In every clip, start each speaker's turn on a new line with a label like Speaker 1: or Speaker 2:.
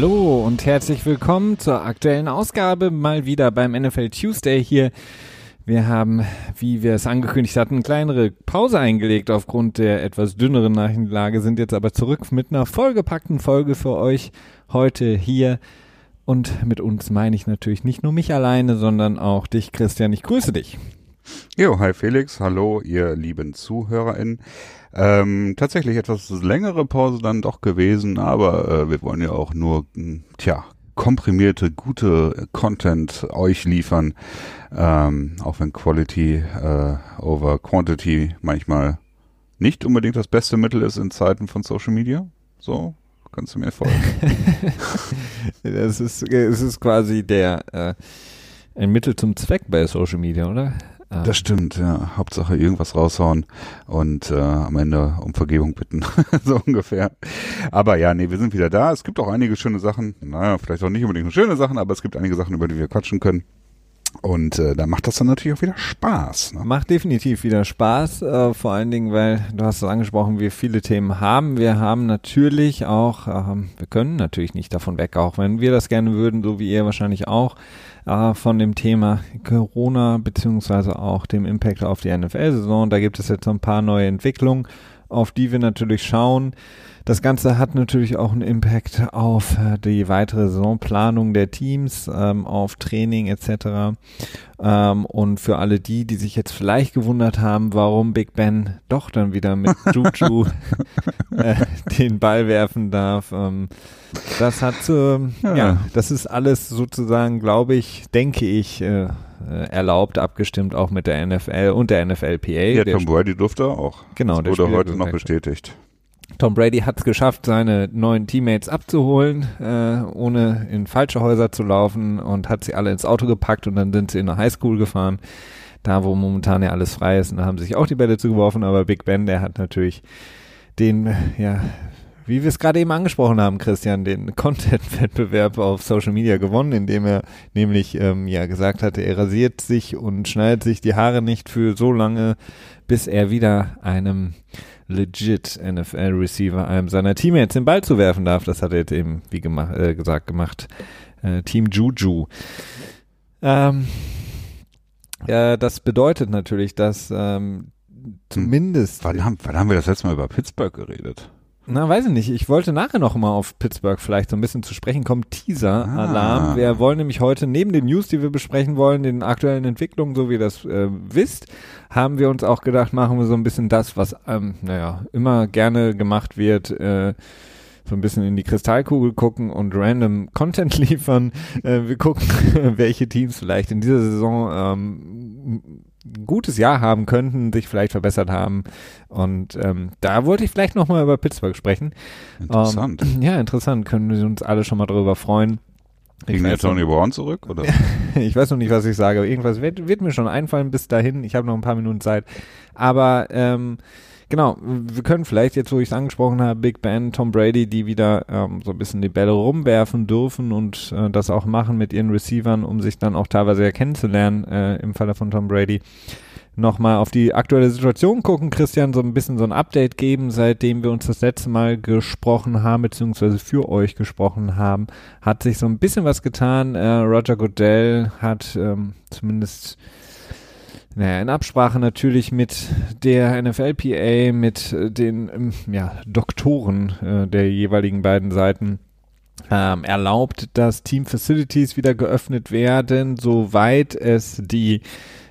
Speaker 1: Hallo und herzlich willkommen zur aktuellen Ausgabe mal wieder beim NFL Tuesday hier. Wir haben, wie wir es angekündigt hatten, eine kleinere Pause eingelegt aufgrund der etwas dünneren Nachrichtenlage, sind jetzt aber zurück mit einer vollgepackten Folge für euch heute hier. Und mit uns meine ich natürlich nicht nur mich alleine, sondern auch dich, Christian. Ich grüße dich.
Speaker 2: Jo, hi Felix, hallo ihr lieben ZuhörerInnen. Ähm, tatsächlich etwas längere Pause dann doch gewesen, aber äh, wir wollen ja auch nur, hm, tja, komprimierte, gute Content euch liefern, ähm, auch wenn Quality äh, over Quantity manchmal nicht unbedingt das beste Mittel ist in Zeiten von Social Media. So, kannst du mir folgen?
Speaker 1: das ist, es ist quasi der äh, ein Mittel zum Zweck bei Social Media, oder?
Speaker 2: Ah. Das stimmt, ja. Hauptsache irgendwas raushauen und äh, am Ende um Vergebung bitten. so ungefähr. Aber ja, nee, wir sind wieder da. Es gibt auch einige schöne Sachen. Naja, vielleicht auch nicht unbedingt nur schöne Sachen, aber es gibt einige Sachen, über die wir quatschen können. Und äh, da macht das dann natürlich auch wieder Spaß.
Speaker 1: Ne? Macht definitiv wieder Spaß, äh, vor allen Dingen, weil du hast es angesprochen, wir viele Themen haben. Wir haben natürlich auch, äh, wir können natürlich nicht davon weg, auch wenn wir das gerne würden, so wie ihr wahrscheinlich auch, äh, von dem Thema Corona beziehungsweise auch dem Impact auf die NFL-Saison. Da gibt es jetzt so ein paar neue Entwicklungen, auf die wir natürlich schauen. Das Ganze hat natürlich auch einen Impact auf äh, die weitere Saisonplanung der Teams, ähm, auf Training etc. Ähm, und für alle die, die sich jetzt vielleicht gewundert haben, warum Big Ben doch dann wieder mit Juju äh, den Ball werfen darf, ähm, das hat, äh, ja. ja. das ist alles sozusagen, glaube ich, denke ich, äh, äh erlaubt, abgestimmt auch mit der NFL und der NFLPA.
Speaker 2: Ja, Tom Brady durfte auch.
Speaker 1: Genau.
Speaker 2: Das wurde heute noch bestätigt.
Speaker 1: Tom Brady hat es geschafft, seine neuen Teammates abzuholen, äh, ohne in falsche Häuser zu laufen und hat sie alle ins Auto gepackt und dann sind sie in eine Highschool gefahren, da wo momentan ja alles frei ist und da haben sich auch die Bälle zugeworfen, aber Big Ben, der hat natürlich den, ja, wie wir es gerade eben angesprochen haben, Christian, den Content-Wettbewerb auf Social Media gewonnen, indem er nämlich ähm, ja gesagt hatte, er rasiert sich und schneidet sich die Haare nicht für so lange, bis er wieder einem legit NFL-Receiver einem seiner Teammates den Ball zu werfen darf. Das hat er jetzt eben, wie gemacht, äh, gesagt, gemacht. Äh, Team Juju. Ähm, ja, das bedeutet natürlich, dass ähm, zumindest.
Speaker 2: Wann haben, wann haben wir das letzte Mal über Pittsburgh geredet?
Speaker 1: Na, weiß ich nicht. Ich wollte nachher noch mal auf Pittsburgh vielleicht so ein bisschen zu sprechen kommen. Teaser-Alarm. Ah. Wir wollen nämlich heute neben den News, die wir besprechen wollen, den aktuellen Entwicklungen, so wie ihr das äh, wisst, haben wir uns auch gedacht, machen wir so ein bisschen das, was, ähm, naja, immer gerne gemacht wird, äh, so ein bisschen in die Kristallkugel gucken und random Content liefern. Äh, wir gucken, welche Teams vielleicht in dieser Saison ähm, ein gutes Jahr haben könnten, sich vielleicht verbessert haben. Und ähm, da wollte ich vielleicht nochmal über Pittsburgh sprechen.
Speaker 2: Interessant.
Speaker 1: Ähm, ja, interessant. Können wir uns alle schon mal darüber freuen.
Speaker 2: Ging der Tony Brown zurück? Oder?
Speaker 1: ich weiß noch nicht, was ich sage, aber irgendwas wird, wird mir schon einfallen bis dahin. Ich habe noch ein paar Minuten Zeit. Aber ähm, Genau, wir können vielleicht jetzt, wo ich es angesprochen habe, Big Ben, Tom Brady, die wieder ähm, so ein bisschen die Bälle rumwerfen dürfen und äh, das auch machen mit ihren Receivern, um sich dann auch teilweise ja kennenzulernen, äh, im Falle von Tom Brady. Nochmal auf die aktuelle Situation gucken, Christian, so ein bisschen so ein Update geben, seitdem wir uns das letzte Mal gesprochen haben, beziehungsweise für euch gesprochen haben, hat sich so ein bisschen was getan. Äh, Roger Goodell hat ähm, zumindest naja, in Absprache natürlich mit der NFLPA, mit äh, den ähm, ja, Doktoren äh, der jeweiligen beiden Seiten ähm, erlaubt, dass Team Facilities wieder geöffnet werden, soweit es die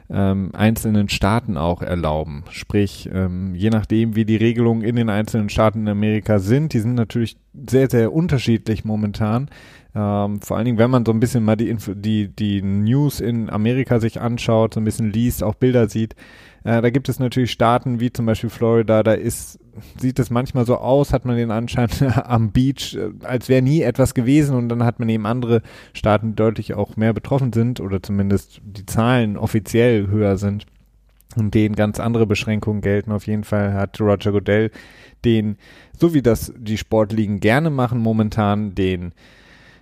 Speaker 1: ähm, einzelnen Staaten auch erlauben. Sprich, ähm, je nachdem, wie die Regelungen in den einzelnen Staaten in Amerika sind, die sind natürlich sehr, sehr unterschiedlich momentan. Ähm, vor allen Dingen, wenn man so ein bisschen mal die, Info, die, die News in Amerika sich anschaut, so ein bisschen liest, auch Bilder sieht, äh, da gibt es natürlich Staaten wie zum Beispiel Florida, da ist, sieht es manchmal so aus, hat man den Anschein am Beach, äh, als wäre nie etwas gewesen und dann hat man eben andere Staaten, die deutlich auch mehr betroffen sind oder zumindest die Zahlen offiziell höher sind und denen ganz andere Beschränkungen gelten. Auf jeden Fall hat Roger Goodell den, so wie das die Sportligen gerne machen momentan, den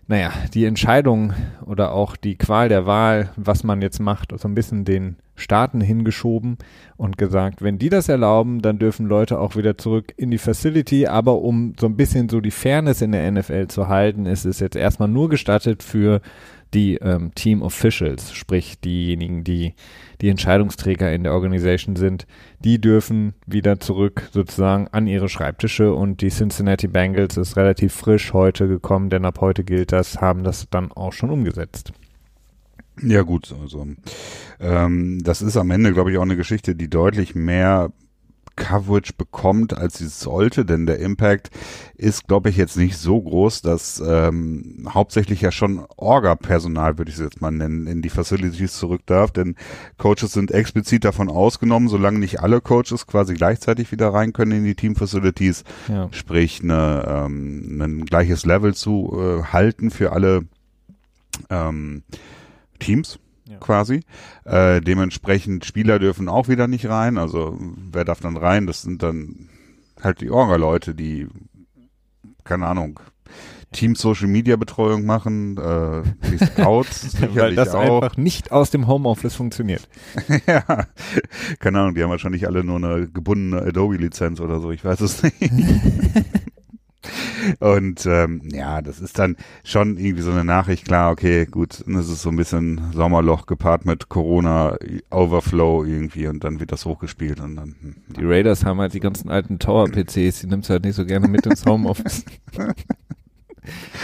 Speaker 1: naja, die Entscheidung oder auch die Qual der Wahl, was man jetzt macht, so ein bisschen den Staaten hingeschoben und gesagt, wenn die das erlauben, dann dürfen Leute auch wieder zurück in die Facility. Aber um so ein bisschen so die Fairness in der NFL zu halten, ist es jetzt erstmal nur gestattet für die ähm, Team Officials, sprich diejenigen, die die Entscheidungsträger in der Organisation sind, die dürfen wieder zurück sozusagen an ihre Schreibtische und die Cincinnati Bengals ist relativ frisch heute gekommen, denn ab heute gilt das, haben das dann auch schon umgesetzt.
Speaker 2: Ja gut, also ähm, das ist am Ende, glaube ich, auch eine Geschichte, die deutlich mehr Coverage bekommt, als sie sollte, denn der Impact ist, glaube ich, jetzt nicht so groß, dass ähm, hauptsächlich ja schon Orga-Personal, würde ich es jetzt mal nennen, in die Facilities zurück darf, denn Coaches sind explizit davon ausgenommen, solange nicht alle Coaches quasi gleichzeitig wieder rein können in die Team-Facilities, ja. sprich eine, ähm, ein gleiches Level zu äh, halten für alle ähm, Teams ja. quasi. Äh, dementsprechend Spieler dürfen auch wieder nicht rein. Also wer darf dann rein? Das sind dann halt die Orga-Leute, die, keine Ahnung, Team Social Media Betreuung machen, äh, die Scouts
Speaker 1: Weil das auch. einfach nicht aus dem Homeoffice funktioniert.
Speaker 2: ja, keine Ahnung, die haben wahrscheinlich alle nur eine gebundene Adobe Lizenz oder so, ich weiß es nicht. Und ähm, ja, das ist dann schon irgendwie so eine Nachricht, klar, okay, gut, das ist so ein bisschen Sommerloch gepaart mit Corona Overflow irgendwie und dann wird das hochgespielt und dann. Hm,
Speaker 1: die Raiders haben halt die ganzen alten Tower-PCs, die nimmst du halt nicht so gerne mit ins Homeoffice.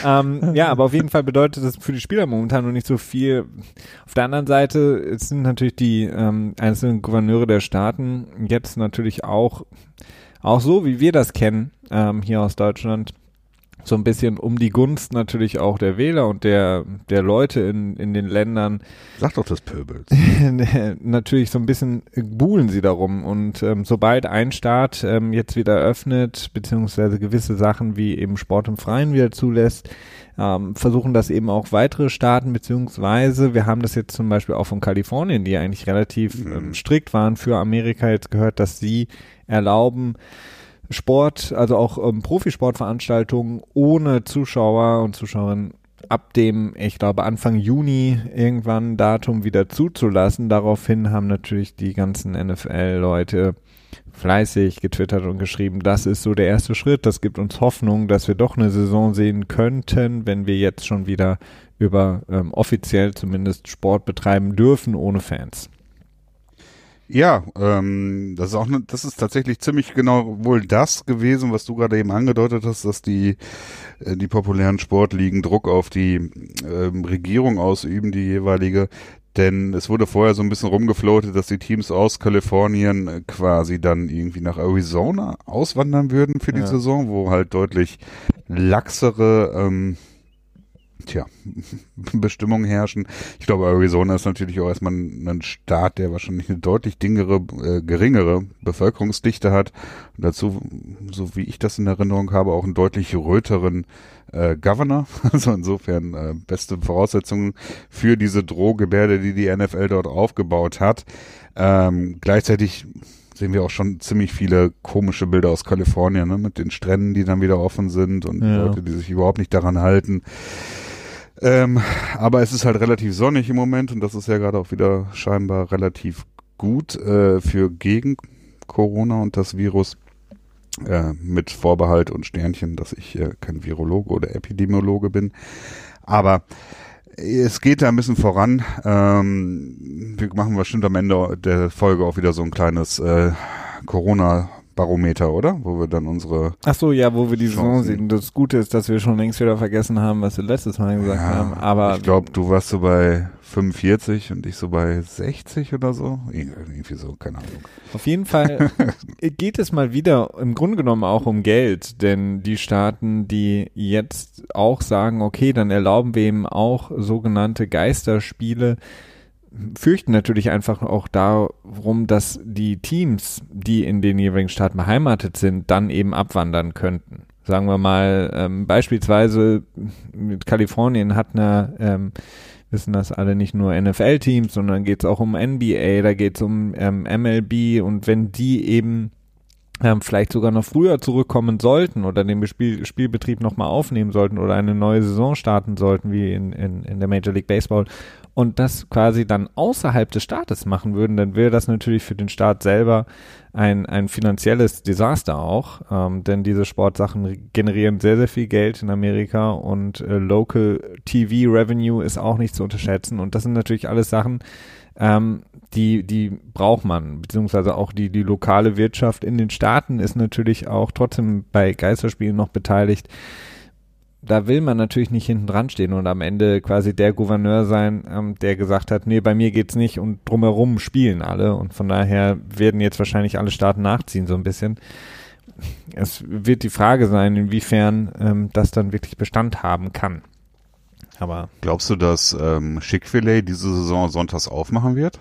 Speaker 1: ähm, ja, aber auf jeden Fall bedeutet das für die Spieler momentan noch nicht so viel. Auf der anderen Seite sind natürlich die ähm, einzelnen Gouverneure der Staaten jetzt natürlich auch auch so, wie wir das kennen, ähm, hier aus Deutschland, so ein bisschen um die Gunst natürlich auch der Wähler und der, der Leute in, in den Ländern.
Speaker 2: Sag doch das Pöbels.
Speaker 1: natürlich so ein bisschen buhlen sie darum. Und ähm, sobald ein Staat ähm, jetzt wieder öffnet, beziehungsweise gewisse Sachen wie eben Sport im Freien wieder zulässt, ähm, versuchen das eben auch weitere Staaten, beziehungsweise wir haben das jetzt zum Beispiel auch von Kalifornien, die eigentlich relativ mhm. ähm, strikt waren für Amerika jetzt gehört, dass sie erlauben, Sport, also auch ähm, Profisportveranstaltungen ohne Zuschauer und Zuschauerinnen ab dem, ich glaube, Anfang Juni irgendwann Datum wieder zuzulassen. Daraufhin haben natürlich die ganzen NFL-Leute fleißig getwittert und geschrieben, das ist so der erste Schritt. Das gibt uns Hoffnung, dass wir doch eine Saison sehen könnten, wenn wir jetzt schon wieder über ähm, offiziell zumindest Sport betreiben dürfen ohne Fans.
Speaker 2: Ja, ähm, das ist auch ne, das ist tatsächlich ziemlich genau wohl das gewesen, was du gerade eben angedeutet hast, dass die äh, die populären Sportligen Druck auf die ähm, Regierung ausüben, die jeweilige. Denn es wurde vorher so ein bisschen rumgefloatet, dass die Teams aus Kalifornien äh, quasi dann irgendwie nach Arizona auswandern würden für die ja. Saison, wo halt deutlich laxere ähm, tja, Bestimmungen herrschen. Ich glaube, Arizona ist natürlich auch erstmal ein, ein Staat, der wahrscheinlich eine deutlich dingere, äh, geringere Bevölkerungsdichte hat. Und dazu, so wie ich das in Erinnerung habe, auch einen deutlich röteren äh, Governor. Also insofern äh, beste Voraussetzungen für diese Drohgebärde, die die NFL dort aufgebaut hat. Ähm, gleichzeitig sehen wir auch schon ziemlich viele komische Bilder aus Kalifornien, ne, mit den Stränden, die dann wieder offen sind und ja. Leute, die sich überhaupt nicht daran halten. Ähm, aber es ist halt relativ sonnig im Moment und das ist ja gerade auch wieder scheinbar relativ gut äh, für gegen Corona und das Virus. Äh, mit Vorbehalt und Sternchen, dass ich äh, kein Virologe oder Epidemiologe bin. Aber es geht da ein bisschen voran. Ähm, wir machen bestimmt am Ende der Folge auch wieder so ein kleines äh, Corona Barometer, oder? Wo wir dann unsere.
Speaker 1: Ach so, ja, wo wir die Saison sehen. Das Gute ist, dass wir schon längst wieder vergessen haben, was wir letztes Mal gesagt ja, haben. Aber
Speaker 2: ich glaube, du warst so bei 45 und ich so bei 60 oder so. Irgendwie so, keine Ahnung.
Speaker 1: Auf jeden Fall geht es mal wieder im Grunde genommen auch um Geld, denn die Staaten, die jetzt auch sagen, okay, dann erlauben wir eben auch sogenannte Geisterspiele, fürchten natürlich einfach auch darum, dass die Teams, die in den jeweiligen Staaten beheimatet sind, dann eben abwandern könnten. Sagen wir mal, ähm, beispielsweise mit Kalifornien hat eine, ähm, wissen das alle nicht nur NFL-Teams, sondern geht es auch um NBA, da geht es um ähm, MLB und wenn die eben ähm, vielleicht sogar noch früher zurückkommen sollten oder den Spiel, Spielbetrieb nochmal aufnehmen sollten oder eine neue Saison starten sollten, wie in, in, in der Major League Baseball und das quasi dann außerhalb des Staates machen würden, dann wäre das natürlich für den Staat selber ein, ein finanzielles Desaster auch, ähm, denn diese Sportsachen generieren sehr, sehr viel Geld in Amerika und äh, Local TV Revenue ist auch nicht zu unterschätzen und das sind natürlich alles Sachen, ähm, die, die braucht man, beziehungsweise auch die, die lokale Wirtschaft in den Staaten ist natürlich auch trotzdem bei Geisterspielen noch beteiligt. Da will man natürlich nicht hinten dran stehen und am Ende quasi der Gouverneur sein, ähm, der gesagt hat, nee, bei mir geht's nicht und drumherum spielen alle und von daher werden jetzt wahrscheinlich alle Staaten nachziehen so ein bisschen. Es wird die Frage sein, inwiefern ähm, das dann wirklich Bestand haben kann. Aber
Speaker 2: glaubst du, dass ähm, Chick-fil-A diese Saison sonntags aufmachen wird?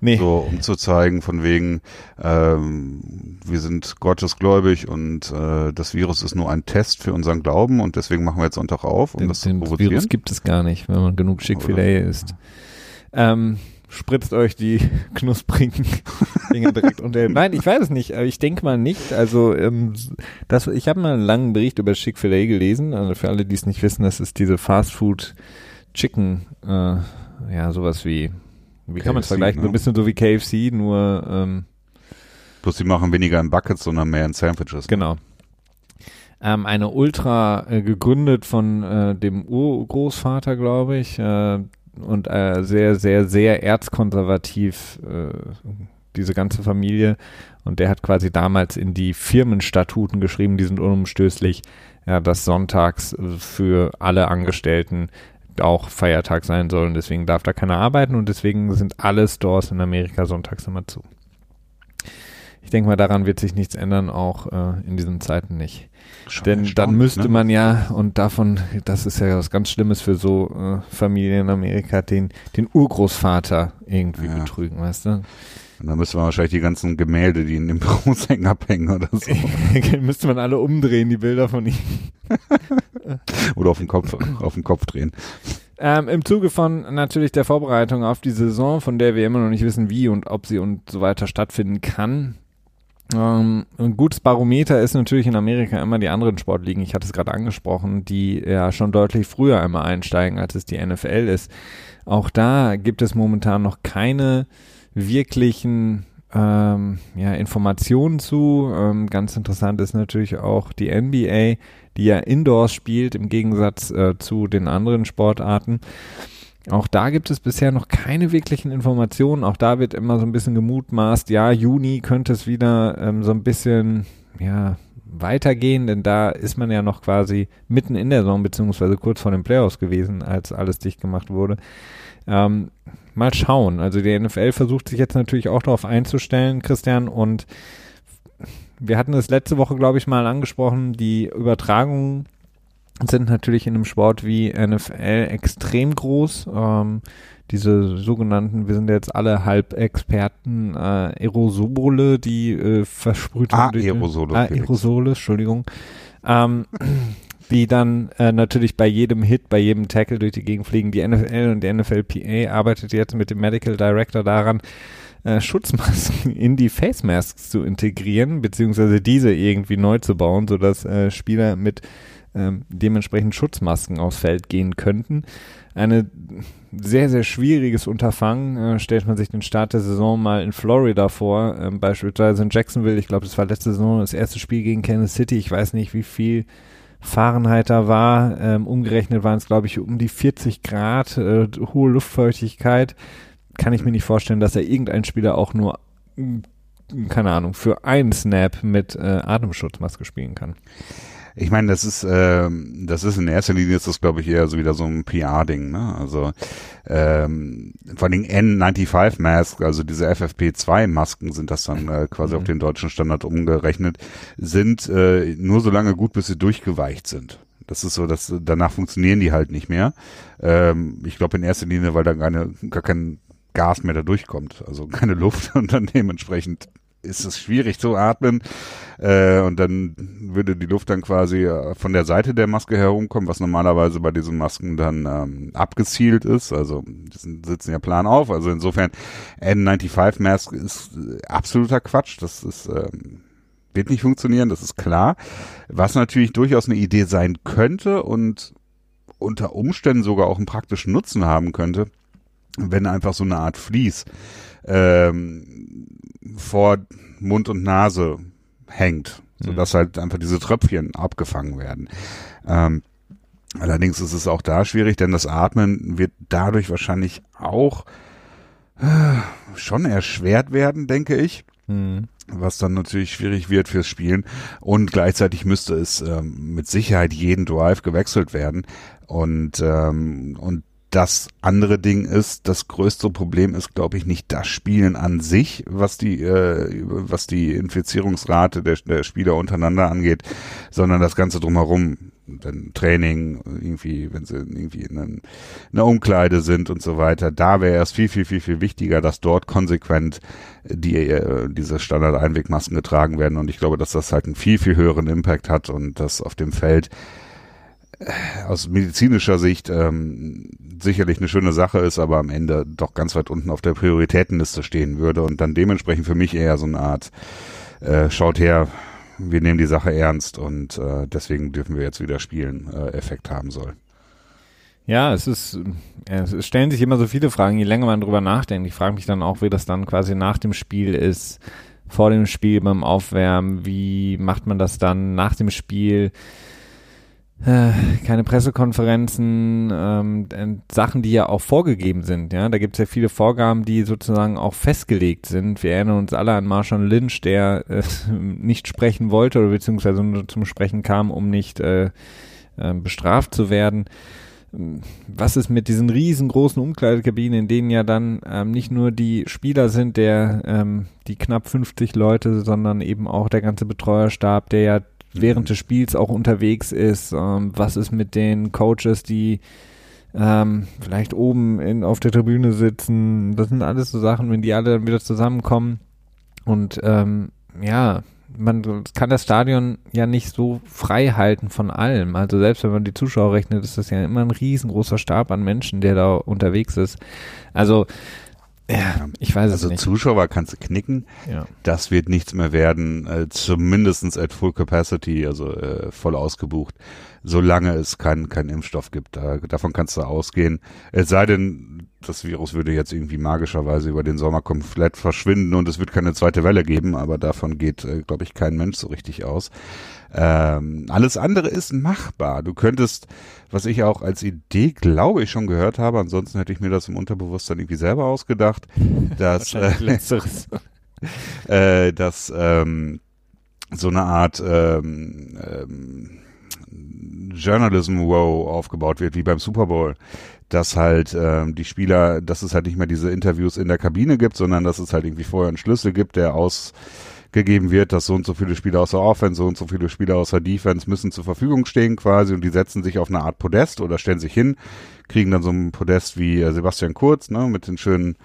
Speaker 1: Nee.
Speaker 2: So, um zu zeigen, von wegen, ähm, wir sind gottesgläubig und äh, das Virus ist nur ein Test für unseren Glauben und deswegen machen wir jetzt Sonntag auf, um
Speaker 1: den,
Speaker 2: das
Speaker 1: zu provozieren. Virus gibt es gar nicht, wenn man genug Chick-fil-A isst. Ähm, spritzt euch die knusprigen Dinger direkt unter. Nein, ich weiß es nicht, ich denke mal nicht. Also ähm, das, ich habe mal einen langen Bericht über Chick-fil-A gelesen. Also für alle, die es nicht wissen, das ist diese Fast Food Chicken, äh, ja sowas wie wie kann man es vergleichen? Ne? So ein bisschen so wie KFC, nur ähm,
Speaker 2: Bloß die machen weniger in Buckets, sondern mehr in Sandwiches.
Speaker 1: Ne? Genau. Ähm, eine Ultra äh, gegründet von äh, dem Urgroßvater, glaube ich, äh, und äh, sehr, sehr, sehr erzkonservativ äh, diese ganze Familie. Und der hat quasi damals in die Firmenstatuten geschrieben, die sind unumstößlich, ja, dass sonntags äh, für alle Angestellten auch Feiertag sein soll und deswegen darf da keiner arbeiten und deswegen sind alle Stores in Amerika sonntags immer zu. Ich denke mal, daran wird sich nichts ändern, auch äh, in diesen Zeiten nicht. Schon Denn dann müsste ne? man ja, und davon, das ist ja was ganz Schlimmes für so äh, Familien in Amerika, den, den Urgroßvater irgendwie ja. betrügen, weißt du?
Speaker 2: Und dann müsste man wahrscheinlich die ganzen Gemälde, die in dem Büros hängen, abhängen oder so.
Speaker 1: müsste man alle umdrehen, die Bilder von ihm.
Speaker 2: oder auf den Kopf, auf den Kopf drehen.
Speaker 1: Ähm, Im Zuge von natürlich der Vorbereitung auf die Saison, von der wir immer noch nicht wissen, wie und ob sie und so weiter stattfinden kann. Ähm, ein gutes Barometer ist natürlich in Amerika immer die anderen Sportligen, ich hatte es gerade angesprochen, die ja schon deutlich früher einmal einsteigen, als es die NFL ist. Auch da gibt es momentan noch keine wirklichen ähm, ja, Informationen zu. Ähm, ganz interessant ist natürlich auch die NBA, die ja indoors spielt im Gegensatz äh, zu den anderen Sportarten. Auch da gibt es bisher noch keine wirklichen Informationen. Auch da wird immer so ein bisschen gemutmaßt, ja, Juni könnte es wieder ähm, so ein bisschen, ja, weitergehen, denn da ist man ja noch quasi mitten in der Saison, beziehungsweise kurz vor den Playoffs gewesen, als alles dicht gemacht wurde. Ähm, mal schauen. Also die NFL versucht sich jetzt natürlich auch darauf einzustellen, Christian, und wir hatten es letzte Woche, glaube ich, mal angesprochen, die Übertragungen sind natürlich in einem Sport wie NFL extrem groß. Ähm, diese sogenannten, wir sind jetzt alle Halbexperten, äh, Aerosole, die äh, versprüht
Speaker 2: ah, Aerosole.
Speaker 1: Ah, Aerosole, Entschuldigung. Ähm, die dann äh, natürlich bei jedem Hit, bei jedem Tackle durch die Gegend fliegen. Die NFL und die NFLPA arbeitet jetzt mit dem Medical Director daran, äh, Schutzmasken in die Face Masks zu integrieren, beziehungsweise diese irgendwie neu zu bauen, sodass äh, Spieler mit ähm, dementsprechend Schutzmasken aufs Feld gehen könnten. Eine sehr, sehr schwieriges Unterfangen. Äh, stellt man sich den Start der Saison mal in Florida vor, ähm, beispielsweise in Jacksonville. Ich glaube, das war letzte Saison das erste Spiel gegen Kansas City. Ich weiß nicht, wie viel Fahrenheit da war. Ähm, umgerechnet waren es, glaube ich, um die 40 Grad, äh, hohe Luftfeuchtigkeit. Kann ich mir nicht vorstellen, dass er irgendein Spieler auch nur, keine Ahnung, für einen Snap mit äh, Atemschutzmaske spielen kann.
Speaker 2: Ich meine, das ist, ähm, das ist in erster Linie ist das, glaube ich, eher so wieder so ein PR-Ding, ne? Also ähm, vor allem N95-Mask, also diese FFP2-Masken sind das dann äh, quasi mhm. auf den deutschen Standard umgerechnet, sind äh, nur so lange gut, bis sie durchgeweicht sind. Das ist so, dass danach funktionieren die halt nicht mehr. Ähm, ich glaube in erster Linie, weil da keine, gar kein Gas mehr da durchkommt, also keine Luft und dann dementsprechend ist es schwierig zu atmen äh, und dann würde die Luft dann quasi äh, von der Seite der Maske herumkommen, was normalerweise bei diesen Masken dann ähm, abgezielt ist. Also die sitzen ja plan auf. Also insofern N95 Mask ist äh, absoluter Quatsch. Das ist ähm, wird nicht funktionieren, das ist klar. Was natürlich durchaus eine Idee sein könnte und unter Umständen sogar auch einen praktischen Nutzen haben könnte, wenn einfach so eine Art Vlies ähm, vor Mund und Nase hängt, sodass mhm. halt einfach diese Tröpfchen abgefangen werden. Ähm, allerdings ist es auch da schwierig, denn das Atmen wird dadurch wahrscheinlich auch äh, schon erschwert werden, denke ich. Mhm. Was dann natürlich schwierig wird fürs Spielen. Und gleichzeitig müsste es ähm, mit Sicherheit jeden Drive gewechselt werden. Und, ähm, und das andere Ding ist, das größte Problem ist, glaube ich, nicht das Spielen an sich, was die, äh, was die Infizierungsrate der, der Spieler untereinander angeht, sondern das Ganze drumherum. Dann Training, irgendwie, wenn sie irgendwie in einer Umkleide sind und so weiter. Da wäre es viel, viel, viel, viel wichtiger, dass dort konsequent die, äh, diese Standard-Einwegmasken getragen werden. Und ich glaube, dass das halt einen viel, viel höheren Impact hat und dass auf dem Feld aus medizinischer Sicht ähm, sicherlich eine schöne Sache ist, aber am Ende doch ganz weit unten auf der Prioritätenliste stehen würde und dann dementsprechend für mich eher so eine Art äh, schaut her, wir nehmen die Sache ernst und äh, deswegen dürfen wir jetzt wieder spielen, äh, Effekt haben soll.
Speaker 1: Ja, es ist, es stellen sich immer so viele Fragen, je länger man drüber nachdenkt. Ich frage mich dann auch, wie das dann quasi nach dem Spiel ist, vor dem Spiel beim Aufwärmen, wie macht man das dann nach dem Spiel? Äh, keine Pressekonferenzen, ähm, Sachen, die ja auch vorgegeben sind. Ja, da gibt es ja viele Vorgaben, die sozusagen auch festgelegt sind. Wir erinnern uns alle an Marshall Lynch, der äh, nicht sprechen wollte oder beziehungsweise nur zum Sprechen kam, um nicht äh, äh, bestraft zu werden. Was ist mit diesen riesengroßen Umkleidekabinen, in denen ja dann ähm, nicht nur die Spieler sind, der ähm, die knapp 50 Leute, sondern eben auch der ganze Betreuerstab, der ja während des Spiels auch unterwegs ist. Ähm, was ist mit den Coaches, die ähm, vielleicht oben in, auf der Tribüne sitzen? Das sind alles so Sachen, wenn die alle dann wieder zusammenkommen. Und ähm, ja, man kann das Stadion ja nicht so frei halten von allem. Also selbst wenn man die Zuschauer rechnet, ist das ja immer ein riesengroßer Stab an Menschen, der da unterwegs ist. Also ja, ich weiß
Speaker 2: also
Speaker 1: es nicht.
Speaker 2: Also Zuschauer kannst du knicken. Ja. Das wird nichts mehr werden, äh, zumindestens at full capacity, also äh, voll ausgebucht, solange es keinen kein Impfstoff gibt. Da, davon kannst du ausgehen. Es sei denn, das Virus würde jetzt irgendwie magischerweise über den Sommer komplett verschwinden und es wird keine zweite Welle geben, aber davon geht, äh, glaube ich, kein Mensch so richtig aus. Ähm, alles andere ist machbar. Du könntest, was ich auch als Idee, glaube ich, schon gehört habe, ansonsten hätte ich mir das im Unterbewusstsein irgendwie selber ausgedacht, dass, äh, äh, dass ähm, so eine Art ähm, ähm, Journalism Wow aufgebaut wird, wie beim Super Bowl. Dass halt ähm, die Spieler, dass es halt nicht mehr diese Interviews in der Kabine gibt, sondern dass es halt irgendwie vorher einen Schlüssel gibt, der aus gegeben wird, dass so und so viele Spieler aus der Offense, so und so viele Spieler aus der Defense müssen zur Verfügung stehen quasi und die setzen sich auf eine Art Podest oder stellen sich hin, kriegen dann so ein Podest wie äh, Sebastian Kurz, ne, mit den schönen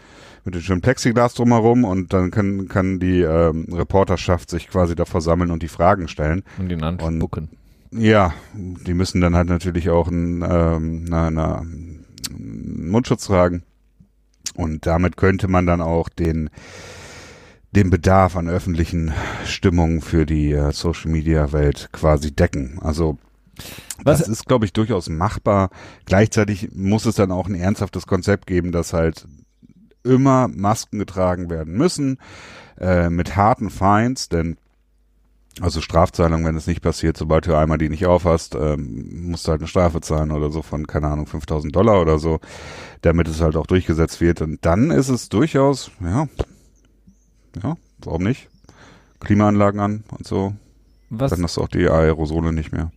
Speaker 2: mit dem schönen Plexiglas drumherum und dann kann, kann die ähm, Reporterschaft sich quasi davor sammeln und die Fragen stellen.
Speaker 1: Und ihn anspucken.
Speaker 2: Ja, die müssen dann halt natürlich auch einen, ähm, na, na, Mundschutz tragen. Und damit könnte man dann auch den den Bedarf an öffentlichen Stimmungen für die äh, Social Media Welt quasi decken. Also Was? das ist, glaube ich, durchaus machbar. Gleichzeitig muss es dann auch ein ernsthaftes Konzept geben, dass halt immer Masken getragen werden müssen, äh, mit harten Fines, denn also Strafzahlung, wenn es nicht passiert, sobald du einmal die nicht aufhast, ähm, musst du halt eine Strafe zahlen oder so von, keine Ahnung, 5000 Dollar oder so, damit es halt auch durchgesetzt wird. Und dann ist es durchaus, ja, ja, warum nicht? Klimaanlagen an und so. Was? Dann hast du auch die Aerosole nicht mehr.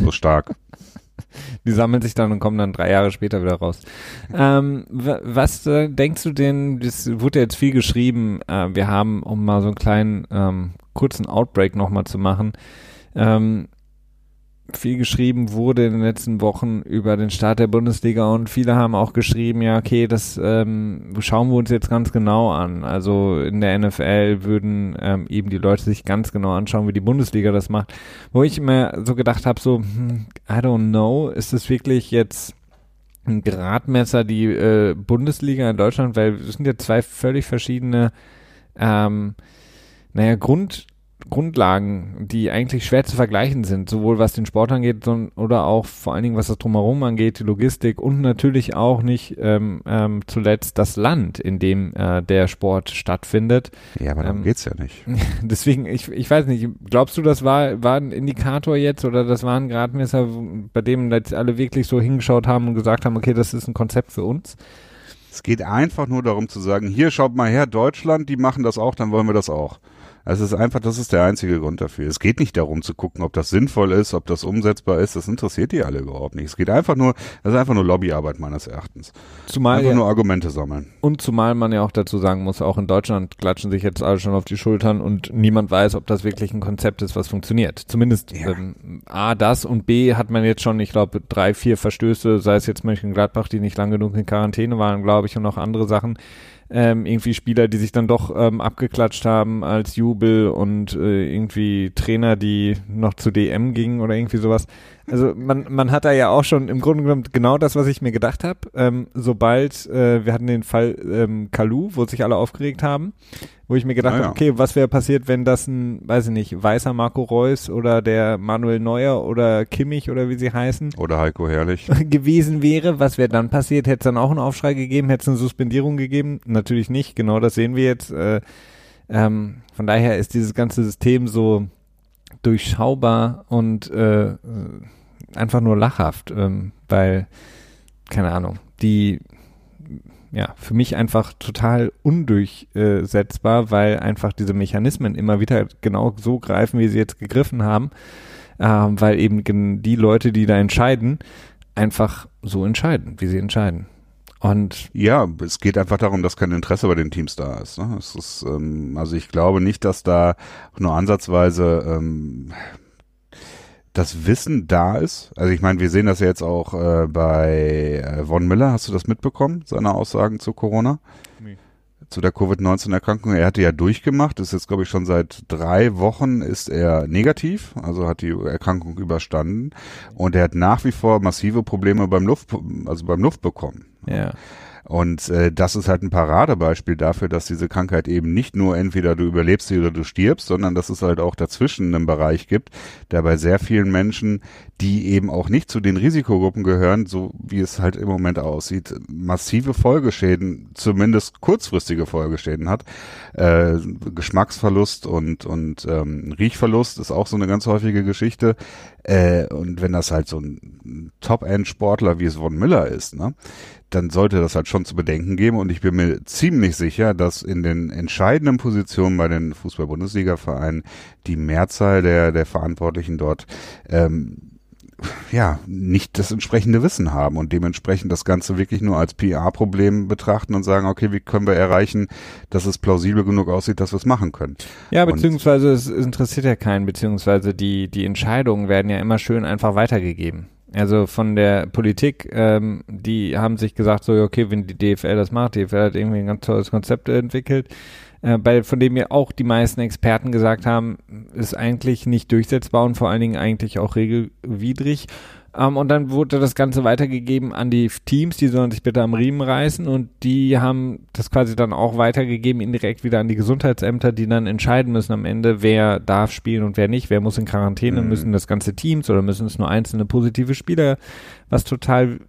Speaker 2: so stark.
Speaker 1: Die sammeln sich dann und kommen dann drei Jahre später wieder raus. Ähm, was äh, denkst du denn, das wurde jetzt viel geschrieben, äh, wir haben, um mal so einen kleinen ähm, kurzen Outbreak nochmal zu machen, ähm, viel geschrieben wurde in den letzten Wochen über den Start der Bundesliga und viele haben auch geschrieben, ja, okay, das ähm, schauen wir uns jetzt ganz genau an. Also in der NFL würden ähm, eben die Leute sich ganz genau anschauen, wie die Bundesliga das macht. Wo ich immer so gedacht habe, so, hm, I don't know, ist das wirklich jetzt ein Gradmesser die äh, Bundesliga in Deutschland, weil es sind ja zwei völlig verschiedene ähm, naja, Grund, Grundlagen, die eigentlich schwer zu vergleichen sind, sowohl was den Sport angeht oder auch vor allen Dingen was das drumherum angeht, die Logistik und natürlich auch nicht ähm, ähm, zuletzt das Land, in dem äh, der Sport stattfindet.
Speaker 2: Ja, aber darum ähm, geht's ja nicht.
Speaker 1: Deswegen, ich, ich weiß nicht, glaubst du, das war, war ein Indikator jetzt oder das war ein Gradmesser, bei dem jetzt alle wirklich so hingeschaut haben und gesagt haben, okay, das ist ein Konzept für uns?
Speaker 2: Es geht einfach nur darum zu sagen, hier schaut mal her, Deutschland, die machen das auch, dann wollen wir das auch. Also es ist einfach, das ist der einzige Grund dafür. Es geht nicht darum zu gucken, ob das sinnvoll ist, ob das umsetzbar ist. Das interessiert die alle überhaupt nicht. Es geht einfach nur, das ist einfach nur Lobbyarbeit meines Erachtens.
Speaker 1: Zumal
Speaker 2: einfach
Speaker 1: ja,
Speaker 2: nur Argumente sammeln.
Speaker 1: Und zumal man ja auch dazu sagen muss, auch in Deutschland klatschen sich jetzt alle schon auf die Schultern und niemand weiß, ob das wirklich ein Konzept ist, was funktioniert. Zumindest ja. ähm, A, das und B hat man jetzt schon, ich glaube, drei, vier Verstöße, sei es jetzt Mönchengladbach, die nicht lang genug in Quarantäne waren, glaube ich, und auch andere Sachen ähm, irgendwie Spieler, die sich dann doch ähm, abgeklatscht haben als Jubel und äh, irgendwie Trainer, die noch zu DM gingen oder irgendwie sowas. Also man, man hat da ja auch schon im Grunde genommen genau das, was ich mir gedacht habe. Ähm, sobald, äh, wir hatten den Fall ähm, Kalu, wo sich alle aufgeregt haben, wo ich mir gedacht ah, ja. habe, okay, was wäre passiert, wenn das ein, weiß ich nicht, weißer Marco Reus oder der Manuel Neuer oder Kimmich oder wie sie heißen.
Speaker 2: Oder Heiko Herrlich.
Speaker 1: gewesen wäre. Was wäre dann passiert? Hätte es dann auch einen Aufschrei gegeben? Hätte es eine Suspendierung gegeben? Natürlich nicht. Genau das sehen wir jetzt. Äh, ähm, von daher ist dieses ganze System so durchschaubar und äh, einfach nur lachhaft, ähm, weil, keine Ahnung, die ja, für mich einfach total undurchsetzbar, weil einfach diese Mechanismen immer wieder genau so greifen, wie sie jetzt gegriffen haben, äh, weil eben die Leute, die da entscheiden, einfach so entscheiden, wie sie entscheiden. Und
Speaker 2: ja, es geht einfach darum, dass kein Interesse bei den Teams da ist. Ne? Es ist ähm, also ich glaube nicht, dass da nur ansatzweise ähm, das Wissen da ist. Also ich meine, wir sehen das ja jetzt auch äh, bei äh, Von Miller. Hast du das mitbekommen, seine Aussagen zu Corona? Zu der Covid-19-Erkrankung. Er hatte ja durchgemacht, ist jetzt, glaube ich, schon seit drei Wochen ist er negativ, also hat die Erkrankung überstanden. Und er hat nach wie vor massive Probleme beim Luft, also beim Luft bekommen.
Speaker 1: Ja.
Speaker 2: Und äh, das ist halt ein Paradebeispiel dafür, dass diese Krankheit eben nicht nur entweder du überlebst sie oder du stirbst, sondern dass es halt auch dazwischen einen Bereich gibt, der bei sehr vielen Menschen, die eben auch nicht zu den Risikogruppen gehören, so wie es halt im Moment aussieht, massive Folgeschäden, zumindest kurzfristige Folgeschäden hat. Äh, Geschmacksverlust und, und ähm, Riechverlust ist auch so eine ganz häufige Geschichte. Äh, und wenn das halt so ein Top-End-Sportler wie es Von Miller ist, ne, dann sollte das halt schon zu bedenken geben. Und ich bin mir ziemlich sicher, dass in den entscheidenden Positionen bei den Fußball-Bundesliga-Vereinen die Mehrzahl der, der Verantwortlichen dort ähm, ja, nicht das entsprechende Wissen haben und dementsprechend das Ganze wirklich nur als PR-Problem betrachten und sagen, okay, wie können wir erreichen, dass es plausibel genug aussieht, dass wir es machen können.
Speaker 1: Ja, beziehungsweise und, es interessiert ja keinen, beziehungsweise die, die Entscheidungen werden ja immer schön einfach weitergegeben. Also von der Politik, ähm, die haben sich gesagt, so, okay, wenn die DFL das macht, die DFL hat irgendwie ein ganz tolles Konzept entwickelt, äh, bei, von dem mir auch die meisten Experten gesagt haben, ist eigentlich nicht durchsetzbar und vor allen Dingen eigentlich auch regelwidrig. Ähm, und dann wurde das Ganze weitergegeben an die Teams, die sollen sich bitte am Riemen reißen und die haben das quasi dann auch weitergegeben, indirekt wieder an die Gesundheitsämter, die dann entscheiden müssen am Ende, wer darf spielen und wer nicht, wer muss in Quarantäne, mhm. müssen das ganze Teams oder müssen es nur einzelne positive Spieler, was total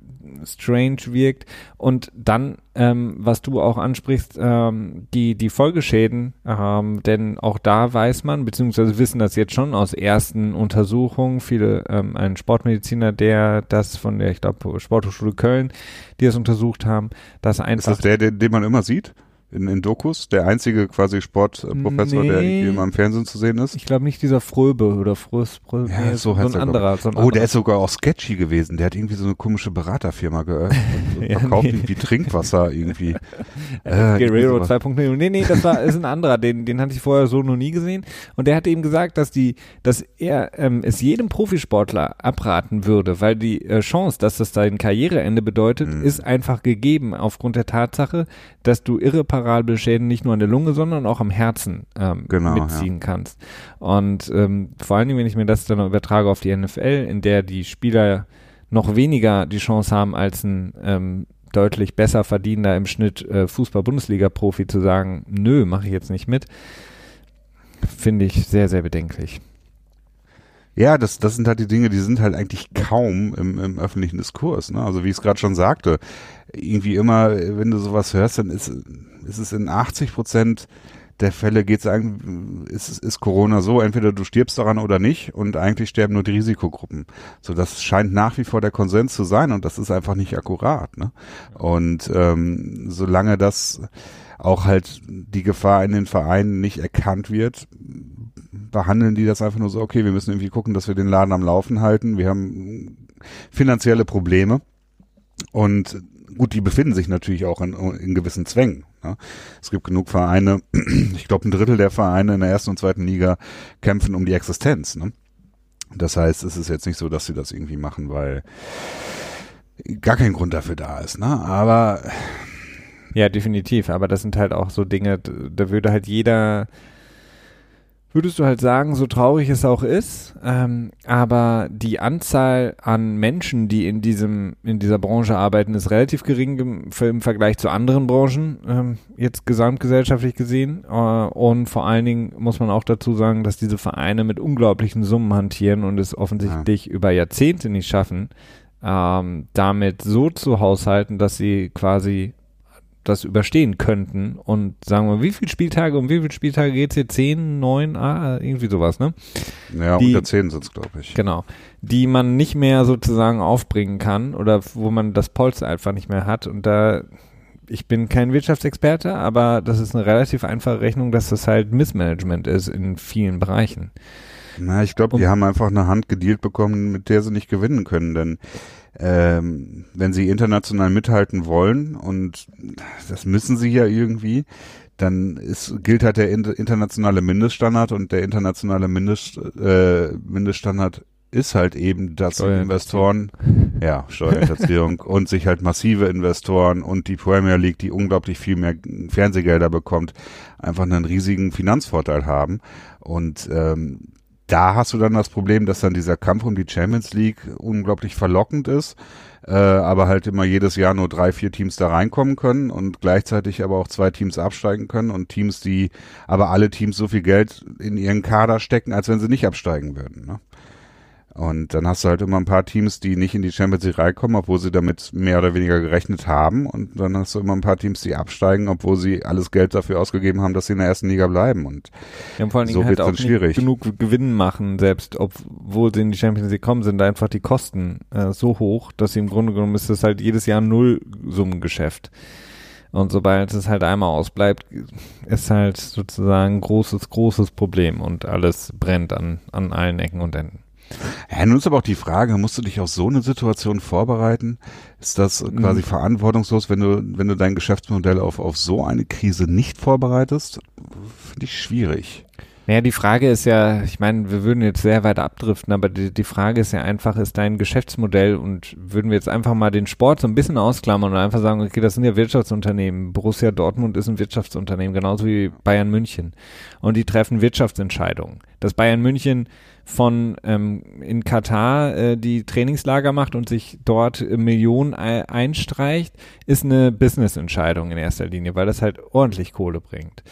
Speaker 1: strange wirkt. Und dann, ähm, was du auch ansprichst, ähm, die, die Folgeschäden, ähm, denn auch da weiß man, beziehungsweise wissen das jetzt schon aus ersten Untersuchungen, viele, ähm, ein Sportmediziner, der das von der, ich glaube, Sporthochschule Köln, die das untersucht haben, dass einfach.
Speaker 2: Ist das der, den, den man immer sieht? In, in Dokus, der einzige quasi Sportprofessor, nee, der irgendwie immer im Fernsehen zu sehen ist.
Speaker 1: Ich glaube nicht dieser Fröbe oder Fröbe,
Speaker 2: ja, nee, so, so ein anderer. So ein oh, anderer. der ist sogar auch sketchy gewesen. Der hat irgendwie so eine komische Beraterfirma geöffnet und ja, verkauft nee. irgendwie Trinkwasser irgendwie.
Speaker 1: äh, Guerrero 2.0. Nee, nee, das war ist ein anderer. Den, den hatte ich vorher so noch nie gesehen. Und der hat eben gesagt, dass die, dass er ähm, es jedem Profisportler abraten würde, weil die äh, Chance, dass das dein Karriereende bedeutet, mhm. ist einfach gegeben aufgrund der Tatsache, dass du irreparable Schäden nicht nur an der Lunge, sondern auch am Herzen ähm, genau, mitziehen ja. kannst. Und ähm, vor allen Dingen, wenn ich mir das dann übertrage auf die NFL, in der die Spieler noch weniger die Chance haben, als ein ähm, deutlich besser verdienender im Schnitt äh, Fußball-Bundesliga-Profi zu sagen, nö, mache ich jetzt nicht mit. finde ich sehr, sehr bedenklich.
Speaker 2: Ja, das, das sind halt die Dinge, die sind halt eigentlich kaum im, im öffentlichen Diskurs. Ne? Also wie ich es gerade schon sagte, irgendwie immer, wenn du sowas hörst, dann ist, ist es in 80 Prozent der Fälle geht es eigentlich, ist, ist Corona so, entweder du stirbst daran oder nicht und eigentlich sterben nur die Risikogruppen. So, das scheint nach wie vor der Konsens zu sein und das ist einfach nicht akkurat. Ne? Und ähm, solange das auch halt die Gefahr in den Vereinen nicht erkannt wird, behandeln die das einfach nur so, okay, wir müssen irgendwie gucken, dass wir den Laden am Laufen halten. Wir haben finanzielle Probleme und gut, die befinden sich natürlich auch in, in gewissen Zwängen. Ne? Es gibt genug Vereine, ich glaube ein Drittel der Vereine in der ersten und zweiten Liga kämpfen um die Existenz. Ne? Das heißt, es ist jetzt nicht so, dass sie das irgendwie machen, weil gar kein Grund dafür da ist. Ne? Aber
Speaker 1: ja, definitiv. Aber das sind halt auch so Dinge, da würde halt jeder würdest du halt sagen, so traurig es auch ist, ähm, aber die Anzahl an Menschen, die in diesem in dieser Branche arbeiten, ist relativ gering im, im Vergleich zu anderen Branchen, ähm, jetzt gesamtgesellschaftlich gesehen. Äh, und vor allen Dingen muss man auch dazu sagen, dass diese Vereine mit unglaublichen Summen hantieren und es offensichtlich ja. über Jahrzehnte nicht schaffen, ähm, damit so zu haushalten, dass sie quasi das überstehen könnten und sagen wir, wie viele Spieltage, um wie viele Spieltage geht es hier? Zehn, neun, ah, irgendwie sowas, ne?
Speaker 2: Ja, die, unter zehn sind es, glaube ich.
Speaker 1: Genau. Die man nicht mehr sozusagen aufbringen kann oder wo man das Polster einfach nicht mehr hat und da ich bin kein Wirtschaftsexperte, aber das ist eine relativ einfache Rechnung, dass das halt Missmanagement ist in vielen Bereichen.
Speaker 2: Na, ich glaube, die haben einfach eine Hand gedealt bekommen, mit der sie nicht gewinnen können, denn ähm, wenn sie international mithalten wollen und das müssen sie ja irgendwie, dann ist, gilt halt der internationale Mindeststandard und der internationale Mindest, äh, Mindeststandard ist halt eben, dass Investoren, ja, Steuerhinterziehung und sich halt massive Investoren und die Premier League, die unglaublich viel mehr Fernsehgelder bekommt, einfach einen riesigen Finanzvorteil haben. Und ähm, da hast du dann das Problem, dass dann dieser Kampf um die Champions League unglaublich verlockend ist, äh, aber halt immer jedes Jahr nur drei, vier Teams da reinkommen können und gleichzeitig aber auch zwei Teams absteigen können und Teams, die aber alle Teams so viel Geld in ihren Kader stecken, als wenn sie nicht absteigen würden. Ne? Und dann hast du halt immer ein paar Teams, die nicht in die Champions League reinkommen, obwohl sie damit mehr oder weniger gerechnet haben. Und dann hast du immer ein paar Teams, die absteigen, obwohl sie alles Geld dafür ausgegeben haben, dass sie in der ersten Liga bleiben. Und
Speaker 1: ja, vor allen so halt auch schwierig. genug Gewinn machen, selbst obwohl sie in die Champions League kommen, sind einfach die Kosten äh, so hoch, dass sie im Grunde genommen ist das halt jedes Jahr ein Nullsummengeschäft. Und sobald es halt einmal ausbleibt, ist halt sozusagen ein großes, großes Problem und alles brennt an, an allen Ecken und Enden.
Speaker 2: Ja, nun ist aber auch die Frage, musst du dich auf so eine Situation vorbereiten? Ist das quasi mhm. verantwortungslos, wenn du, wenn du dein Geschäftsmodell auf, auf so eine Krise nicht vorbereitest? Finde ich schwierig.
Speaker 1: Naja, die Frage ist ja, ich meine, wir würden jetzt sehr weit abdriften, aber die, die Frage ist ja einfach, ist dein Geschäftsmodell und würden wir jetzt einfach mal den Sport so ein bisschen ausklammern und einfach sagen, okay, das sind ja Wirtschaftsunternehmen. Borussia Dortmund ist ein Wirtschaftsunternehmen, genauso wie Bayern München. Und die treffen Wirtschaftsentscheidungen. Dass Bayern München von ähm, in Katar äh, die Trainingslager macht und sich dort Millionen einstreicht, ist eine Business-Entscheidung in erster Linie, weil das halt ordentlich Kohle bringt.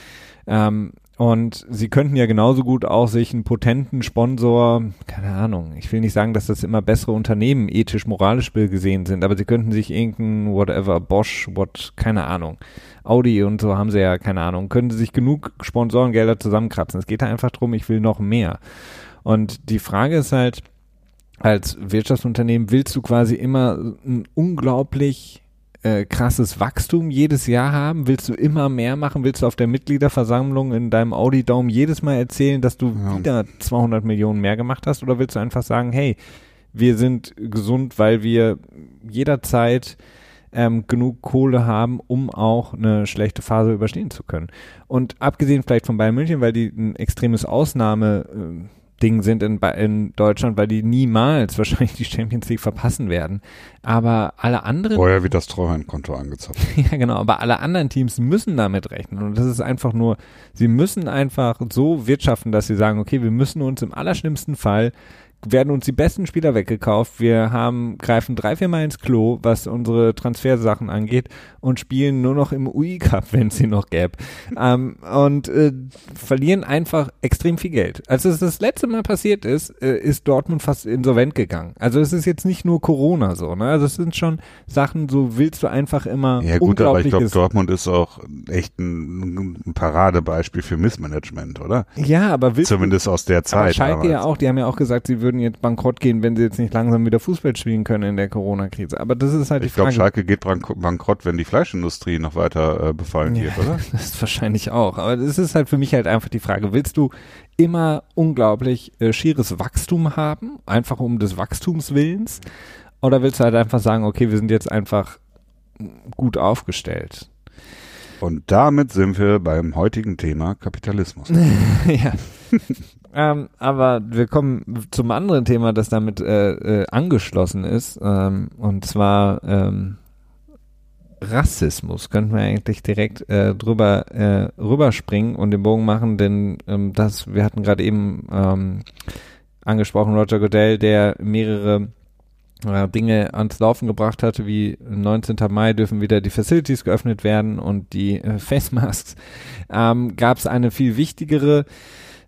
Speaker 1: Ähm, und sie könnten ja genauso gut auch sich einen potenten Sponsor, keine Ahnung, ich will nicht sagen, dass das immer bessere Unternehmen ethisch, moralisch gesehen sind, aber sie könnten sich irgendein whatever, Bosch, what, keine Ahnung, Audi und so haben sie ja, keine Ahnung, können sie sich genug Sponsorengelder zusammenkratzen. Es geht da einfach drum, ich will noch mehr. Und die Frage ist halt, als Wirtschaftsunternehmen willst du quasi immer ein unglaublich äh, krasses Wachstum jedes Jahr haben? Willst du immer mehr machen? Willst du auf der Mitgliederversammlung in deinem Audi Dome jedes Mal erzählen, dass du ja. wieder 200 Millionen mehr gemacht hast? Oder willst du einfach sagen, hey, wir sind gesund, weil wir jederzeit ähm, genug Kohle haben, um auch eine schlechte Phase überstehen zu können. Und abgesehen vielleicht von Bayern München, weil die ein extremes Ausnahme äh, Ding sind in, in Deutschland, weil die niemals wahrscheinlich die Champions League verpassen werden. Aber alle anderen.
Speaker 2: Vorher wird das Treuhandkonto angezapft.
Speaker 1: ja, genau. Aber alle anderen Teams müssen damit rechnen. Und das ist einfach nur, sie müssen einfach so wirtschaften, dass sie sagen, okay, wir müssen uns im allerschlimmsten Fall werden uns die besten Spieler weggekauft. Wir haben, greifen drei, vier Mal ins Klo, was unsere Transfersachen angeht und spielen nur noch im UI Cup, wenn es sie noch gäbe. ähm, und äh, verlieren einfach extrem viel Geld. Als es das letzte Mal passiert ist, äh, ist Dortmund fast insolvent gegangen. Also es ist jetzt nicht nur Corona so, ne? Also es sind schon Sachen, so willst du einfach immer
Speaker 2: Ja gut, aber ich glaube, Dortmund ist auch echt ein, ein Paradebeispiel für Missmanagement, oder?
Speaker 1: Ja, aber willst
Speaker 2: Zumindest aus der Zeit.
Speaker 1: Aber Schalke ja auch, die haben ja auch gesagt, sie würden jetzt bankrott gehen, wenn sie jetzt nicht langsam wieder Fußball spielen können in der Corona-Krise. Aber das ist halt
Speaker 2: ich
Speaker 1: die Frage.
Speaker 2: Ich glaube, Schalke geht bankrott, wenn die Fleischindustrie noch weiter äh, befallen
Speaker 1: ja,
Speaker 2: wird, oder?
Speaker 1: Das ist wahrscheinlich auch. Aber das ist halt für mich halt einfach die Frage, willst du immer unglaublich äh, schieres Wachstum haben, einfach um des Wachstums willens? Oder willst du halt einfach sagen, okay, wir sind jetzt einfach gut aufgestellt?
Speaker 2: Und damit sind wir beim heutigen Thema Kapitalismus.
Speaker 1: ja. ähm, aber wir kommen zum anderen Thema, das damit äh, äh, angeschlossen ist. Ähm, und zwar ähm, Rassismus. Könnten wir eigentlich direkt äh, drüber äh, rüberspringen und den Bogen machen, denn ähm, das, wir hatten gerade eben ähm, angesprochen, Roger Goodell, der mehrere äh, Dinge ans Laufen gebracht hatte, wie 19. Mai dürfen wieder die Facilities geöffnet werden und die äh, Face Masks, ähm, gab es eine viel wichtigere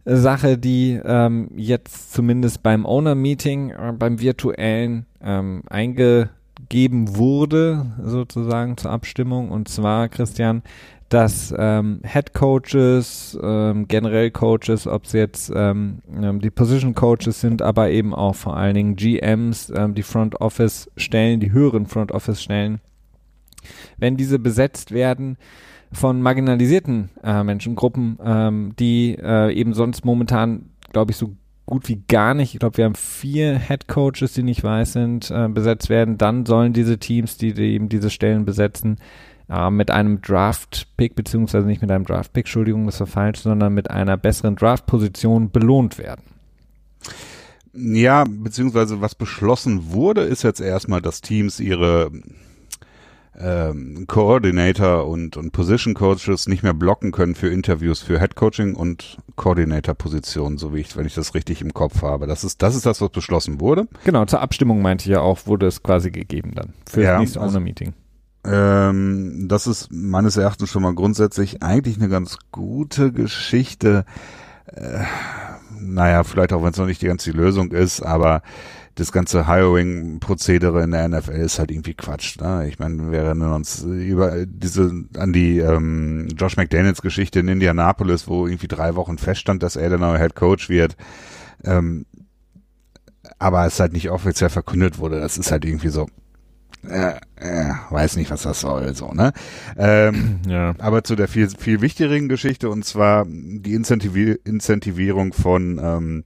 Speaker 1: Sache, die ähm, jetzt zumindest beim Owner-Meeting, äh, beim virtuellen ähm, eingegeben wurde, sozusagen zur Abstimmung. Und zwar, Christian, dass ähm, Head Coaches, ähm, generell Coaches, ob es jetzt ähm, ähm, die Position Coaches sind, aber eben auch vor allen Dingen GMs, ähm, die Front Office Stellen, die höheren Front Office Stellen, wenn diese besetzt werden von marginalisierten äh, Menschengruppen, ähm, die äh, eben sonst momentan, glaube ich, so gut wie gar nicht. Ich glaube, wir haben vier Head Coaches, die nicht weiß sind, äh, besetzt werden. Dann sollen diese Teams, die, die eben diese Stellen besetzen, äh, mit einem Draft-Pick, beziehungsweise nicht mit einem Draft-Pick, Entschuldigung, das war falsch, sondern mit einer besseren Draft-Position belohnt werden.
Speaker 2: Ja, beziehungsweise was beschlossen wurde, ist jetzt erstmal, dass Teams ihre ähm, Coordinator und, und Position Coaches nicht mehr blocken können für Interviews für Head Coaching und Coordinator Positionen, so wie ich, wenn ich das richtig im Kopf habe. Das ist, das ist das, was beschlossen wurde.
Speaker 1: Genau, zur Abstimmung meinte ich ja auch, wurde es quasi gegeben dann für
Speaker 2: Ja,
Speaker 1: das nächste
Speaker 2: also-
Speaker 1: Owner-Meeting.
Speaker 2: Ähm, das ist meines Erachtens schon mal grundsätzlich eigentlich eine ganz gute Geschichte. Äh, naja, vielleicht auch wenn es noch nicht die ganze Lösung ist, aber das ganze Hiring-Prozedere in der NFL ist halt irgendwie Quatsch. Ne? Ich meine, wir erinnern uns über diese an die ähm, Josh McDaniels Geschichte in Indianapolis, wo irgendwie drei Wochen feststand, dass er der neue Head Coach wird. Ähm, aber es halt nicht offiziell verkündet wurde. Das ist halt irgendwie so, äh, äh, weiß nicht, was das soll, so, ne? Ähm,
Speaker 1: Ja.
Speaker 2: aber zu der viel, viel wichtigeren Geschichte und zwar die Incentivi Incentivierung von ähm,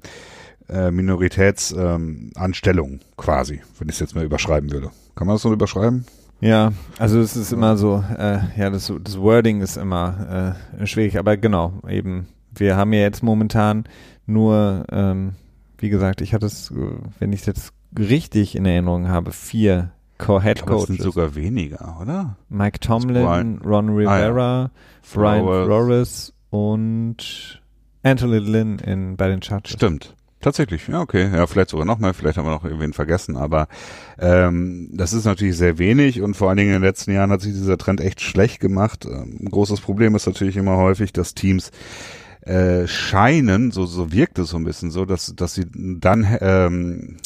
Speaker 2: äh, Minoritätsanstellungen ähm, quasi, wenn ich es jetzt mal überschreiben würde. Kann man das so überschreiben?
Speaker 1: Ja, also es ist immer so, äh, ja, das, das Wording ist immer äh, schwierig, aber genau, eben, wir haben ja jetzt momentan nur, ähm, wie gesagt, ich hatte es, wenn ich es jetzt richtig in Erinnerung habe, vier Co-Head
Speaker 2: Aber es sind
Speaker 1: Coaches.
Speaker 2: sogar weniger, oder?
Speaker 1: Mike Tomlin, Ron Rivera, Brian
Speaker 2: Flowers.
Speaker 1: Flores und Anthony Lynn in, bei den Chargers.
Speaker 2: Stimmt. Tatsächlich, ja, okay. Ja, vielleicht sogar noch mehr, vielleicht haben wir noch irgendwen vergessen, aber ähm, das ist natürlich sehr wenig und vor allen Dingen in den letzten Jahren hat sich dieser Trend echt schlecht gemacht. Ähm, ein großes Problem ist natürlich immer häufig, dass Teams äh, scheinen, so, so wirkt es so ein bisschen so, dass, dass sie dann ähm,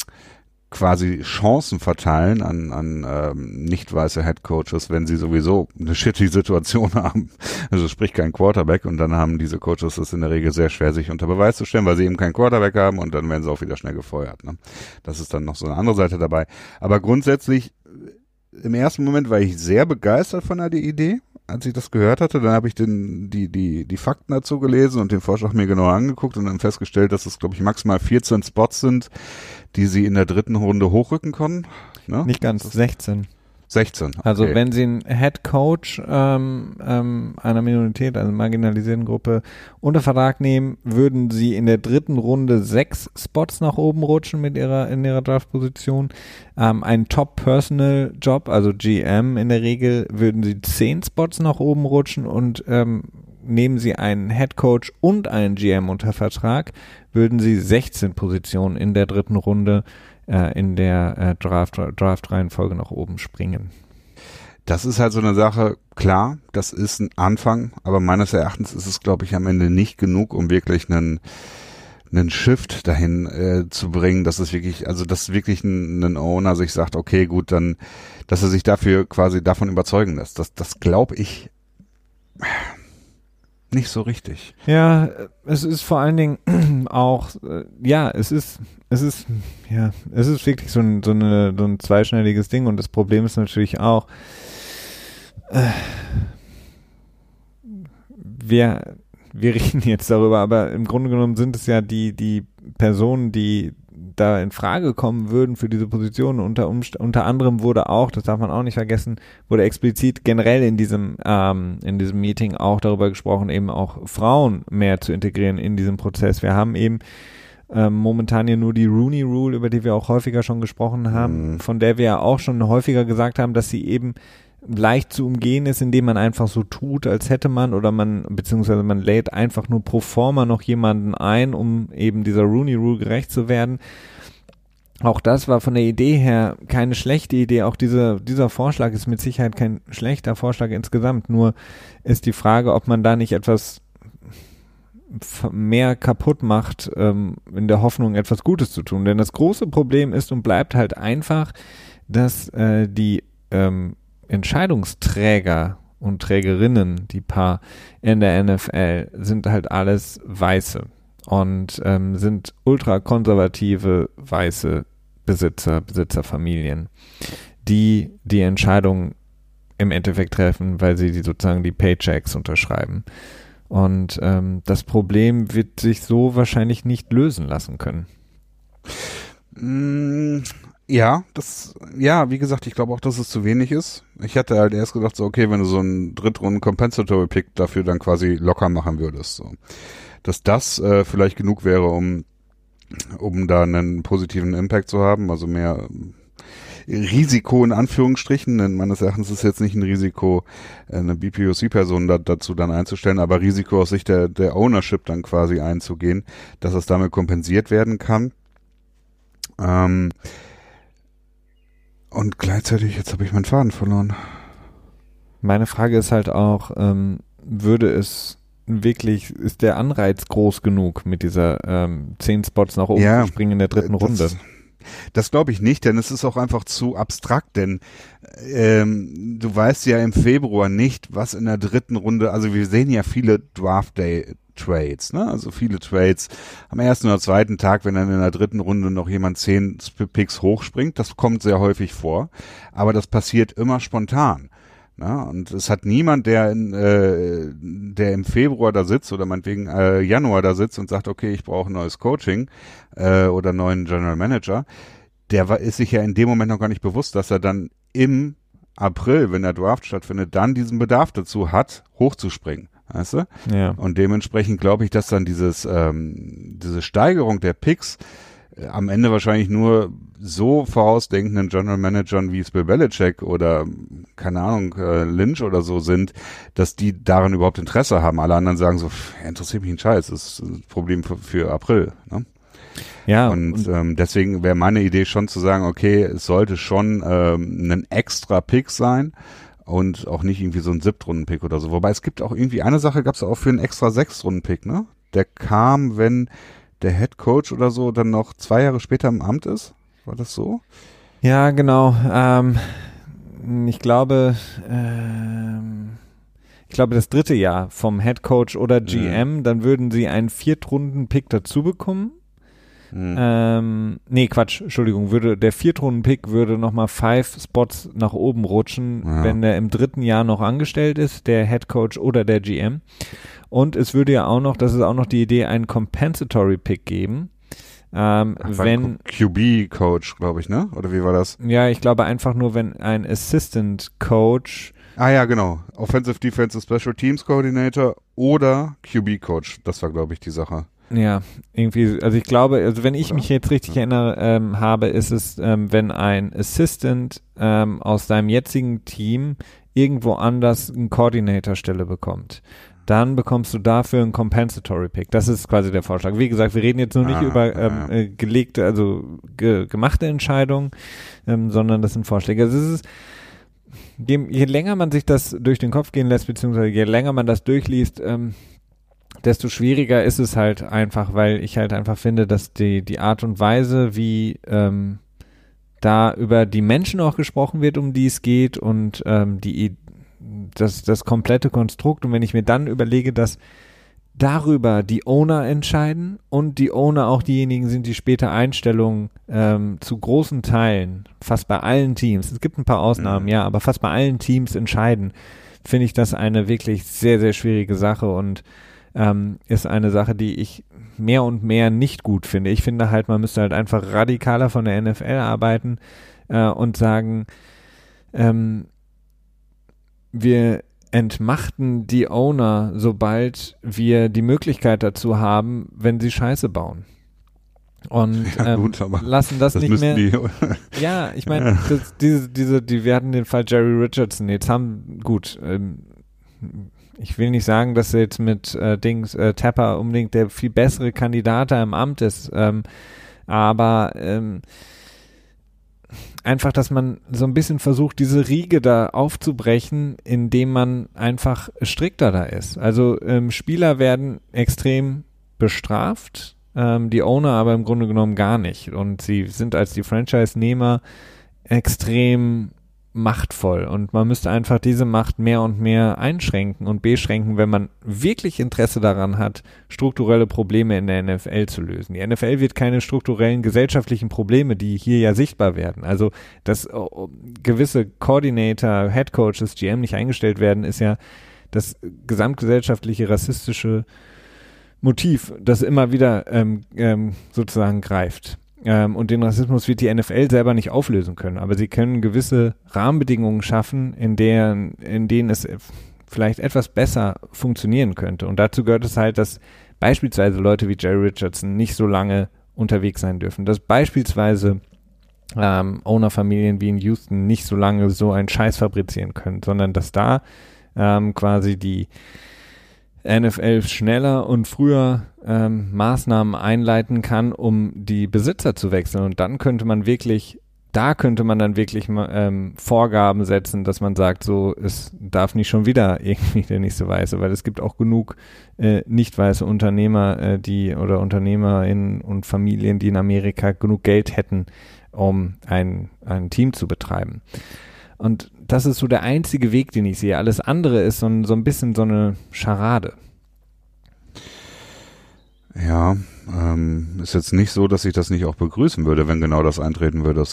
Speaker 2: quasi Chancen verteilen an, an ähm, nicht weiße Head Coaches, wenn sie sowieso eine shitty Situation haben. Also sprich kein Quarterback und dann haben diese Coaches es in der Regel sehr schwer, sich unter Beweis zu stellen, weil sie eben keinen Quarterback haben und dann werden sie auch wieder schnell gefeuert. Ne? Das ist dann noch so eine andere Seite dabei. Aber grundsätzlich, äh, im ersten Moment war ich sehr begeistert von der Idee, als ich das gehört hatte. Dann habe ich den, die, die, die Fakten dazu gelesen und den Vorschlag mir genauer angeguckt und dann festgestellt, dass es, glaube ich, maximal 14 Spots sind, die sie in der dritten Runde hochrücken können. Ne?
Speaker 1: Nicht ganz, 16.
Speaker 2: 16.
Speaker 1: Also
Speaker 2: okay.
Speaker 1: wenn Sie einen Head Coach ähm, ähm, einer Minorität, also marginalisierten Gruppe, unter Vertrag nehmen, würden Sie in der dritten Runde sechs Spots nach oben rutschen mit Ihrer in Ihrer Draftposition. Ähm, ein Top Personal Job, also GM in der Regel, würden Sie zehn Spots nach oben rutschen und ähm, nehmen sie einen Head Coach und einen GM unter Vertrag, würden sie 16 Positionen in der dritten Runde äh, in der äh, Draft, Draft-Reihenfolge nach oben springen.
Speaker 2: Das ist halt so eine Sache, klar, das ist ein Anfang, aber meines Erachtens ist es, glaube ich, am Ende nicht genug, um wirklich einen, einen Shift dahin äh, zu bringen, dass es wirklich, also dass wirklich ein, ein Owner sich sagt, okay, gut, dann, dass er sich dafür quasi davon überzeugen lässt. Das, das glaube ich nicht so richtig.
Speaker 1: Ja, es ist vor allen Dingen auch, äh, ja, es ist, es ist, ja, es ist wirklich so ein, so, eine, so ein zweischneidiges Ding und das Problem ist natürlich auch, äh, wir, wir reden jetzt darüber, aber im Grunde genommen sind es ja die, die Personen, die da in Frage kommen würden für diese Position. Unter, unter anderem wurde auch, das darf man auch nicht vergessen, wurde explizit generell in diesem, ähm, in diesem Meeting auch darüber gesprochen, eben auch Frauen mehr zu integrieren in diesem Prozess. Wir haben eben ähm, momentan ja nur die Rooney Rule, über die wir auch häufiger schon gesprochen haben, mhm. von der wir ja auch schon häufiger gesagt haben, dass sie eben leicht zu umgehen ist, indem man einfach so tut, als hätte man oder man, beziehungsweise man lädt einfach nur pro forma noch jemanden ein, um eben dieser Rooney Rule gerecht zu werden. Auch das war von der Idee her keine schlechte Idee. Auch diese, dieser Vorschlag ist mit Sicherheit kein schlechter Vorschlag insgesamt. Nur ist die Frage, ob man da nicht etwas mehr kaputt macht, ähm, in der Hoffnung, etwas Gutes zu tun. Denn das große Problem ist und bleibt halt einfach, dass äh, die ähm, Entscheidungsträger und Trägerinnen, die paar in der NFL, sind halt alles Weiße und ähm, sind ultrakonservative weiße Besitzer, Besitzerfamilien, die die Entscheidung im Endeffekt treffen, weil sie die sozusagen die Paychecks unterschreiben. Und ähm, das Problem wird sich so wahrscheinlich nicht lösen lassen können.
Speaker 2: Ja, das, ja, wie gesagt, ich glaube auch, dass es zu wenig ist. Ich hatte halt erst gedacht, so, okay, wenn du so einen Drittrunden Compensatory Pick dafür dann quasi locker machen würdest, so. Dass das äh, vielleicht genug wäre, um, um da einen positiven Impact zu haben, also mehr Risiko in Anführungsstrichen, denn meines Erachtens ist jetzt nicht ein Risiko, äh, eine BPOC-Person da, dazu dann einzustellen, aber Risiko aus Sicht der, der Ownership dann quasi einzugehen, dass es damit kompensiert werden kann. Ähm, und gleichzeitig, jetzt habe ich meinen Faden verloren.
Speaker 1: Meine Frage ist halt auch, ähm, würde es wirklich, ist der Anreiz groß genug, mit dieser ähm, zehn Spots nach oben ja, zu springen in der dritten
Speaker 2: das,
Speaker 1: Runde?
Speaker 2: Das glaube ich nicht, denn es ist auch einfach zu abstrakt, denn ähm, du weißt ja im Februar nicht, was in der dritten Runde, also wir sehen ja viele Draft Day Trades, ne? Also viele Trades am ersten oder zweiten Tag, wenn dann in der dritten Runde noch jemand zehn Picks hochspringt, das kommt sehr häufig vor, aber das passiert immer spontan. Ne? Und es hat niemand, der in, äh, der im Februar da sitzt oder meinetwegen äh, Januar da sitzt und sagt, okay, ich brauche ein neues Coaching äh, oder neuen General Manager, der war, ist sich ja in dem Moment noch gar nicht bewusst, dass er dann im April, wenn der Draft stattfindet, dann diesen Bedarf dazu hat, hochzuspringen weißt du?
Speaker 1: Ja.
Speaker 2: Und dementsprechend glaube ich, dass dann dieses, ähm, diese Steigerung der Picks äh, am Ende wahrscheinlich nur so vorausdenkenden General Managern wie Bill Belichick oder keine Ahnung äh, Lynch oder so sind, dass die daran überhaupt Interesse haben. Alle anderen sagen so, pff, interessiert mich ein Scheiß, das ist ein Problem für, für April. Ne?
Speaker 1: Ja.
Speaker 2: Und, und ähm, deswegen wäre meine Idee schon zu sagen, okay, es sollte schon ähm, ein extra Pick sein und auch nicht irgendwie so ein Siebtrunden-Pick oder so. Wobei es gibt auch irgendwie eine Sache, gab es auch für einen extra Sechstrunden-Pick, ne? Der kam, wenn der Head Coach oder so dann noch zwei Jahre später im Amt ist. War das so?
Speaker 1: Ja, genau. Ähm, ich glaube, ähm, ich glaube das dritte Jahr vom Head Coach oder GM, ja. dann würden sie einen Viertrunden-Pick dazu bekommen Mhm. Ähm, nee, Quatsch, Entschuldigung, würde der Viertrunden-Pick würde nochmal five Spots nach oben rutschen, ja. wenn der im dritten Jahr noch angestellt ist, der Head Coach oder der GM. Und es würde ja auch noch, das ist auch noch die Idee, einen Compensatory Pick geben. Ähm, Ach, wenn
Speaker 2: QB-Coach, glaube ich, ne? Oder wie war das?
Speaker 1: Ja, ich glaube einfach nur, wenn ein Assistant Coach
Speaker 2: Ah ja, genau. Offensive Defensive Special Teams Coordinator oder QB Coach. Das war, glaube ich, die Sache.
Speaker 1: Ja, irgendwie, also ich glaube, also wenn ich mich jetzt richtig erinnere ähm, habe, ist es, ähm, wenn ein Assistant ähm, aus seinem jetzigen Team irgendwo anders eine Coordinator-Stelle bekommt. dann bekommst du dafür einen Compensatory Pick. Das ist quasi der Vorschlag. Wie gesagt, wir reden jetzt nur nicht
Speaker 2: Ah,
Speaker 1: über
Speaker 2: ja.
Speaker 1: ähm, äh, gelegte, also ge gemachte Entscheidungen, ähm, sondern das sind Vorschläge. Also es ist, je, je länger man sich das durch den Kopf gehen lässt, beziehungsweise je länger man das durchliest, ähm, desto schwieriger ist es halt einfach, weil ich halt einfach finde, dass die, die Art und Weise, wie ähm, da über die Menschen auch gesprochen wird, um die es geht und ähm, die das, das komplette Konstrukt und wenn ich mir dann überlege, dass darüber die Owner entscheiden und die Owner auch diejenigen sind, die später Einstellungen ähm, zu großen Teilen, fast bei allen Teams, es gibt ein paar Ausnahmen,
Speaker 2: Mhm.
Speaker 1: ja, aber fast bei allen Teams entscheiden, finde ich das eine wirklich sehr, sehr schwierige Sache und ähm, ist eine Sache, die ich mehr und mehr nicht gut finde. Ich finde halt, man müsste halt einfach radikaler von der NFL arbeiten äh, und sagen, ähm, wir entmachten die Owner, sobald wir die Möglichkeit dazu haben, wenn sie Scheiße bauen. Und
Speaker 2: Ja,
Speaker 1: ähm,
Speaker 2: gut,
Speaker 1: lassen das,
Speaker 2: das
Speaker 1: nicht mehr.
Speaker 2: die.
Speaker 1: Ja, ich meine, diese, diese, die, wir hatten den Fall Jerry Richardson. Jetzt haben, gut, ähm, ich will nicht sagen, dass jetzt mit äh, Dings äh, Tapper unbedingt der viel bessere Kandidat da im Amt ist, ähm, aber ähm, einfach, dass man so ein bisschen versucht, diese Riege da aufzubrechen, indem man einfach strikter da ist. Also ähm, Spieler werden extrem bestraft, ähm, die Owner aber im Grunde genommen gar nicht. Und sie sind als die Franchise-Nehmer extrem machtvoll und man müsste einfach diese Macht mehr und mehr einschränken und beschränken, wenn man wirklich Interesse daran hat, strukturelle Probleme in der NFL zu lösen. Die NFL wird keine strukturellen gesellschaftlichen Probleme, die hier ja sichtbar werden. Also, dass äh, gewisse Coordinator, Head Coaches, GM nicht eingestellt werden, ist ja das gesamtgesellschaftliche rassistische Motiv, das immer wieder ähm, ähm, sozusagen greift. Ähm, und den Rassismus wird die NFL selber nicht auflösen können, aber sie können gewisse Rahmenbedingungen schaffen, in, deren, in denen es vielleicht etwas besser funktionieren könnte. Und dazu gehört es halt, dass beispielsweise Leute wie Jerry Richardson nicht so lange unterwegs sein dürfen, dass beispielsweise ähm, Owner-Familien wie in Houston nicht so lange so einen Scheiß fabrizieren können, sondern dass da ähm, quasi die NFL schneller und früher ähm, Maßnahmen einleiten kann, um die Besitzer zu wechseln. Und dann könnte man wirklich, da könnte man dann wirklich ähm, Vorgaben setzen, dass man sagt, so, es darf nicht schon wieder irgendwie der nächste Weiße, weil es gibt auch genug äh, nicht weiße Unternehmer, äh, die oder UnternehmerInnen und Familien, die in Amerika genug Geld hätten, um ein, ein Team zu betreiben. Und das ist so der einzige Weg, den ich sehe. Alles andere ist so ein, so ein bisschen so eine Scharade.
Speaker 2: Ja, ähm, ist jetzt nicht so, dass ich das nicht auch begrüßen würde, wenn genau das eintreten würde,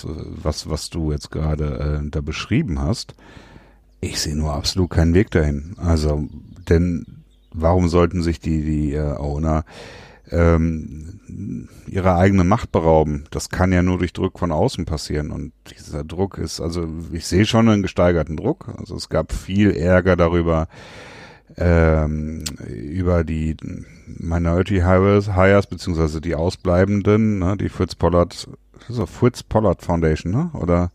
Speaker 2: was, was du jetzt gerade äh, da beschrieben hast. Ich sehe nur absolut keinen Weg dahin. Also, denn warum sollten sich die, die äh, Owner ähm, ihre eigene Macht berauben? Das kann ja nur durch Druck von außen passieren. Und dieser Druck ist, also ich sehe schon einen gesteigerten Druck. Also es gab viel Ärger darüber, ähm, über die Minority Hires, Hires beziehungsweise die Ausbleibenden, ne, die Fritz Pollard, doch Fritz Pollard Foundation, ne? Oder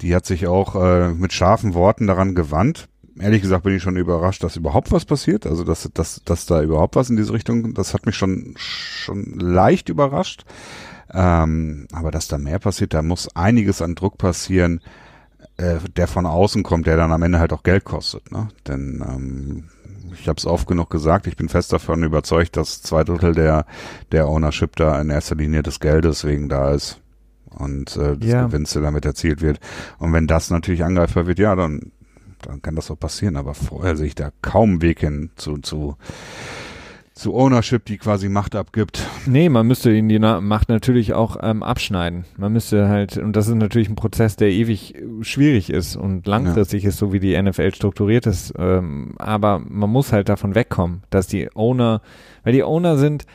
Speaker 2: die hat sich auch äh, mit scharfen Worten daran gewandt. Ehrlich gesagt bin ich schon überrascht, dass überhaupt was passiert. Also dass, dass, dass da überhaupt was in diese Richtung, das hat mich schon schon leicht überrascht. Ähm, aber dass da mehr passiert, da muss einiges an Druck passieren, äh, der von außen kommt, der dann am Ende halt auch Geld kostet. Ne? Denn ähm, ich habe es oft genug gesagt, ich bin fest davon überzeugt, dass zwei Drittel der, der Ownership da in erster Linie des Geldes wegen da ist und äh, des
Speaker 1: Ja.
Speaker 2: Gewinns, der damit erzielt wird. Und wenn das natürlich angreifbar wird, ja, dann, dann kann das auch passieren. Aber vorher sehe ich da kaum Weg hin zu, zu, zu Ownership, die quasi Macht abgibt.
Speaker 1: Nee, man müsste ihn die Macht natürlich auch ähm, abschneiden. Man müsste halt, und das ist natürlich ein Prozess, der ewig äh, schwierig ist und langfristig ist, so wie die NFL strukturiert ist. Ähm, aber man muss halt davon wegkommen, dass die Owner, weil die Owner sind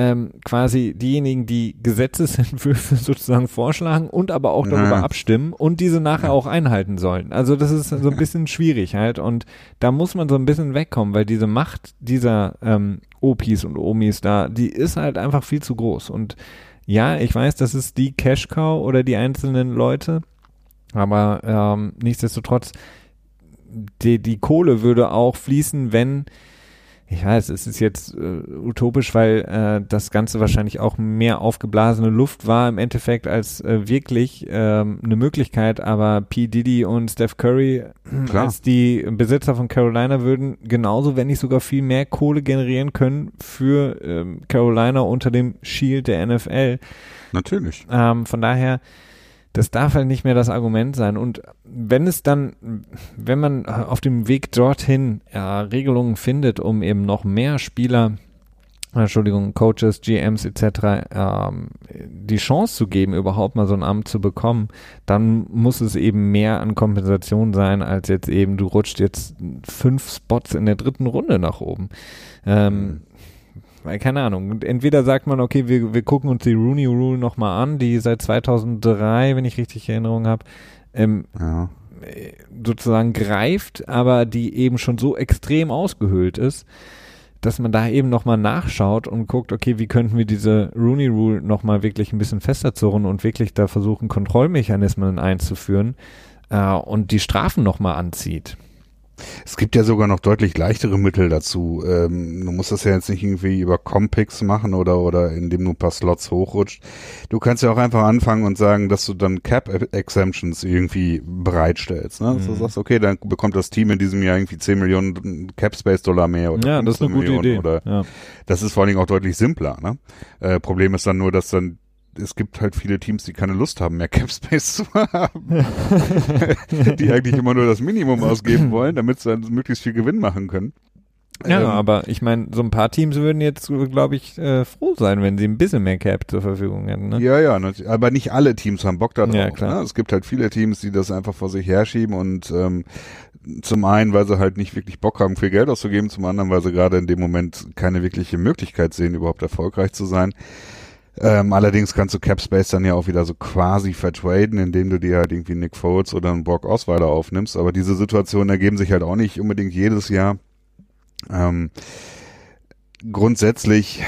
Speaker 1: ähm, quasi diejenigen, die Gesetzesentwürfe sozusagen vorschlagen und aber auch darüber
Speaker 2: Ja.
Speaker 1: abstimmen und diese nachher auch einhalten sollen. Also das ist so ein bisschen schwierig halt und da muss man so ein bisschen wegkommen, weil diese Macht dieser ähm, Opis und Omis da, die ist halt einfach viel zu groß und ja, ich weiß, das ist die Cash Cow oder die einzelnen Leute, aber ähm, nichtsdestotrotz die, die Kohle würde auch fließen, wenn ich weiß, es ist jetzt äh, utopisch, weil äh, das Ganze wahrscheinlich auch mehr aufgeblasene Luft war im Endeffekt als äh, wirklich ähm, eine Möglichkeit. Aber P. Diddy und Steph Curry
Speaker 2: Klar.
Speaker 1: als die Besitzer von Carolina würden genauso, wenn nicht sogar viel mehr Kohle generieren können für ähm, Carolina unter dem Shield der NFL.
Speaker 2: Natürlich.
Speaker 1: Ähm, von daher das darf halt nicht mehr das Argument sein. Und wenn es dann, wenn man auf dem Weg dorthin ja, Regelungen findet, um eben noch mehr Spieler, Entschuldigung, Coaches, GMs etc. Ähm, die Chance zu geben, überhaupt mal so ein Amt zu bekommen, dann muss es eben mehr an Kompensation sein, als jetzt eben, du rutscht jetzt fünf Spots in der dritten Runde nach oben. Ähm, weil, keine Ahnung, entweder sagt man, okay, wir, wir gucken uns die Rooney Rule nochmal an, die seit 2003, wenn ich richtig Erinnerung habe, ähm,
Speaker 2: Ja.
Speaker 1: äh, sozusagen greift, aber die eben schon so extrem ausgehöhlt ist, dass man da eben nochmal nachschaut und guckt, okay, wie könnten wir diese Rooney Rule nochmal wirklich ein bisschen fester zurren und wirklich da versuchen, Kontrollmechanismen einzuführen äh, und die Strafen nochmal anzieht.
Speaker 2: Es gibt ja sogar noch deutlich leichtere Mittel dazu. Ähm, du musst das ja jetzt nicht irgendwie über Compix machen oder, oder indem du ein paar Slots hochrutscht. Du kannst ja auch einfach anfangen und sagen, dass du dann Cap-Exemptions irgendwie bereitstellst. Ne? Dass du
Speaker 1: Mhm.
Speaker 2: sagst, okay, dann bekommt das Team in diesem Jahr irgendwie 10 Millionen Cap-Space-Dollar mehr oder
Speaker 1: Ja, das ist eine
Speaker 2: 15
Speaker 1: gute
Speaker 2: Millionen
Speaker 1: Idee.
Speaker 2: Oder,
Speaker 1: Ja.
Speaker 2: das ist vor allen Dingen auch deutlich simpler. Ne? Äh, Problem ist dann nur, dass dann es gibt halt viele Teams, die keine Lust haben, mehr Cap Space zu haben, die eigentlich immer nur das Minimum ausgeben wollen, damit sie dann möglichst viel Gewinn machen können.
Speaker 1: Ja,
Speaker 2: Ähm,
Speaker 1: aber ich meine, so ein paar Teams würden jetzt, glaube ich, äh, froh sein, wenn sie ein bisschen mehr Cap zur Verfügung hätten. Ne?
Speaker 2: Ja, ja, aber nicht alle Teams haben Bock darauf.
Speaker 1: Ja, klar.
Speaker 2: Ne? Es gibt halt viele Teams, die das einfach vor sich herschieben und ähm, zum einen, weil sie halt nicht wirklich Bock haben, viel Geld auszugeben, zum anderen, weil sie gerade in dem Moment keine wirkliche Möglichkeit sehen, überhaupt erfolgreich zu sein. Ähm, allerdings kannst du Capspace dann ja auch wieder so quasi vertraden, indem du dir halt irgendwie Nick Foles oder einen Brock Osweiler aufnimmst. Aber diese Situationen ergeben sich halt auch nicht unbedingt jedes Jahr. Ähm, grundsätzlich,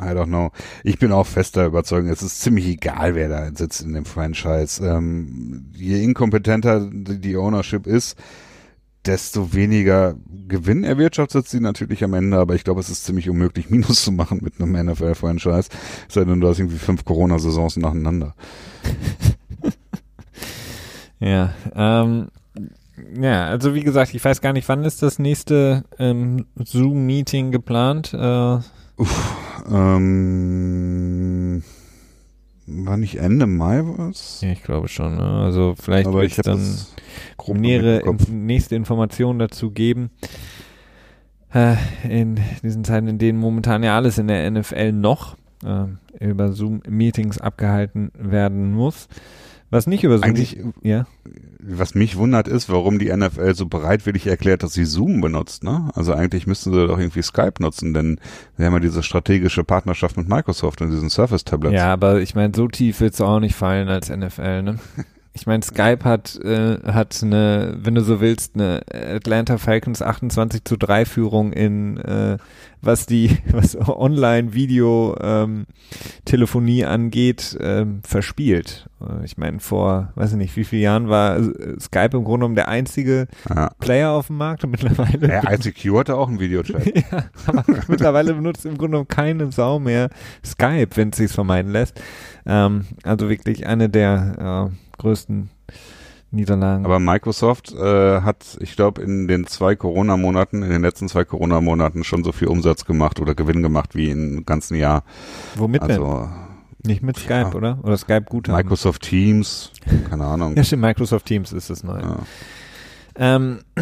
Speaker 2: I don't know. Ich bin auch fester Überzeugung, es ist ziemlich egal, wer da sitzt in dem Franchise. Ähm, je inkompetenter die Ownership ist, desto weniger Gewinn erwirtschaftet sie natürlich am Ende, aber ich glaube, es ist ziemlich unmöglich, Minus zu machen mit einem NFL-Franchise, es sei denn, du hast irgendwie fünf Corona-Saisons nacheinander.
Speaker 1: Ja, ähm, ja, also wie gesagt, ich weiß gar nicht, wann ist das nächste ähm, Zoom-Meeting geplant? Äh,
Speaker 2: Ähm, war nicht Ende Mai was?
Speaker 1: ja, ich glaube schon. Ne? Also vielleicht
Speaker 2: aber ich
Speaker 1: dann nähere, nächste Informationen dazu geben. Äh, in diesen Zeiten, in denen momentan ja alles in der NFL noch äh, über Zoom-Meetings abgehalten werden muss. Was nicht über Zoom...
Speaker 2: Eigentlich,
Speaker 1: ja.
Speaker 2: was mich wundert, ist, warum die NFL so bereitwillig erklärt, dass sie Zoom benutzt. Ne? Also eigentlich müssten sie doch irgendwie Skype nutzen, denn wir haben ja diese strategische Partnerschaft mit Microsoft und diesen Surface-Tablets.
Speaker 1: Ja, aber ich meine, so tief willst du auch nicht fallen als NFL, ne? Ich meine, Skype hat, äh, hat eine, wenn du so willst, eine Atlanta Falcons 28 zu 3 Führung in, äh, was die, was Online-Video, ähm, Telefonie angeht, ähm, verspielt. Äh, Ich meine, vor, weiß ich nicht, wie vielen Jahren war äh, Skype im Grunde genommen der einzige
Speaker 2: Ja.
Speaker 1: Player auf dem Markt und mittlerweile
Speaker 2: Ja, ICQ hatte auch einen Videochat.
Speaker 1: ja, aber mittlerweile benutzt im Grunde genommen keine Sau mehr Skype, wenn es sich vermeiden lässt. Ähm, also wirklich eine der äh, größten Niederlagen.
Speaker 2: Aber Microsoft äh, hat, ich glaube, in den zwei Corona-Monaten, in den letzten zwei Corona-Monaten schon so viel Umsatz gemacht oder Gewinn gemacht wie im ganzen Jahr.
Speaker 1: Womit denn?
Speaker 2: Also
Speaker 1: Nicht mit Skype,
Speaker 2: ja.
Speaker 1: oder? Oder Skype Guthaben?
Speaker 2: Microsoft Teams, keine Ahnung.
Speaker 1: Ja, stimmt, Microsoft Teams ist das neue.
Speaker 2: Ja.
Speaker 1: Ähm,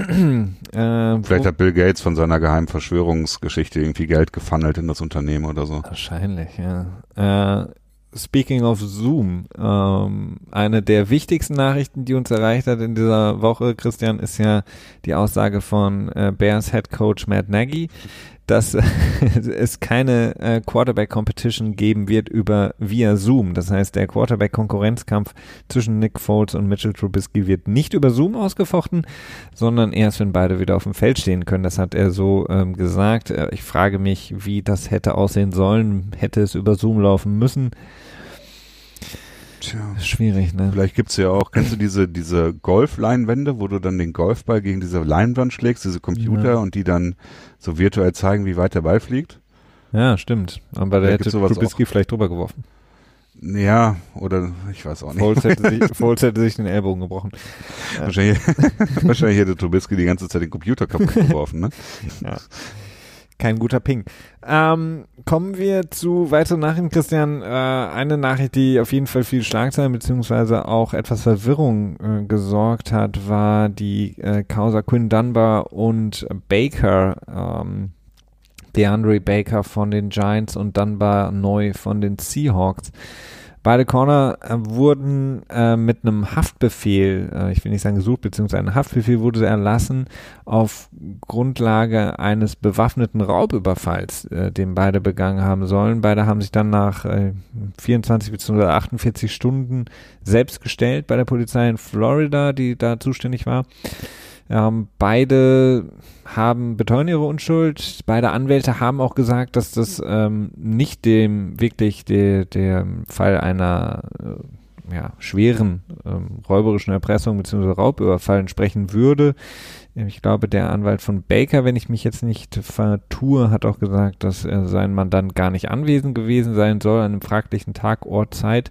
Speaker 1: äh,
Speaker 2: Vielleicht hat Bill Gates von seiner geheimen Verschwörungsgeschichte irgendwie Geld gefunnelt in das Unternehmen oder so.
Speaker 1: Wahrscheinlich, ja. Äh, speaking of Zoom, ähm, eine der wichtigsten Nachrichten, die uns erreicht hat in dieser Woche, Christian, ist ja die Aussage von äh, Bears Head Coach Matt Nagy, dass es keine äh, Quarterback Competition geben wird über via Zoom. Das heißt, der Quarterback Konkurrenzkampf zwischen Nick Foles und Mitchell Trubisky wird nicht über Zoom ausgefochten, sondern erst, wenn beide wieder auf dem Feld stehen können. Das hat er so ähm, gesagt. Äh, Ich frage mich, wie das hätte aussehen sollen. Hätte es über Zoom laufen müssen? Tja. Schwierig, ne?
Speaker 2: Vielleicht gibt's ja auch, kennst du diese, diese Golf-Leinwände, wo du dann den Golfball gegen diese Leinwand schlägst, diese Computer ja. und die dann so virtuell zeigen, wie weit der Ball fliegt?
Speaker 1: Ja, stimmt. Aber da hätte Trubisky vielleicht drüber geworfen.
Speaker 2: Ja, oder ich weiß auch nicht.
Speaker 1: Foles hätte, sich, Foles hätte sich den Ellbogen gebrochen.
Speaker 2: Wahrscheinlich, wahrscheinlich hätte Trubisky die ganze Zeit den Computer kaputt geworfen, ne?
Speaker 1: Ja. Kein guter Ping. Ähm, kommen wir zu weiteren Nachrichten, Christian. Äh, eine Nachricht, die auf jeden Fall viel Schlagzeilen beziehungsweise auch etwas Verwirrung äh, gesorgt hat, war die äh, Causa Quinn Dunbar und Baker. Ähm, DeAndre Baker von den Giants und Dunbar neu von den Seahawks. Beide Corner äh, wurden äh, mit einem Haftbefehl, äh, ich will nicht sagen gesucht, beziehungsweise ein Haftbefehl wurde erlassen auf Grundlage eines bewaffneten Raubüberfalls, äh, den beide begangen haben sollen. Beide haben sich dann nach 24 bzw. 48 Stunden selbst gestellt bei der Polizei in Florida, die da zuständig war. Ähm, beide haben beteuern ihre Unschuld. Beide Anwälte haben auch gesagt, dass das ähm, nicht dem wirklich der, der Fall einer äh, ja, schweren ähm, räuberischen Erpressung bzw. Raubüberfall entsprechen würde. Ich glaube, der Anwalt von Baker, wenn ich mich jetzt nicht vertue, hat auch gesagt, dass äh, sein Mandant gar nicht anwesend gewesen sein soll an einem fraglichen Tag, Ort, Zeit.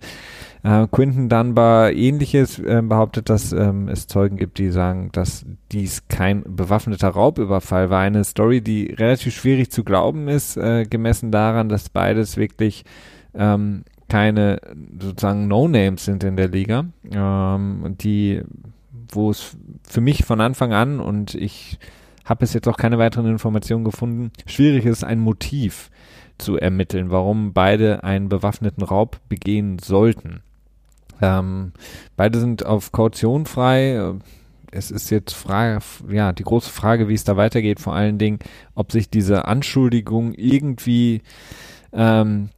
Speaker 1: Äh, Quinton Dunbar ähnliches äh, behauptet, dass ähm, es Zeugen gibt, die sagen, dass dies kein bewaffneter Raubüberfall war. Eine Story, die relativ schwierig zu glauben ist, äh, gemessen daran, dass beides wirklich ähm, keine sozusagen No-Names sind in der Liga, ähm, die, wo es für mich von Anfang an und ich habe es jetzt auch keine weiteren Informationen gefunden, schwierig ist, ein Motiv zu ermitteln, warum beide einen bewaffneten Raub begehen sollten. Ähm, beide sind auf Kaution frei. Es ist jetzt Frage, ja, die große Frage, wie es da weitergeht, vor allen Dingen, ob sich diese Anschuldigung irgendwie ähm,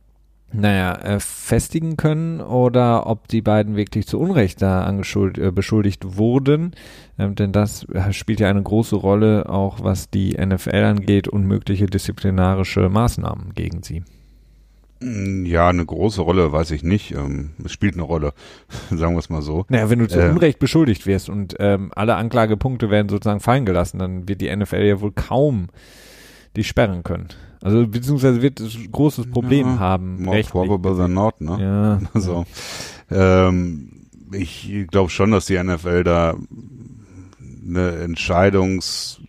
Speaker 1: naja, äh, festigen können oder ob die beiden wirklich zu Unrecht da äh, beschuldigt wurden. Ähm, denn das äh, spielt ja eine große Rolle, auch was die NFL angeht und mögliche disziplinarische Maßnahmen gegen sie.
Speaker 2: Mm, ja, eine große Rolle, weiß ich nicht. Ähm, es spielt eine Rolle, sagen wir es mal so.
Speaker 1: Naja, wenn du zu äh, Unrecht beschuldigt wirst und ähm, alle Anklagepunkte werden sozusagen fallen gelassen, dann wird die NFL ja wohl kaum die sperren können. Also beziehungsweise wird es ein großes Problem ja, haben.
Speaker 2: More probable than not, ne?
Speaker 1: Ja.
Speaker 2: Also, ähm, ich glaube schon, dass die NFL da eine Entscheidungs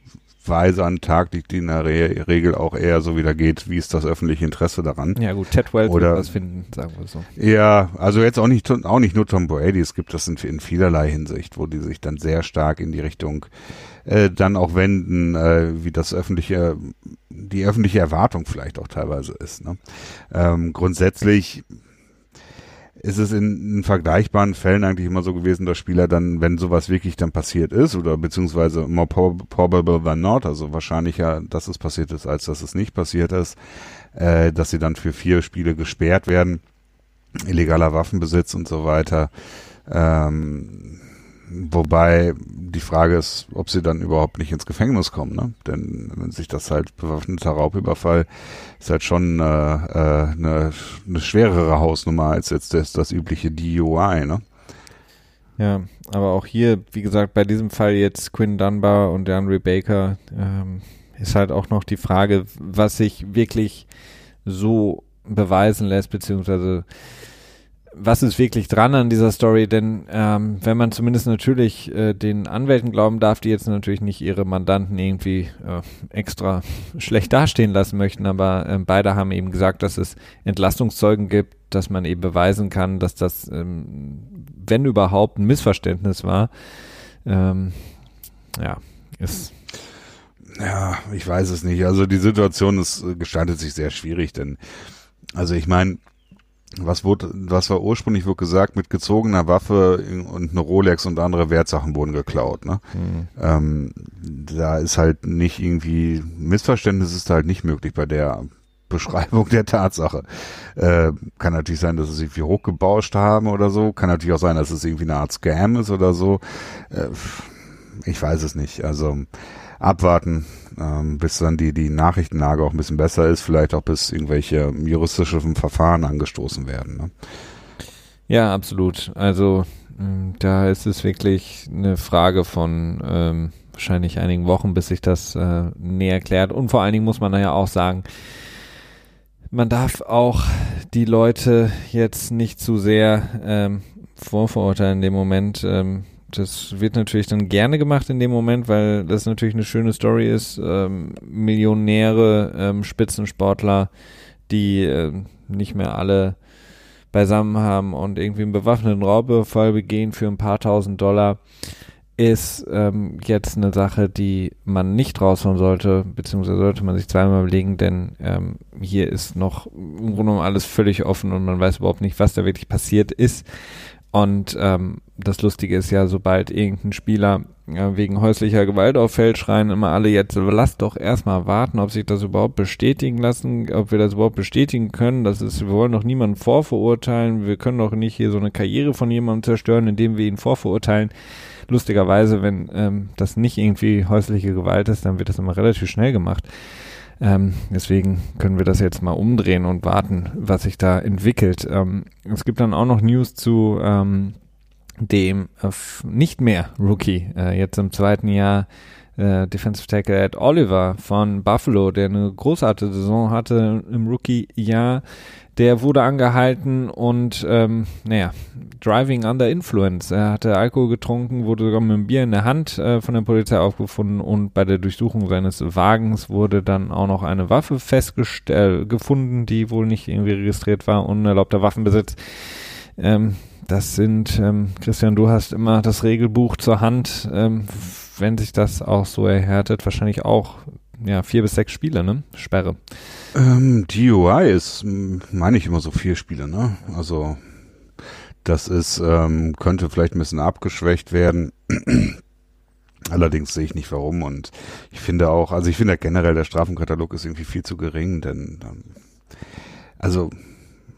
Speaker 2: Weise an den Tag liegt, die in der Re Regel auch eher so wieder geht, wie ist das öffentliche Interesse daran.
Speaker 1: Ja gut, Ted Wells Oder, wird was finden, sagen wir so.
Speaker 2: Ja, also jetzt auch nicht, auch nicht nur Tom Brady, es gibt das in, in vielerlei Hinsicht, wo die sich dann sehr stark in die Richtung äh, dann auch wenden, äh, wie das öffentliche, die öffentliche Erwartung vielleicht auch teilweise ist. Ne? Ähm, grundsätzlich ist es in, in, vergleichbaren Fällen eigentlich immer so gewesen, dass Spieler dann, wenn sowas wirklich dann passiert ist, oder beziehungsweise more probable than not, also wahrscheinlicher, dass es passiert ist, als dass es nicht passiert ist, äh, dass sie dann für vier Spiele gesperrt werden, illegaler Waffenbesitz und so weiter. Ähm, Wobei die Frage ist, ob sie dann überhaupt nicht ins Gefängnis kommen, ne? Denn wenn sich das halt bewaffneter Raubüberfall ist halt schon äh, äh, eine, eine schwerere Hausnummer als jetzt das, das übliche DUI, ne?
Speaker 1: Ja, aber auch hier, wie gesagt, bei diesem Fall jetzt Quinn Dunbar und DeAndre Baker ähm, ist halt auch noch die Frage, was sich wirklich so beweisen lässt, beziehungsweise was ist wirklich dran an dieser Story? Denn ähm, wenn man zumindest natürlich äh, den Anwälten glauben darf, die jetzt natürlich nicht ihre Mandanten irgendwie äh, extra schlecht dastehen lassen möchten, aber äh, beide haben eben gesagt, dass es Entlastungszeugen gibt, dass man eben beweisen kann, dass das, ähm, wenn überhaupt, ein Missverständnis war. Ähm, ja, ist
Speaker 2: ja, ich weiß es nicht. Also die Situation ist äh, gestaltet sich sehr schwierig, denn also ich meine, was wurde, was war ursprünglich wird gesagt, mit gezogener Waffe und eine Rolex und andere Wertsachen wurden geklaut, ne? Mhm. Ähm, da ist halt nicht irgendwie, Missverständnis ist halt nicht möglich bei der Beschreibung der Tatsache. Äh, kann natürlich sein, dass es irgendwie hochgebauscht haben oder so. Kann natürlich auch sein, dass es irgendwie eine Art Scam ist oder so. Äh, ich weiß es nicht. Also abwarten, ähm, bis dann die, die Nachrichtenlage auch ein bisschen besser ist, vielleicht auch bis irgendwelche juristischen Verfahren angestoßen werden. Ne?
Speaker 1: Ja, absolut. Also mm, da ist es wirklich eine Frage von ähm, wahrscheinlich einigen Wochen, bis sich das äh, näher klärt. Und vor allen Dingen muss man ja auch sagen, man darf auch die Leute jetzt nicht zu sehr ähm, vorverurteilen in dem Moment. Ähm, das wird natürlich dann gerne gemacht in dem Moment, weil das natürlich eine schöne Story ist. Ähm, Millionäre, ähm, Spitzensportler, die äh, nicht mehr alle beisammen haben und irgendwie einen bewaffneten Raubüberfall begehen für ein paar tausend Dollar, ist ähm, jetzt eine Sache, die man nicht raushauen sollte, beziehungsweise sollte man sich zweimal überlegen, denn ähm, hier ist noch im Grunde genommen alles völlig offen und man weiß überhaupt nicht, was da wirklich passiert ist. Und ähm, das Lustige ist ja, sobald irgendein Spieler ja, wegen häuslicher Gewalt auffällt, schreien immer alle jetzt, lass doch erstmal warten, ob sich das überhaupt bestätigen lassen, ob wir das überhaupt bestätigen können. Das ist, wir wollen doch niemanden vorverurteilen, wir können doch nicht hier so eine Karriere von jemandem zerstören, indem wir ihn vorverurteilen. Lustigerweise, wenn ähm, das nicht irgendwie häusliche Gewalt ist, dann wird das immer relativ schnell gemacht. Ähm, deswegen können wir das jetzt mal umdrehen und warten, was sich da entwickelt. Ähm, es gibt dann auch noch News zu ähm, dem äh, nicht mehr Rookie, äh, jetzt im zweiten Jahr äh, Defensive Tackle Ed Oliver von Buffalo, der eine großartige Saison hatte im Rookie-Jahr. Der wurde angehalten und, ähm, naja, Driving Under Influence. Er hatte Alkohol getrunken, wurde sogar mit einem Bier in der Hand äh, von der Polizei aufgefunden und bei der Durchsuchung seines Wagens wurde dann auch noch eine Waffe festgestellt, gefunden, die wohl nicht irgendwie registriert war, unerlaubter Waffenbesitz. Ähm, das sind, ähm, Christian, du hast immer das Regelbuch zur Hand. Ähm, wenn sich das auch so erhärtet, wahrscheinlich auch ja, vier bis sechs Spiele, ne? Sperre.
Speaker 2: Ähm, DUI ist, meine ich immer so vier Spiele, ne? Also das ist, ähm, könnte vielleicht ein bisschen abgeschwächt werden. Allerdings sehe ich nicht warum und ich finde auch, also ich finde generell der Strafenkatalog ist irgendwie viel zu gering, denn ähm, also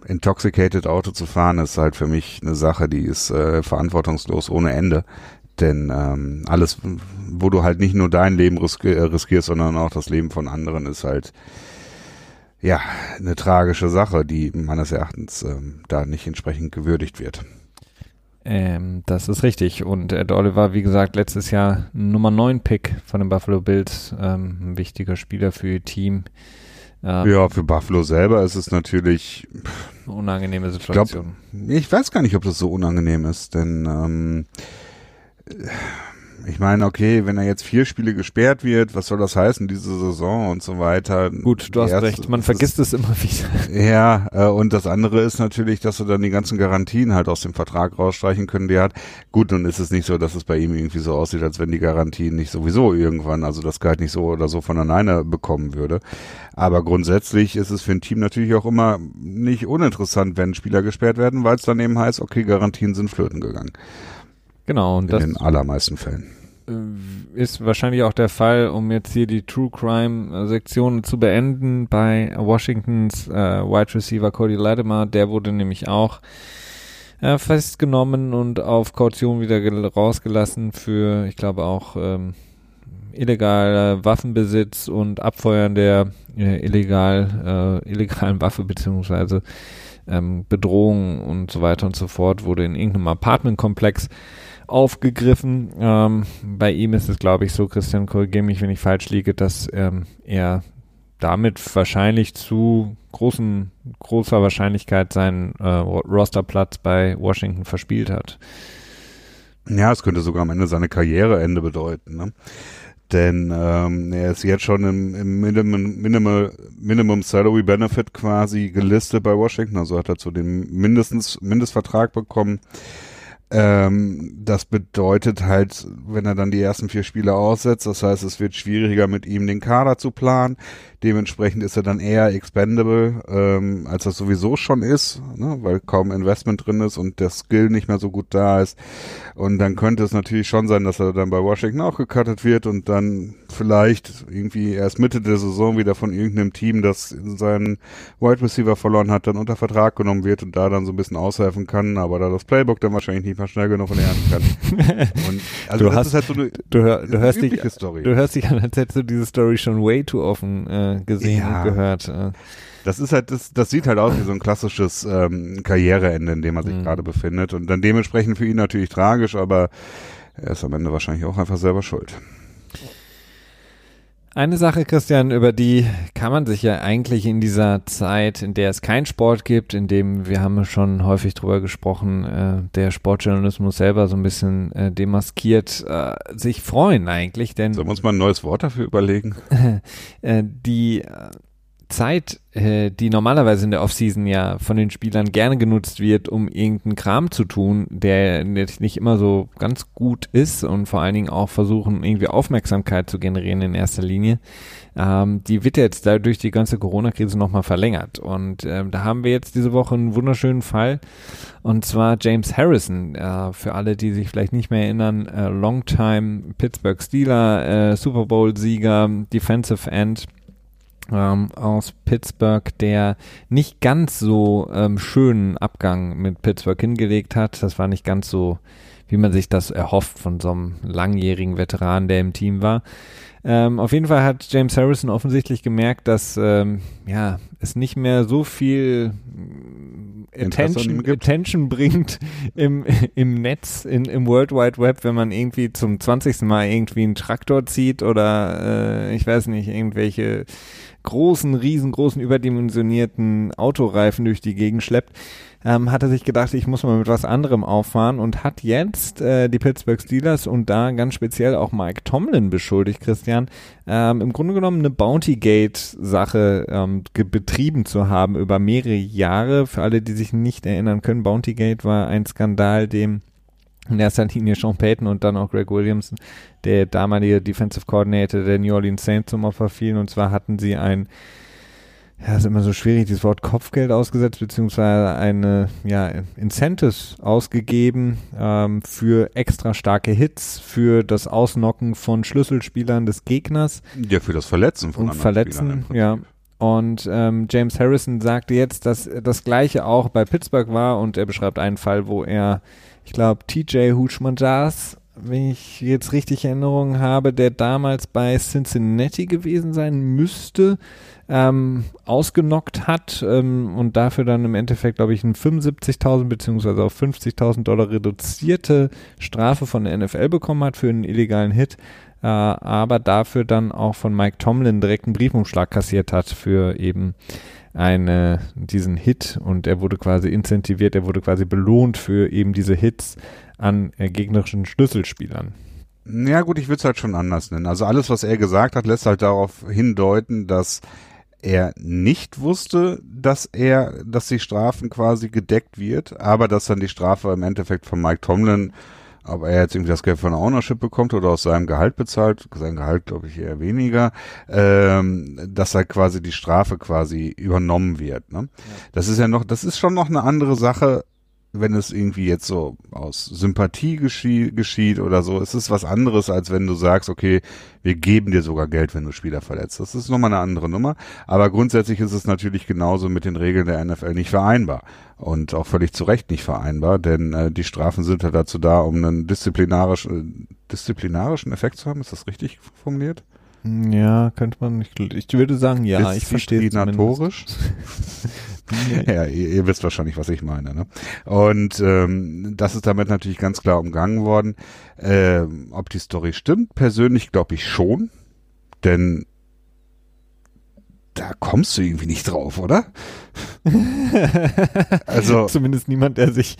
Speaker 2: intoxicated Auto zu fahren ist halt für mich eine Sache, die ist äh, verantwortungslos ohne Ende. Denn ähm, alles, wo du halt nicht nur dein Leben äh, riskierst, sondern auch das Leben von anderen, ist halt ja eine tragische Sache, die meines Erachtens ähm, da nicht entsprechend gewürdigt wird.
Speaker 1: Ähm, das ist richtig. Und Ed Oliver, wie gesagt, letztes Jahr Nummer 9 Pick von den Buffalo Bills, ähm, ein wichtiger Spieler für ihr Team.
Speaker 2: Ähm, ja, für Buffalo selber ist es natürlich
Speaker 1: eine unangenehme Situation.
Speaker 2: Ich, glaub, ich weiß gar nicht, ob das so unangenehm ist, denn ähm, ich meine, okay, wenn er jetzt vier Spiele gesperrt wird, was soll das heißen, diese Saison und so weiter.
Speaker 1: Gut, du hast Erst, recht, man vergisst es immer wieder.
Speaker 2: Ja, äh, und das andere ist natürlich, dass du dann die ganzen Garantien halt aus dem Vertrag rausstreichen können, die er hat. Gut, nun ist es nicht so, dass es bei ihm irgendwie so aussieht, als wenn die Garantien nicht sowieso irgendwann, also das Gehalt nicht so oder so von alleine bekommen würde. Aber grundsätzlich ist es für ein Team natürlich auch immer nicht uninteressant, wenn Spieler gesperrt werden, weil es dann eben heißt, okay, Garantien sind flöten gegangen.
Speaker 1: Genau.
Speaker 2: Und in das den allermeisten Fällen.
Speaker 1: Äh, ist wahrscheinlich auch der Fall, um jetzt hier die True Crime Sektion zu beenden bei Washingtons äh, Wide Receiver Cody Latimer. Der wurde nämlich auch äh, festgenommen und auf Kaution wieder rausgelassen für, ich glaube auch ähm, illegaler Waffenbesitz und Abfeuern der äh, illegal äh, illegalen Waffe beziehungsweise ähm, Bedrohung und so weiter und so fort wurde in irgendeinem Apartmentkomplex aufgegriffen. Ähm, bei ihm ist es, glaube ich, so, Christian, korrigiere mich, wenn ich falsch liege, dass ähm, er damit wahrscheinlich zu großen, großer Wahrscheinlichkeit seinen äh, Rosterplatz bei Washington verspielt hat.
Speaker 2: Ja, es könnte sogar am Ende seine Karriereende bedeuten. Ne? Denn ähm, er ist jetzt schon im, im Minimum, Minimum, Minimum Salary Benefit quasi gelistet bei Washington. Also hat er zu dem mindestens Mindestvertrag bekommen. Ähm, das bedeutet halt, wenn er dann die ersten vier Spiele aussetzt, das heißt, es wird schwieriger mit ihm den Kader zu planen. Dementsprechend ist er dann eher expendable, ähm, als das sowieso schon ist, ne, weil kaum Investment drin ist und der Skill nicht mehr so gut da ist. Und dann könnte es natürlich schon sein, dass er dann bei Washington auch gecuttet wird und dann vielleicht irgendwie erst Mitte der Saison wieder von irgendeinem Team, das seinen Wide Receiver verloren hat, dann unter Vertrag genommen wird und da dann so ein bisschen aushelfen kann, aber da das Playbook dann wahrscheinlich nicht einfach schnell genug lernen kann.
Speaker 1: Und also du das hast, ist halt so eine, du, hör, du hörst dich, Story. Du hörst dich an, als hättest du diese Story schon way too offen äh, gesehen ja. und gehört. Äh.
Speaker 2: Das ist halt, das, das sieht halt aus wie so ein klassisches ähm, Karriereende, in dem er sich mhm. gerade befindet. Und dann dementsprechend für ihn natürlich tragisch, aber er ist am Ende wahrscheinlich auch einfach selber schuld.
Speaker 1: Eine Sache, Christian, über die kann man sich ja eigentlich in dieser Zeit, in der es keinen Sport gibt, in dem wir haben schon häufig drüber gesprochen, äh, der Sportjournalismus selber so ein bisschen äh, demaskiert, äh, sich freuen eigentlich, denn
Speaker 2: sollen wir uns mal ein neues Wort dafür überlegen?
Speaker 1: äh, die Zeit, äh, die normalerweise in der Offseason ja von den Spielern gerne genutzt wird, um irgendeinen Kram zu tun, der nicht immer so ganz gut ist und vor allen Dingen auch versuchen, irgendwie Aufmerksamkeit zu generieren in erster Linie, ähm, die wird jetzt dadurch die ganze Corona-Krise nochmal verlängert. Und ähm, da haben wir jetzt diese Woche einen wunderschönen Fall und zwar James Harrison, äh, für alle, die sich vielleicht nicht mehr erinnern, äh, Longtime Pittsburgh Steeler, äh, Super Bowl-Sieger, Defensive End, ähm, aus Pittsburgh, der nicht ganz so ähm, schönen Abgang mit Pittsburgh hingelegt hat. Das war nicht ganz so, wie man sich das erhofft von so einem langjährigen Veteran, der im Team war. Ähm, auf jeden Fall hat James Harrison offensichtlich gemerkt, dass ähm, ja, es nicht mehr so viel Attention, Attention bringt im, im Netz, in, im World Wide Web, wenn man irgendwie zum 20. Mal irgendwie einen Traktor zieht oder äh, ich weiß nicht, irgendwelche großen, riesengroßen, überdimensionierten Autoreifen durch die Gegend schleppt, ähm, hat er sich gedacht, ich muss mal mit was anderem auffahren und hat jetzt äh, die Pittsburgh Steelers und da ganz speziell auch Mike Tomlin beschuldigt, Christian, ähm, im Grunde genommen eine Bounty Gate Sache ähm, betrieben zu haben über mehrere Jahre. Für alle, die sich nicht erinnern können, Bounty Gate war ein Skandal, dem in erster Linie Sean Payton und dann auch Greg Williams, der damalige Defensive Coordinator der New Orleans Saints zum Opfer fielen. Und zwar hatten sie ein, ja, ist immer so schwierig, dieses Wort Kopfgeld ausgesetzt, beziehungsweise eine, ja, Incentives ausgegeben ähm, für extra starke Hits, für das Ausnocken von Schlüsselspielern des Gegners.
Speaker 2: Ja, für das Verletzen von
Speaker 1: und Verletzen, ja. Und ähm, James Harrison sagte jetzt, dass das gleiche auch bei Pittsburgh war und er beschreibt einen Fall, wo er ich glaube, TJ Hutschmann-Jazz, wenn ich jetzt richtig Erinnerungen habe, der damals bei Cincinnati gewesen sein müsste, ähm, ausgenockt hat ähm, und dafür dann im Endeffekt, glaube ich, eine 75.000 beziehungsweise auf 50.000 Dollar reduzierte Strafe von der NFL bekommen hat für einen illegalen Hit, äh, aber dafür dann auch von Mike Tomlin direkt einen Briefumschlag kassiert hat für eben eine, diesen Hit und er wurde quasi incentiviert, er wurde quasi belohnt für eben diese Hits an äh, gegnerischen Schlüsselspielern.
Speaker 2: Ja gut, ich würde es halt schon anders nennen. Also alles, was er gesagt hat, lässt halt darauf hindeuten, dass er nicht wusste, dass er, dass die Strafen quasi gedeckt wird, aber dass dann die Strafe im Endeffekt von Mike Tomlin ob er jetzt irgendwie das Geld von Ownership bekommt oder aus seinem Gehalt bezahlt, sein Gehalt glaube ich eher weniger, ähm, dass halt quasi die Strafe quasi übernommen wird. Ne? Ja. Das ist ja noch, das ist schon noch eine andere Sache, wenn es irgendwie jetzt so aus Sympathie geschie geschieht oder so, es ist was anderes, als wenn du sagst, okay, wir geben dir sogar Geld, wenn du Spieler verletzt. Das ist nochmal eine andere Nummer. Aber grundsätzlich ist es natürlich genauso mit den Regeln der NFL nicht vereinbar. Und auch völlig zu Recht nicht vereinbar, denn äh, die Strafen sind halt dazu da, um einen disziplinarisch, äh, disziplinarischen Effekt zu haben. Ist das richtig formuliert?
Speaker 1: Ja, könnte man, ich, ich würde sagen, ja, ich verstehe
Speaker 2: Disziplinatorisch? ja, ihr, ihr, wisst wahrscheinlich, was ich meine. Ne? Und ähm, das ist damit natürlich ganz klar umgangen worden. Ähm, ob die Story stimmt, persönlich glaube ich schon, denn da kommst du irgendwie nicht drauf, oder?
Speaker 1: also zumindest niemand, der sich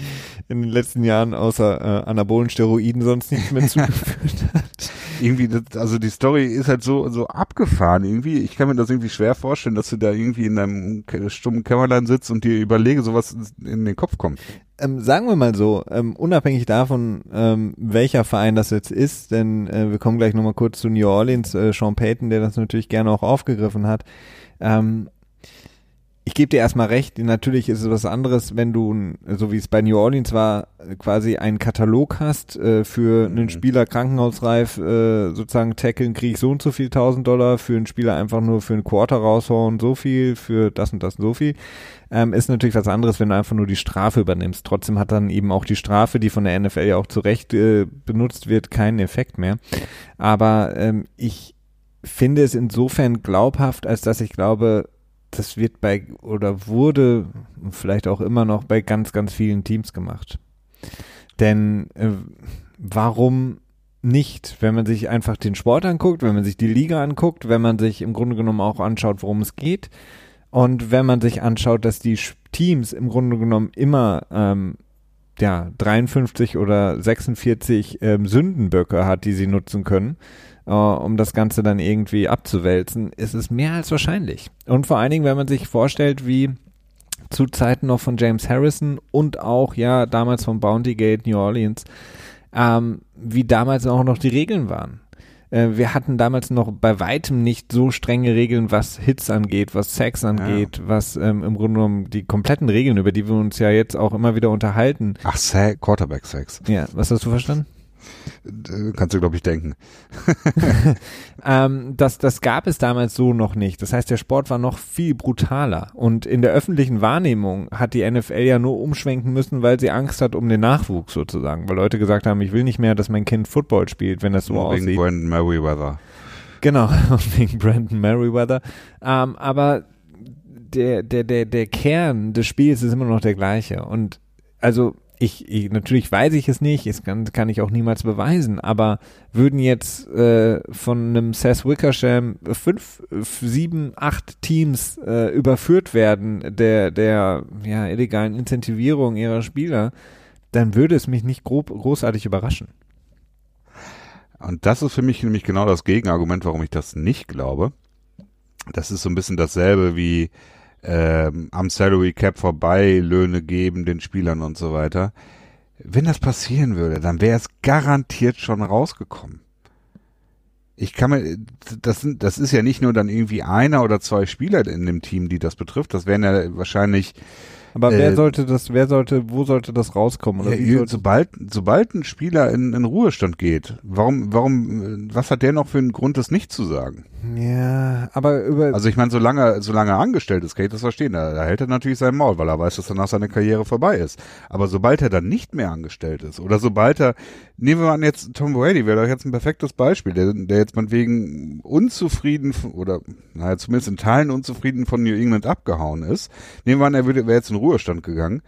Speaker 1: in den letzten Jahren außer äh, anabolen Steroiden sonst nichts mehr zugeführt hat.
Speaker 2: Irgendwie, das, also die Story ist halt so so abgefahren irgendwie. Ich kann mir das irgendwie schwer vorstellen, dass du da irgendwie in deinem stummen Kämmerlein sitzt und dir überlege, sowas in den Kopf kommt.
Speaker 1: Ähm, sagen wir mal so, ähm, unabhängig davon, ähm, welcher Verein das jetzt ist, denn äh, wir kommen gleich nochmal kurz zu New Orleans, äh, Sean Payton, der das natürlich gerne auch aufgegriffen hat. Ähm, ich gebe dir erstmal recht, natürlich ist es was anderes, wenn du, so wie es bei New Orleans war, quasi einen Katalog hast, äh, für einen mhm. Spieler krankenhausreif äh, sozusagen tackeln, kriege ich so und so viel tausend Dollar, für einen Spieler einfach nur für einen Quarter raushauen, so viel, für das und das so viel. Ähm, ist natürlich was anderes, wenn du einfach nur die Strafe übernimmst. Trotzdem hat dann eben auch die Strafe, die von der NFL ja auch zu Recht äh, benutzt wird, keinen Effekt mehr. Aber ähm, ich finde es insofern glaubhaft, als dass ich glaube, das wird bei oder wurde vielleicht auch immer noch bei ganz, ganz vielen Teams gemacht. Denn äh, warum nicht, wenn man sich einfach den Sport anguckt, wenn man sich die Liga anguckt, wenn man sich im Grunde genommen auch anschaut, worum es geht und wenn man sich anschaut, dass die Teams im Grunde genommen immer ähm, ja 53 oder 46 ähm, Sündenböcke hat, die sie nutzen können, äh, um das Ganze dann irgendwie abzuwälzen, ist es mehr als wahrscheinlich. Und vor allen Dingen, wenn man sich vorstellt, wie zu Zeiten noch von James Harrison und auch ja damals von Bounty Gate New Orleans, ähm, wie damals auch noch die Regeln waren. Äh, wir hatten damals noch bei weitem nicht so strenge Regeln, was Hits angeht, was Sex angeht, ja. was ähm, im Grunde genommen die kompletten Regeln, über die wir uns ja jetzt auch immer wieder unterhalten.
Speaker 2: Ach, Quarterback-Sex.
Speaker 1: Ja, was hast du verstanden?
Speaker 2: Kannst du, glaube ich, denken.
Speaker 1: ähm, das, das gab es damals so noch nicht. Das heißt, der Sport war noch viel brutaler. Und in der öffentlichen Wahrnehmung hat die NFL ja nur umschwenken müssen, weil sie Angst hat um den Nachwuchs sozusagen. Weil Leute gesagt haben, ich will nicht mehr, dass mein Kind Football spielt, wenn das so
Speaker 2: Wegen
Speaker 1: aussieht. Wegen
Speaker 2: Brandon Merriweather.
Speaker 1: Genau, wegen Brandon Merriweather. Ähm, aber der, der, der, der Kern des Spiels ist immer noch der gleiche. Und also ich, ich, natürlich weiß ich es nicht, es kann, kann ich auch niemals beweisen, aber würden jetzt äh, von einem Seth Wickersham fünf, sieben, acht Teams äh, überführt werden der, der ja, illegalen Incentivierung ihrer Spieler, dann würde es mich nicht grob, großartig überraschen.
Speaker 2: Und das ist für mich nämlich genau das Gegenargument, warum ich das nicht glaube. Das ist so ein bisschen dasselbe wie ähm, am Salary Cap vorbei Löhne geben den Spielern und so weiter. Wenn das passieren würde, dann wäre es garantiert schon rausgekommen. Ich kann mir, das, sind, das ist ja nicht nur dann irgendwie einer oder zwei Spieler in dem Team, die das betrifft. Das wären ja wahrscheinlich
Speaker 1: aber wer äh, sollte das, wer sollte, wo sollte das rauskommen? Oder
Speaker 2: ja, sobald, sobald ein Spieler in, in Ruhestand geht, warum, warum, was hat der noch für einen Grund, das nicht zu sagen?
Speaker 1: Ja, aber über.
Speaker 2: Also ich meine, solange, solange er angestellt ist, kann ich das verstehen. Da, da hält er natürlich sein Maul, weil er weiß, dass danach seine Karriere vorbei ist. Aber sobald er dann nicht mehr angestellt ist, oder sobald er, nehmen wir mal jetzt Tom Brady, wäre doch jetzt ein perfektes Beispiel, der, der jetzt mal wegen unzufrieden oder naja, zumindest in Teilen unzufrieden von New England abgehauen ist. Nehmen wir an, er wäre jetzt in Ruhestand gegangen.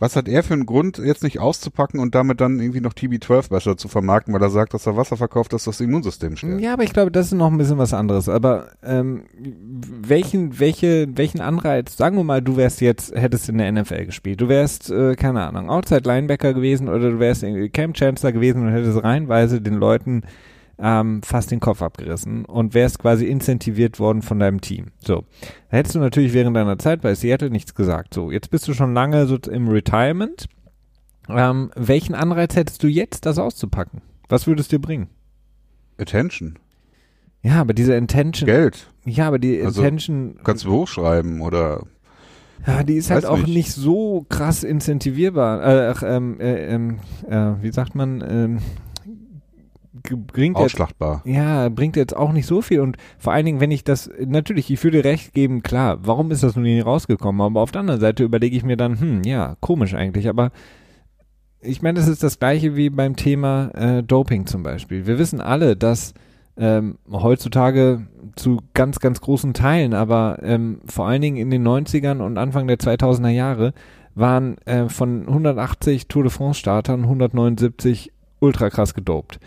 Speaker 2: Was hat er für einen Grund, jetzt nicht auszupacken und damit dann irgendwie noch TB12 besser zu vermarkten, weil er sagt, dass er Wasser verkauft, dass das Immunsystem stärkt?
Speaker 1: Ja, aber ich glaube, das ist noch ein bisschen was anderes. Aber ähm, welchen, welche, welchen Anreiz, sagen wir mal, du wärst jetzt, hättest in der NFL gespielt, du wärst, äh, keine Ahnung, Outside Linebacker gewesen oder du wärst Camp Chancellor gewesen und hättest reihenweise den Leuten ähm, fast den Kopf abgerissen und wärst quasi incentiviert worden von deinem Team. So. Da hättest du natürlich während deiner Zeit bei Seattle nichts gesagt. So, jetzt bist du schon lange so im Retirement. Ähm, welchen Anreiz hättest du jetzt, das auszupacken? Was würde es dir bringen?
Speaker 2: Attention.
Speaker 1: Ja, aber diese Intention.
Speaker 2: Geld.
Speaker 1: Ja, aber die also, Intention.
Speaker 2: Kannst du hochschreiben oder.
Speaker 1: Ja, die ist halt auch nicht. nicht. so krass incentivierbar. Äh, ähm, äh, ähm, äh, wie sagt man? Bringt
Speaker 2: Ausschlachtbar.
Speaker 1: Jetzt, ja, bringt jetzt auch nicht so viel und vor allen Dingen, wenn ich das, natürlich, ich würde recht geben, klar, warum ist das nun nie rausgekommen, aber auf der anderen Seite überlege ich mir dann, hm, ja, komisch eigentlich, aber ich meine, das ist das gleiche wie beim Thema äh, Doping zum Beispiel. Wir wissen alle, dass ähm, heutzutage zu ganz, ganz großen Teilen, aber ähm, vor allen Dingen in den 90ern und Anfang der 2000er Jahre waren äh, von 180 Tour de France Startern 179 ultra krass gedopt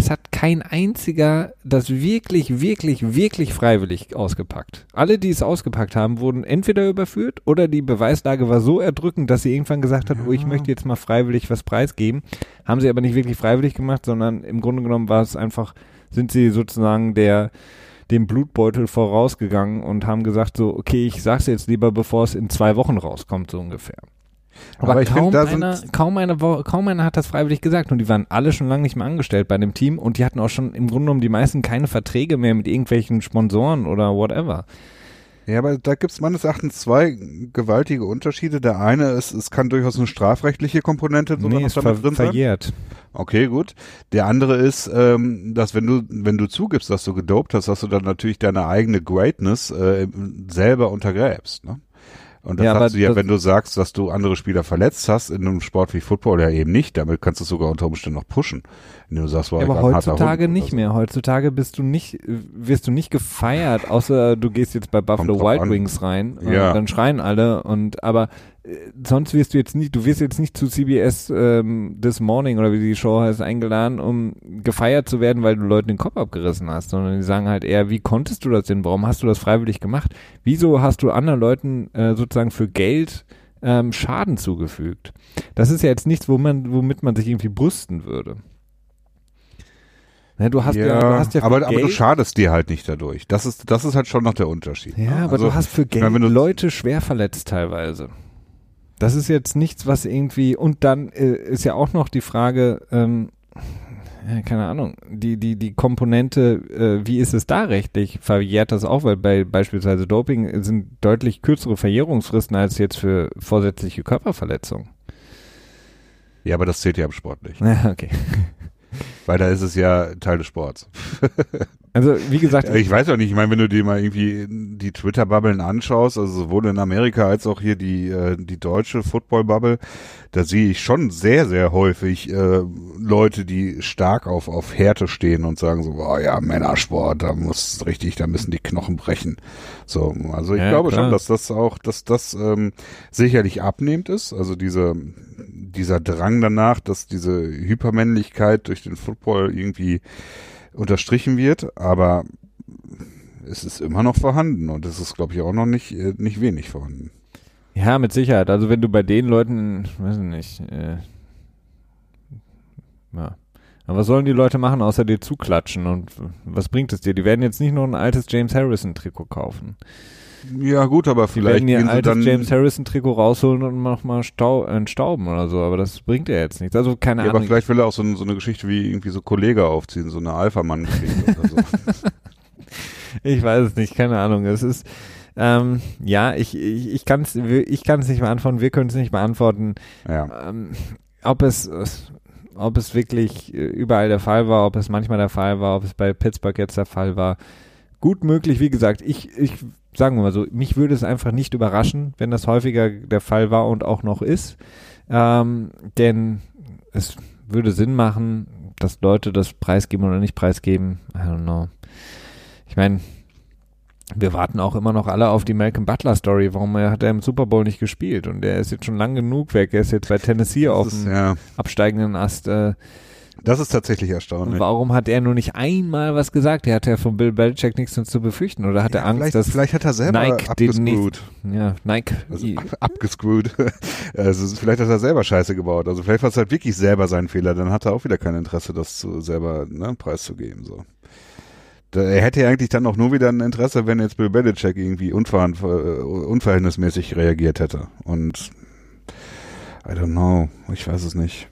Speaker 1: es hat kein einziger das wirklich, wirklich, wirklich freiwillig ausgepackt. Alle, die es ausgepackt haben, wurden entweder überführt oder die Beweislage war so erdrückend, dass sie irgendwann gesagt hat, ja. oh, ich möchte jetzt mal freiwillig was preisgeben. Haben sie aber nicht wirklich freiwillig gemacht, sondern im Grunde genommen war es einfach, sind sie sozusagen der, dem Blutbeutel vorausgegangen und haben gesagt so, okay, ich sag's jetzt lieber, bevor es in zwei Wochen rauskommt, so ungefähr. Aber, Aber kaum, find, einer, kaum, eine, kaum einer hat das freiwillig gesagt und die waren alle schon lange nicht mehr angestellt bei dem Team und die hatten auch schon im Grunde genommen die meisten keine Verträge mehr mit irgendwelchen Sponsoren oder whatever.
Speaker 2: Ja, aber da gibt es meines Erachtens zwei gewaltige Unterschiede. Der eine ist, es kann durchaus eine strafrechtliche Komponente
Speaker 1: nee, noch damit ver drin sein. verjährt.
Speaker 2: Okay, gut. Der andere ist, ähm, dass wenn du, wenn du zugibst, dass du gedopt hast, dass du dann natürlich deine eigene Greatness äh, selber untergräbst. Ne? Und das ja, sagst du ja, wenn du sagst, dass du andere Spieler verletzt hast in einem Sport wie Football ja eben nicht, damit kannst du es sogar unter Umständen noch pushen.
Speaker 1: Wenn du sagst, war ja, aber heutzutage nicht so. mehr. Heutzutage bist du nicht, wirst du nicht gefeiert, außer du gehst jetzt bei Buffalo Wild Wings rein. Ja. dann schreien alle und aber sonst wirst du jetzt nicht, du wirst jetzt nicht zu CBS ähm, This Morning oder wie die Show heißt eingeladen, um gefeiert zu werden, weil du Leuten den Kopf abgerissen hast, sondern die sagen halt eher, wie konntest du das denn? Warum hast du das freiwillig gemacht? Wieso hast du anderen Leuten äh, sozusagen für Geld ähm, Schaden zugefügt? Das ist ja jetzt nichts, wo man, womit man sich irgendwie brüsten würde.
Speaker 2: Ne, du hast ja, ja, du hast ja aber, aber du schadest dir halt nicht dadurch. Das ist, das ist halt schon noch der Unterschied.
Speaker 1: Ja, ne? aber also, du hast für Geld meine, Leute schwer verletzt teilweise. Das ist jetzt nichts, was irgendwie, und dann äh, ist ja auch noch die Frage, ähm, ja, keine Ahnung, die, die, die Komponente, äh, wie ist es da rechtlich? Verjährt das auch, weil bei beispielsweise Doping sind deutlich kürzere Verjährungsfristen als jetzt für vorsätzliche Körperverletzungen.
Speaker 2: Ja, aber das zählt ja im Sport nicht.
Speaker 1: Okay.
Speaker 2: Weil da ist es ja Teil des Sports.
Speaker 1: Also wie gesagt,
Speaker 2: ich weiß auch nicht. Ich meine, wenn du dir mal irgendwie die Twitter-Bubblen anschaust, also sowohl in Amerika als auch hier die äh, die deutsche Football-Bubble, da sehe ich schon sehr sehr häufig äh, Leute, die stark auf auf Härte stehen und sagen so, oh ja Männersport, da muss richtig, da müssen die Knochen brechen. So, also ich ja, glaube klar. schon, dass das auch, dass das ähm, sicherlich abnehmend ist. Also diese dieser Drang danach, dass diese Hypermännlichkeit durch den Football irgendwie unterstrichen wird, aber es ist immer noch vorhanden und es ist, glaube ich, auch noch nicht, äh, nicht wenig vorhanden.
Speaker 1: Ja, mit Sicherheit. Also wenn du bei den Leuten, weiß ich nicht, äh, ja. Aber was sollen die Leute machen, außer dir zuklatschen? Und was bringt es dir? Die werden jetzt nicht nur ein altes James Harrison-Trikot kaufen.
Speaker 2: Ja, gut, aber vielleicht.
Speaker 1: Werden ihr altes James Harrison-Trikot rausholen und nochmal Stau, entstauben oder so, aber das bringt ja jetzt nichts. Also keine ja, Ahnung.
Speaker 2: Aber vielleicht will er auch so, so eine Geschichte wie irgendwie so Kollege aufziehen, so eine Alpha-Mann-Geschichte oder so.
Speaker 1: ich weiß es nicht, keine Ahnung. Es ist. Ähm, ja, ich, ich, ich kann es ich kann's nicht beantworten, wir können es nicht beantworten.
Speaker 2: Ja.
Speaker 1: Ähm, ob es ob es wirklich überall der Fall war, ob es manchmal der Fall war, ob es bei Pittsburgh jetzt der Fall war. Gut möglich, wie gesagt, ich, ich sagen wir mal so, mich würde es einfach nicht überraschen, wenn das häufiger der Fall war und auch noch ist. Ähm, denn es würde Sinn machen, dass Leute das preisgeben oder nicht preisgeben. I don't know. Ich meine, wir warten auch immer noch alle auf die Malcolm Butler Story. Warum hat er im Super Bowl nicht gespielt? Und er ist jetzt schon lang genug weg. Er ist jetzt bei Tennessee das auf dem ja. absteigenden Ast. Äh,
Speaker 2: das ist tatsächlich erstaunlich.
Speaker 1: Und warum hat er nur nicht einmal was gesagt? Er hatte ja von Bill Belichick nichts zu befürchten oder hat ja, er Angst, dass
Speaker 2: vielleicht hat er selber
Speaker 1: Nike abgescrewt.
Speaker 2: Ja, Nike also ab, abgescrewt. also vielleicht hat er selber Scheiße gebaut. Also vielleicht war es halt wirklich selber sein Fehler. Dann hat er auch wieder kein Interesse, das zu, selber ne, preiszugeben. So. Er hätte ja eigentlich dann auch nur wieder ein Interesse, wenn jetzt Bill Belichick irgendwie unver äh, unverhältnismäßig reagiert hätte. Und I don't know, ich weiß es nicht.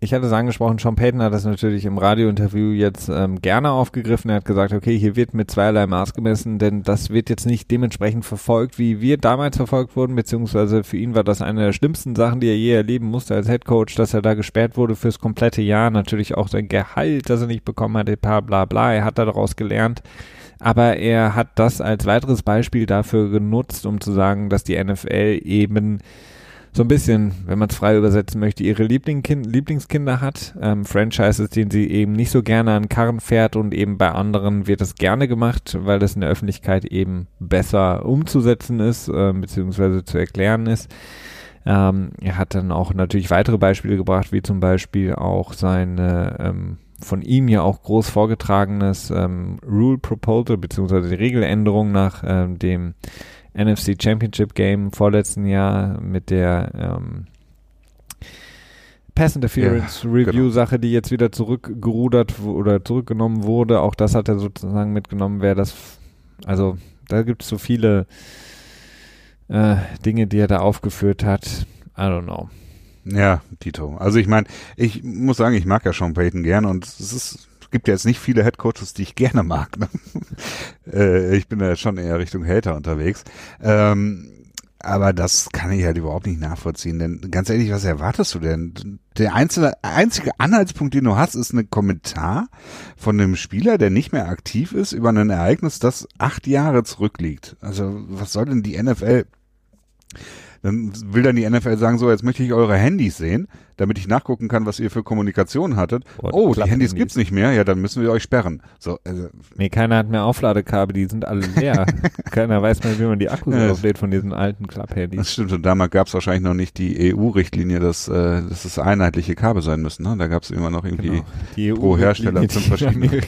Speaker 1: Ich hatte es angesprochen, Sean Payton hat das natürlich im Radiointerview jetzt ähm, gerne aufgegriffen. Er hat gesagt, okay, hier wird mit zweierlei Maß gemessen, denn das wird jetzt nicht dementsprechend verfolgt, wie wir damals verfolgt wurden, beziehungsweise für ihn war das eine der schlimmsten Sachen, die er je erleben musste als Head Coach, dass er da gesperrt wurde fürs komplette Jahr. Natürlich auch sein Gehalt, das er nicht bekommen hat, bla bla bla. Er hat daraus gelernt. Aber er hat das als weiteres Beispiel dafür genutzt, um zu sagen, dass die NFL eben so ein bisschen, wenn man es frei übersetzen möchte, ihre Lieblingskind, Lieblingskinder hat. Ähm, Franchises, denen sie eben nicht so gerne an Karren fährt und eben bei anderen wird es gerne gemacht, weil das in der Öffentlichkeit eben besser umzusetzen ist, äh, beziehungsweise zu erklären ist. Ähm, er hat dann auch natürlich weitere Beispiele gebracht, wie zum Beispiel auch seine ähm, von ihm ja auch groß vorgetragenes ähm, Rule Proposal beziehungsweise die Regeländerung nach ähm, dem NFC Championship Game vorletzten Jahr mit der ähm, Pass Interference ja, Review genau. Sache, die jetzt wieder zurückgerudert oder zurückgenommen wurde. Auch das hat er sozusagen mitgenommen, wer das, also da gibt es so viele äh, Dinge, die er da aufgeführt hat. I don't know.
Speaker 2: Ja, Tito. Also ich meine, ich muss sagen, ich mag ja Sean Payton gern und es ist gibt ja jetzt nicht viele Headcoaches, die ich gerne mag. Ne? äh, ich bin da schon eher Richtung Hater unterwegs. Ähm, aber das kann ich halt überhaupt nicht nachvollziehen. Denn ganz ehrlich, was erwartest du denn? Der einzelne, einzige Anhaltspunkt, den du hast, ist ein Kommentar von einem Spieler, der nicht mehr aktiv ist, über ein Ereignis, das acht Jahre zurückliegt. Also was soll denn die NFL? Dann will dann die NFL sagen, so, jetzt möchte ich eure Handys sehen damit ich nachgucken kann, was ihr für Kommunikation hattet. Oh, oh die Handys gibt's nicht mehr, ja, dann müssen wir euch sperren. So,
Speaker 1: also. Nee, keiner hat mehr Aufladekabel, die sind alle leer. keiner weiß mehr, wie man die Akkus ja, auflädt von diesen alten Klapp-Handys.
Speaker 2: Das stimmt, und damals gab's wahrscheinlich noch nicht die EU-Richtlinie, dass, äh, dass es einheitliche Kabel sein müssen. Ne? Da gab's immer noch irgendwie genau. pro Hersteller zum verschiedenen.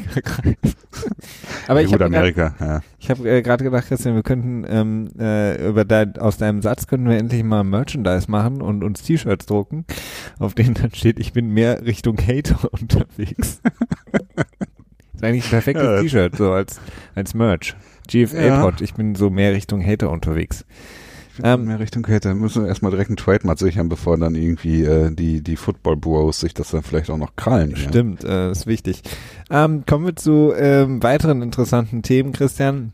Speaker 1: Aber ich habe ja. Ich habe äh, gerade gedacht, Christian, wir könnten ähm, äh, über dein, aus deinem Satz könnten wir endlich mal Merchandise machen und uns T-Shirts drucken auf denen dann steht, ich bin mehr Richtung Hater unterwegs. ist eigentlich ein perfektes ja, T-Shirt, so als, als Merch. GFA-Pod, ja. ich bin so mehr Richtung Hater unterwegs.
Speaker 2: Ähm, mehr Richtung Hater. Müssen wir erstmal direkt einen Trademark sichern, bevor dann irgendwie äh, die, die Football Bros sich das dann vielleicht auch noch krallen.
Speaker 1: Stimmt, ja. äh, ist wichtig. Ähm, kommen wir zu ähm, weiteren interessanten Themen, Christian.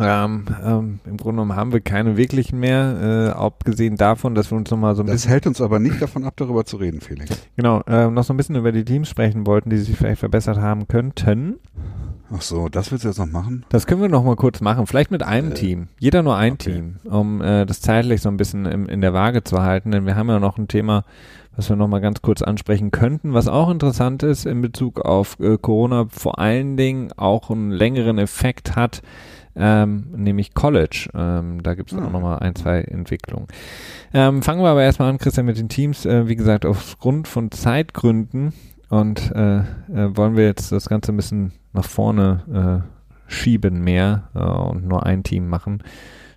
Speaker 1: Ähm, ähm, Im Grunde genommen haben wir keine wirklichen mehr, äh, abgesehen davon, dass wir uns nochmal so ein
Speaker 2: das
Speaker 1: bisschen.
Speaker 2: Das hält uns aber nicht davon ab, darüber zu reden, Felix.
Speaker 1: Genau, äh, noch so ein bisschen über die Teams sprechen wollten, die sich vielleicht verbessert haben könnten.
Speaker 2: Ach so, das willst du jetzt noch machen?
Speaker 1: Das können wir noch mal kurz machen. Vielleicht mit einem äh, Team. Jeder nur ein okay. Team, um äh, das zeitlich so ein bisschen im, in der Waage zu halten. Denn wir haben ja noch ein Thema, was wir noch mal ganz kurz ansprechen könnten, was auch interessant ist in Bezug auf äh, Corona, vor allen Dingen auch einen längeren Effekt hat ähm, nämlich College. Ähm, da gibt es auch hm. nochmal ein, zwei Entwicklungen. Ähm, fangen wir aber erstmal an, Christian, mit den Teams. Äh, wie gesagt, aufgrund von Zeitgründen und äh, äh, wollen wir jetzt das Ganze ein bisschen nach vorne äh, schieben mehr äh, und nur ein Team machen.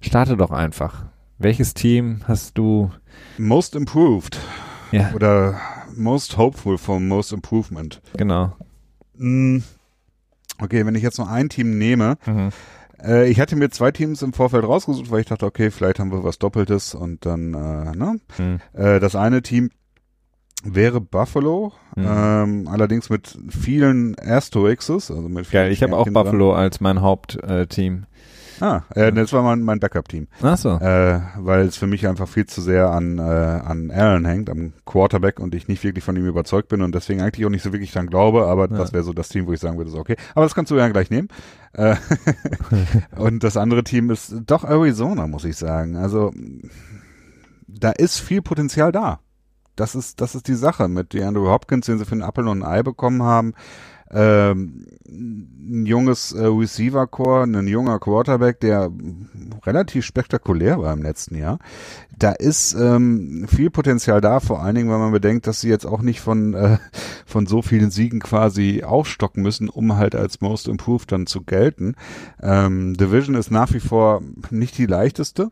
Speaker 1: Starte doch einfach. Welches Team hast du?
Speaker 2: Most Improved. Ja. Oder Most Hopeful for Most Improvement.
Speaker 1: Genau.
Speaker 2: Hm. Okay, wenn ich jetzt nur ein Team nehme, mhm. Äh, ich hatte mir zwei Teams im Vorfeld rausgesucht, weil ich dachte, okay, vielleicht haben wir was Doppeltes und dann, äh, ne? Hm. Äh, das eine Team wäre Buffalo, mhm. ähm, allerdings mit vielen Asterixes, also mit
Speaker 1: vielen Ja, ich habe auch Buffalo dran. als mein Hauptteam.
Speaker 2: Ah, äh, das war mein, mein Backup-Team.
Speaker 1: Ach so.
Speaker 2: Äh, weil es für mich einfach viel zu sehr an, äh, an Allen hängt, am Quarterback und ich nicht wirklich von ihm überzeugt bin und deswegen eigentlich auch nicht so wirklich dran glaube, aber ja. das wäre so das Team, wo ich sagen würde, so okay. Aber das kannst du ja gleich nehmen. Äh, und das andere Team ist doch Arizona, muss ich sagen. Also da ist viel Potenzial da. Das ist, das ist die Sache mit DeAndre Hopkins, den sie für einen Apfel und ein Ei bekommen haben ähm, ein junges äh, Receiver-Core, ein junger Quarterback, der relativ spektakulär war im letzten Jahr. Da ist ähm, viel Potenzial da, vor allen Dingen, wenn man bedenkt, dass sie jetzt auch nicht von, äh, von so vielen Siegen quasi aufstocken müssen, um halt als Most Improved dann zu gelten. Ähm, Division ist nach wie vor nicht die leichteste,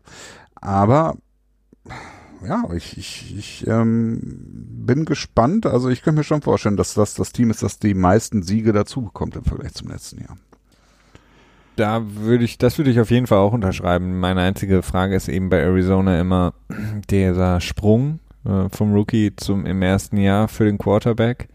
Speaker 2: aber ja, ich, ich, ich ähm, bin gespannt. Also ich könnte mir schon vorstellen, dass das das Team ist, das die meisten Siege dazu bekommt im Vergleich zum letzten Jahr.
Speaker 1: Da würde ich, das würde ich auf jeden Fall auch unterschreiben. Meine einzige Frage ist eben bei Arizona immer dieser Sprung äh, vom Rookie zum im ersten Jahr für den Quarterback.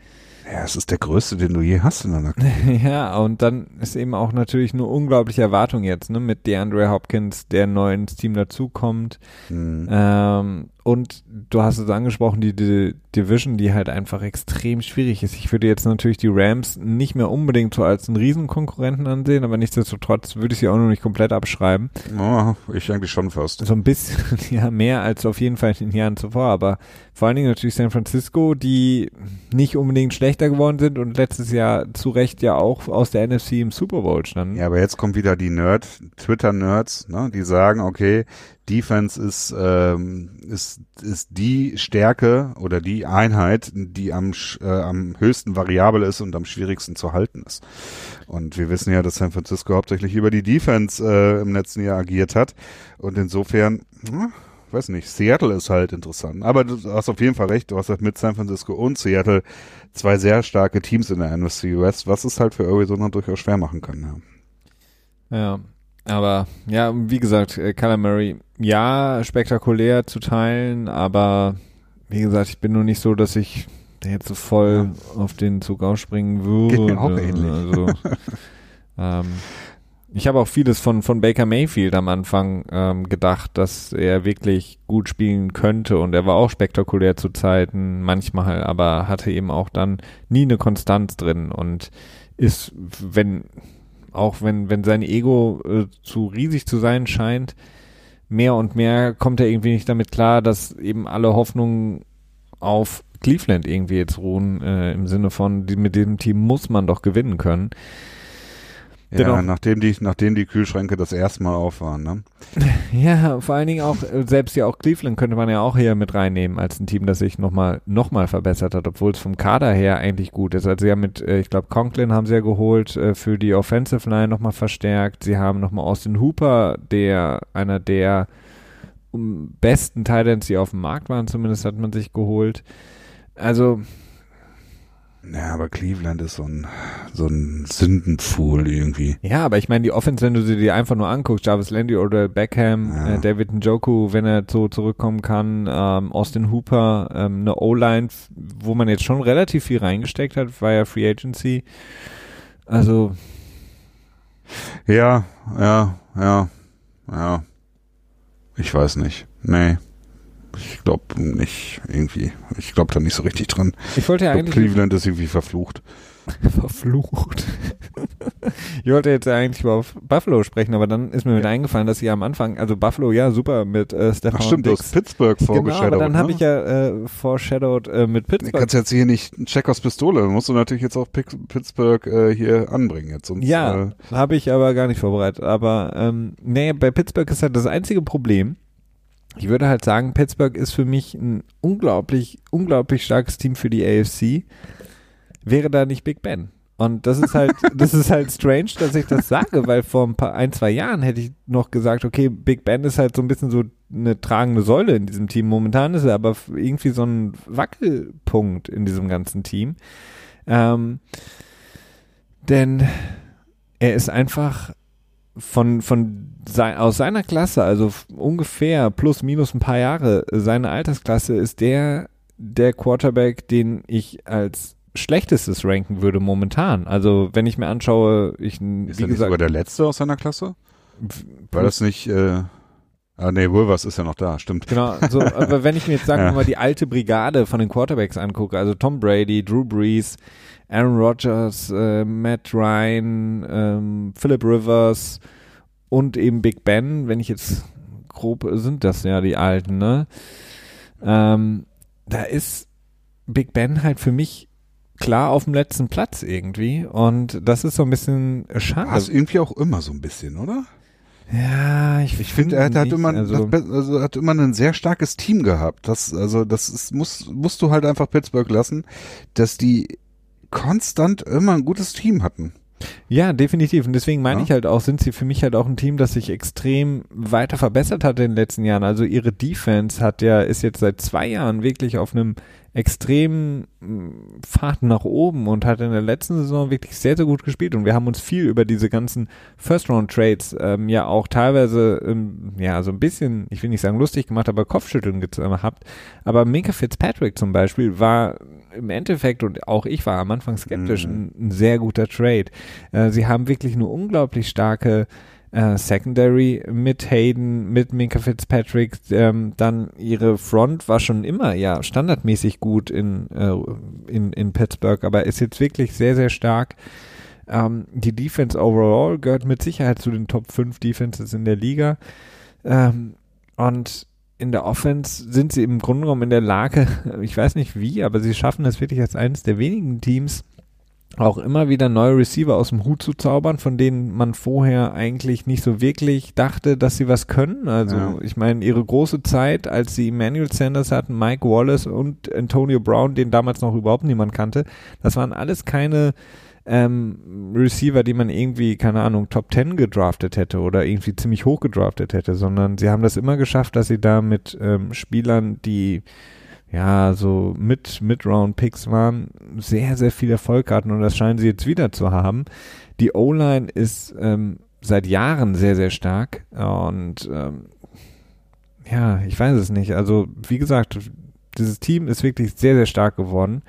Speaker 2: Ja, es ist der größte, den du je hast in
Speaker 1: Karriere. ja, und dann ist eben auch natürlich eine unglaubliche Erwartung jetzt, ne, mit DeAndre Hopkins, der neu ins Team dazukommt. Mhm. Ähm, und du hast es angesprochen, die, die, Division, die halt einfach extrem schwierig ist. Ich würde jetzt natürlich die Rams nicht mehr unbedingt so als einen Riesenkonkurrenten ansehen, aber nichtsdestotrotz würde ich sie auch noch nicht komplett abschreiben.
Speaker 2: Oh, ich eigentlich schon fast.
Speaker 1: So ein bisschen, ja, mehr als auf jeden Fall in den Jahren zuvor, aber vor allen Dingen natürlich San Francisco, die nicht unbedingt schlechter geworden sind und letztes Jahr zu Recht ja auch aus der NFC im Super Bowl standen.
Speaker 2: Ja, aber jetzt kommt wieder die Nerd, Twitter-Nerds, ne, die sagen, okay, Defense ist, ähm, ist, ist die Stärke oder die Einheit, die am, äh, am höchsten variabel ist und am schwierigsten zu halten ist. Und wir wissen ja, dass San Francisco hauptsächlich über die Defense äh, im letzten Jahr agiert hat. Und insofern, hm, weiß nicht, Seattle ist halt interessant. Aber du hast auf jeden Fall recht, du hast halt mit San Francisco und Seattle zwei sehr starke Teams in der NFC West, was es halt für Arizona durchaus schwer machen kann.
Speaker 1: Ja. ja. Aber ja, wie gesagt, äh, Murray, ja, spektakulär zu teilen, aber wie gesagt, ich bin nur nicht so, dass ich jetzt so voll ja. auf den Zug ausspringen würde. Geht
Speaker 2: mir auch ähnlich. Also,
Speaker 1: ähm, ich habe auch vieles von, von Baker Mayfield am Anfang ähm, gedacht, dass er wirklich gut spielen könnte und er war auch spektakulär zu Zeiten, manchmal, aber hatte eben auch dann nie eine Konstanz drin und ist, wenn, auch wenn, wenn sein Ego äh, zu riesig zu sein scheint, mehr und mehr kommt er irgendwie nicht damit klar, dass eben alle Hoffnungen auf Cleveland irgendwie jetzt ruhen, äh, im Sinne von, die, mit dem Team muss man doch gewinnen können.
Speaker 2: Ja, nachdem die, nachdem die Kühlschränke das erste Mal auf waren, ne?
Speaker 1: Ja, vor allen Dingen auch, äh, selbst ja auch Cleveland könnte man ja auch hier mit reinnehmen als ein Team, das sich nochmal, noch mal verbessert hat, obwohl es vom Kader her eigentlich gut ist. Also sie haben mit, äh, ich glaube, Conklin haben sie ja geholt, äh, für die Offensive Line nochmal verstärkt. Sie haben nochmal Austin Hooper, der, einer der besten Titans, die auf dem Markt waren, zumindest hat man sich geholt. Also,
Speaker 2: ja, aber Cleveland ist so ein, so ein Sündenpfuhl irgendwie.
Speaker 1: Ja, aber ich meine, die Offense, wenn du sie dir einfach nur anguckst, Jarvis Landy oder Beckham, ja. äh, David Njoku, wenn er so zurückkommen kann, ähm, Austin Hooper, ähm, eine O-Line, wo man jetzt schon relativ viel reingesteckt hat, ja Free Agency. Also.
Speaker 2: Ja, ja, ja, ja. Ich weiß nicht. Nee. Ich glaube nicht irgendwie. Ich glaube da nicht so richtig dran.
Speaker 1: Ich wollte ja
Speaker 2: ich
Speaker 1: eigentlich.
Speaker 2: Cleveland ist irgendwie verflucht.
Speaker 1: verflucht. ich wollte jetzt eigentlich über Buffalo sprechen, aber dann ist mir mit eingefallen, dass sie am Anfang, also Buffalo, ja, super mit äh, Stefan
Speaker 2: Ach stimmt, Dix. du hast Pittsburgh vorgeshadowed.
Speaker 1: Genau, aber dann
Speaker 2: ne?
Speaker 1: habe ich ja äh, foreshadowed äh, mit Pittsburgh. Du
Speaker 2: kannst jetzt hier nicht einen Check aus Pistole, musst du natürlich jetzt auch Pittsburgh äh, hier anbringen jetzt. Sonst,
Speaker 1: ja,
Speaker 2: äh,
Speaker 1: habe ich aber gar nicht vorbereitet. Aber ähm, nee, bei Pittsburgh ist halt das einzige Problem, ich würde halt sagen, Pittsburgh ist für mich ein unglaublich, unglaublich starkes Team für die AFC. Wäre da nicht Big Ben. Und das ist halt, das ist halt strange, dass ich das sage, weil vor ein paar, ein, zwei Jahren hätte ich noch gesagt, okay, Big Ben ist halt so ein bisschen so eine tragende Säule in diesem Team. Momentan ist er aber irgendwie so ein Wackelpunkt in diesem ganzen Team. Ähm, denn er ist einfach von, von sein, aus seiner Klasse, also ungefähr plus minus ein paar Jahre, seine Altersklasse ist der, der Quarterback, den ich als schlechtestes ranken würde momentan. Also wenn ich mir anschaue, ich
Speaker 2: ist wie er gesagt, sogar der letzte aus seiner Klasse? War das nicht äh, Ah, nee, Wolvers ist ja noch da, stimmt.
Speaker 1: Genau, so, aber wenn ich mir jetzt sagen wir mal die alte Brigade von den Quarterbacks angucke, also Tom Brady, Drew Brees, Aaron Rodgers, äh, Matt Ryan, ähm, Philip Rivers und eben Big Ben, wenn ich jetzt grob, sind das ja die alten, ne? Ähm, da ist Big Ben halt für mich klar auf dem letzten Platz irgendwie und das ist so ein bisschen schade.
Speaker 2: Das irgendwie auch immer so ein bisschen, oder?
Speaker 1: Ja, ich,
Speaker 2: ich finde, er hat, hat immer, also, also hat immer ein sehr starkes Team gehabt. Das, also das ist, muss, musst du halt einfach Pittsburgh lassen, dass die konstant immer ein gutes Team hatten.
Speaker 1: Ja, definitiv. Und deswegen meine ja. ich halt auch, sind sie für mich halt auch ein Team, das sich extrem weiter verbessert hat in den letzten Jahren. Also ihre Defense hat ja, ist jetzt seit zwei Jahren wirklich auf einem extremen mm, Pfad nach oben und hat in der letzten Saison wirklich sehr, sehr gut gespielt. Und wir haben uns viel über diese ganzen First-Round-Trades ähm, ja auch teilweise, ähm, ja, so ein bisschen, ich will nicht sagen lustig gemacht, aber Kopfschütteln gehabt. Aber Minka Fitzpatrick zum Beispiel war im Endeffekt, und auch ich war am Anfang skeptisch, mhm. ein, ein, sehr guter Trade. Äh, sie haben wirklich eine unglaublich starke äh, Secondary mit Hayden, mit Minka Fitzpatrick. Ähm, dann ihre Front war schon immer ja standardmäßig gut in, äh, in, in Pittsburgh, aber ist jetzt wirklich sehr, sehr stark. Ähm, die Defense overall gehört mit Sicherheit zu den Top 5 Defenses in der Liga. Ähm, und in der Offense sind sie im Grunde genommen in der Lage, ich weiß nicht wie, aber sie schaffen es wirklich als eines der wenigen Teams, auch immer wieder neue Receiver aus dem Hut zu zaubern, von denen man vorher eigentlich nicht so wirklich dachte, dass sie was können. Also ja. ich meine, ihre große Zeit, als sie Emmanuel Sanders hatten, Mike Wallace und Antonio Brown, den damals noch überhaupt niemand kannte, das waren alles keine ähm, Receiver, die man irgendwie, keine Ahnung, Top 10 gedraftet hätte oder irgendwie ziemlich hoch gedraftet hätte, sondern sie haben das immer geschafft, dass sie da mit ähm, Spielern, die ja, so mit Mid-Round-Picks waren, sehr, sehr viel Erfolg hatten und das scheinen sie jetzt wieder zu haben. Die O-Line ist ähm, seit Jahren sehr, sehr stark und ähm, ja, ich weiß es nicht. Also, wie gesagt, dieses Team ist wirklich sehr, sehr stark geworden.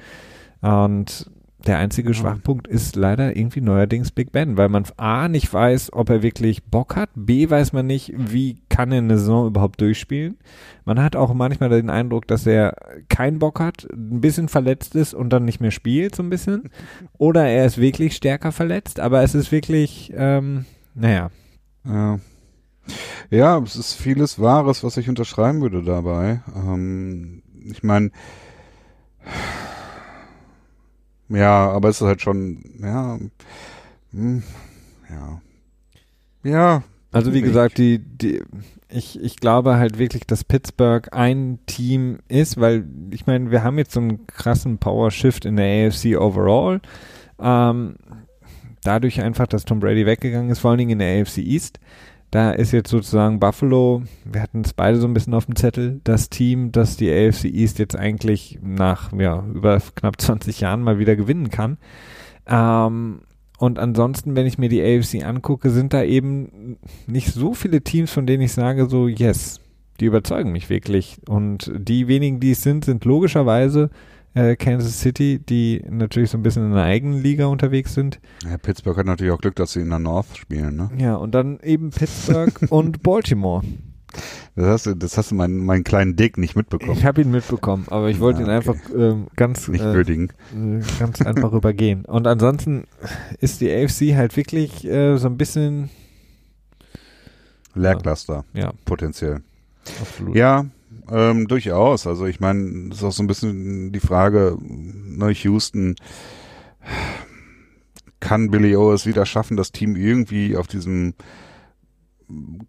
Speaker 1: Und der einzige Schwachpunkt ist leider irgendwie neuerdings Big Ben, weil man A nicht weiß, ob er wirklich Bock hat, B weiß man nicht, wie kann er eine Saison überhaupt durchspielen. Man hat auch manchmal den Eindruck, dass er keinen Bock hat, ein bisschen verletzt ist und dann nicht mehr spielt, so ein bisschen. Oder er ist wirklich stärker verletzt, aber es ist wirklich, ähm, naja.
Speaker 2: Ja. ja, es ist vieles Wahres, was ich unterschreiben würde dabei. Ähm, ich meine, ja, aber es ist halt schon, ja, hm, ja. Ja.
Speaker 1: Also wie gesagt, die, die, ich, ich glaube halt wirklich, dass Pittsburgh ein Team ist, weil ich meine, wir haben jetzt so einen krassen Power Shift in der AFC overall. Ähm, dadurch einfach, dass Tom Brady weggegangen ist, vor allen Dingen in der AFC East. Da ist jetzt sozusagen Buffalo, wir hatten es beide so ein bisschen auf dem Zettel, das Team, das die AFC East jetzt eigentlich nach ja, über knapp 20 Jahren mal wieder gewinnen kann. Ähm, und ansonsten, wenn ich mir die AFC angucke, sind da eben nicht so viele Teams, von denen ich sage, so, yes, die überzeugen mich wirklich. Und die wenigen, die es sind, sind logischerweise äh, Kansas City, die natürlich so ein bisschen in einer eigenen Liga unterwegs sind.
Speaker 2: Ja, Pittsburgh hat natürlich auch Glück, dass sie in der North spielen, ne?
Speaker 1: Ja, und dann eben Pittsburgh und Baltimore.
Speaker 2: Das hast du, das hast du meinen, meinen kleinen Dick nicht mitbekommen.
Speaker 1: Ich habe ihn mitbekommen, aber ich wollte ah, ihn einfach ähm, ganz
Speaker 2: nicht äh, würdigen.
Speaker 1: Äh, ganz einfach übergehen. Und ansonsten ist die AFC halt wirklich äh, so ein bisschen
Speaker 2: Lackluster.
Speaker 1: Ja.
Speaker 2: Potenziell.
Speaker 1: Absolut.
Speaker 2: Ja, ähm, durchaus. Also ich meine, ist auch so ein bisschen die Frage, ne, Houston, kann Billy O es wieder schaffen, das Team irgendwie auf diesem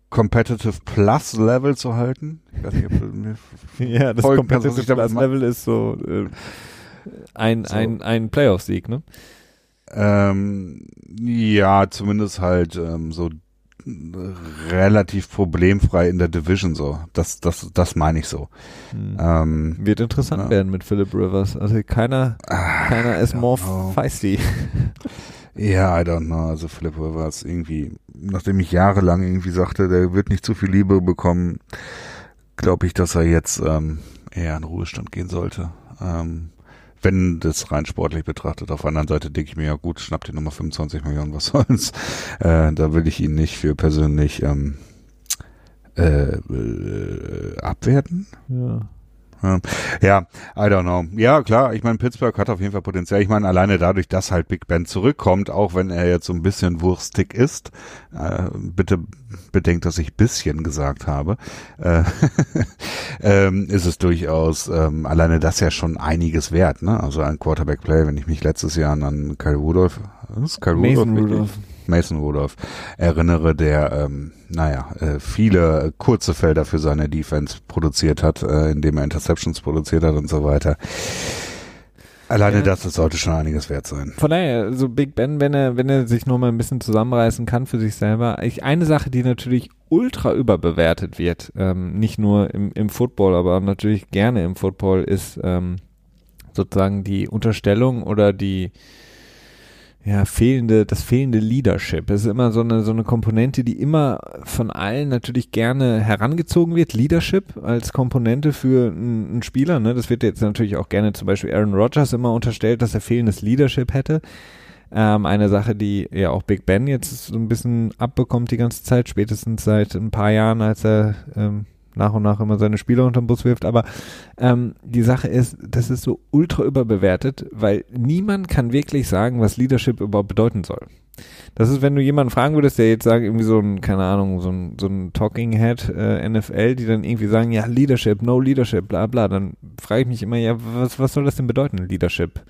Speaker 2: Competitive Plus Level zu halten?
Speaker 1: Ich weiß nicht, ob mir ja, das Competitive Plus Level ist so äh, ein, so. ein, ein Playoff-Sieg, ne?
Speaker 2: Ähm, ja, zumindest halt ähm, so relativ problemfrei in der Division so. Das, das, das meine ich so.
Speaker 1: Hm. Ähm, Wird interessant ja. werden mit Philip Rivers. Also keiner, ah, keiner ist more know. feisty.
Speaker 2: Ja, I don't know. Also Philip Rivers irgendwie, nachdem ich jahrelang irgendwie sagte, der wird nicht zu viel Liebe bekommen, glaube ich, dass er jetzt ähm, eher in Ruhestand gehen sollte. Ähm, wenn das rein sportlich betrachtet. Auf der anderen Seite denke ich mir, ja gut, schnappt die Nummer 25 Millionen, was soll's. Äh, da will ich ihn nicht für persönlich ähm, äh, äh, abwerten.
Speaker 1: Ja.
Speaker 2: Ja, I don't know. Ja, klar, ich meine, Pittsburgh hat auf jeden Fall Potenzial. Ich meine, alleine dadurch, dass halt Big Ben zurückkommt, auch wenn er jetzt so ein bisschen wurstig ist, äh, bitte bedenkt, dass ich bisschen gesagt habe, äh, ähm, ist es durchaus ähm, alleine das ja schon einiges wert, ne? Also ein Quarterback-Play, wenn ich mich letztes Jahr an Kyle Rudolph, ist Kyle
Speaker 1: Mason Rudolph? Rudolph.
Speaker 2: Mason Rudolph erinnere, der, ähm, naja, äh, viele kurze Felder für seine Defense produziert hat, äh, indem er Interceptions produziert hat und so weiter. Alleine ja. das, das sollte schon einiges wert sein.
Speaker 1: Von daher, so Big Ben, wenn er, wenn er sich nur mal ein bisschen zusammenreißen kann für sich selber. Ich, eine Sache, die natürlich ultra überbewertet wird, ähm, nicht nur im, im Football, aber natürlich gerne im Football, ist ähm, sozusagen die Unterstellung oder die ja, fehlende, das fehlende Leadership. Es ist immer so eine, so eine Komponente, die immer von allen natürlich gerne herangezogen wird. Leadership als Komponente für einen Spieler, ne? Das wird jetzt natürlich auch gerne zum Beispiel Aaron Rodgers immer unterstellt, dass er fehlendes Leadership hätte. Ähm, eine Sache, die ja auch Big Ben jetzt so ein bisschen abbekommt die ganze Zeit, spätestens seit ein paar Jahren, als er ähm, nach und nach immer seine Spieler unterm Bus wirft. Aber ähm, die Sache ist, das ist so ultra überbewertet, weil niemand kann wirklich sagen, was Leadership überhaupt bedeuten soll. Das ist, wenn du jemanden fragen würdest, der jetzt sagt, irgendwie so ein, keine Ahnung, so ein, so ein Talking Head äh, NFL, die dann irgendwie sagen, ja, Leadership, no Leadership, bla bla, dann frage ich mich immer, ja, was, was soll das denn bedeuten, Leadership?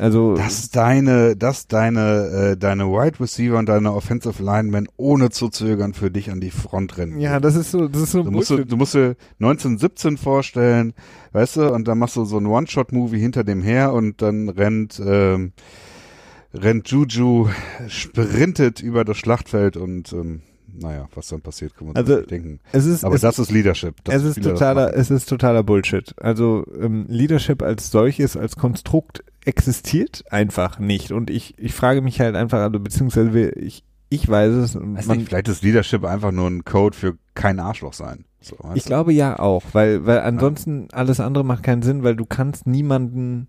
Speaker 1: Also
Speaker 2: dass deine, dass deine, äh, deine Wide Receiver und deine Offensive Linemen ohne zu zögern für dich an die Front rennen.
Speaker 1: Ja, das ist so, das ist so.
Speaker 2: Du musst, du, du musst dir 1917 vorstellen, weißt du, und dann machst du so ein One-Shot-Movie hinter dem her und dann rennt, ähm, rennt Juju, sprintet über das Schlachtfeld und ähm, naja, was dann passiert, kann man
Speaker 1: also,
Speaker 2: nicht denken.
Speaker 1: Es ist,
Speaker 2: Aber
Speaker 1: es,
Speaker 2: das ist Leadership.
Speaker 1: es ist totaler, es ist totaler Bullshit. Also ähm, Leadership als solches, als Konstrukt existiert einfach nicht. Und ich, ich frage mich halt einfach, also beziehungsweise ich, ich weiß es.
Speaker 2: Weiß man, nicht, vielleicht ist Leadership einfach nur ein Code für kein Arschloch sein.
Speaker 1: So, ich du? glaube ja auch, weil, weil ansonsten ja. alles andere macht keinen Sinn, weil du kannst niemanden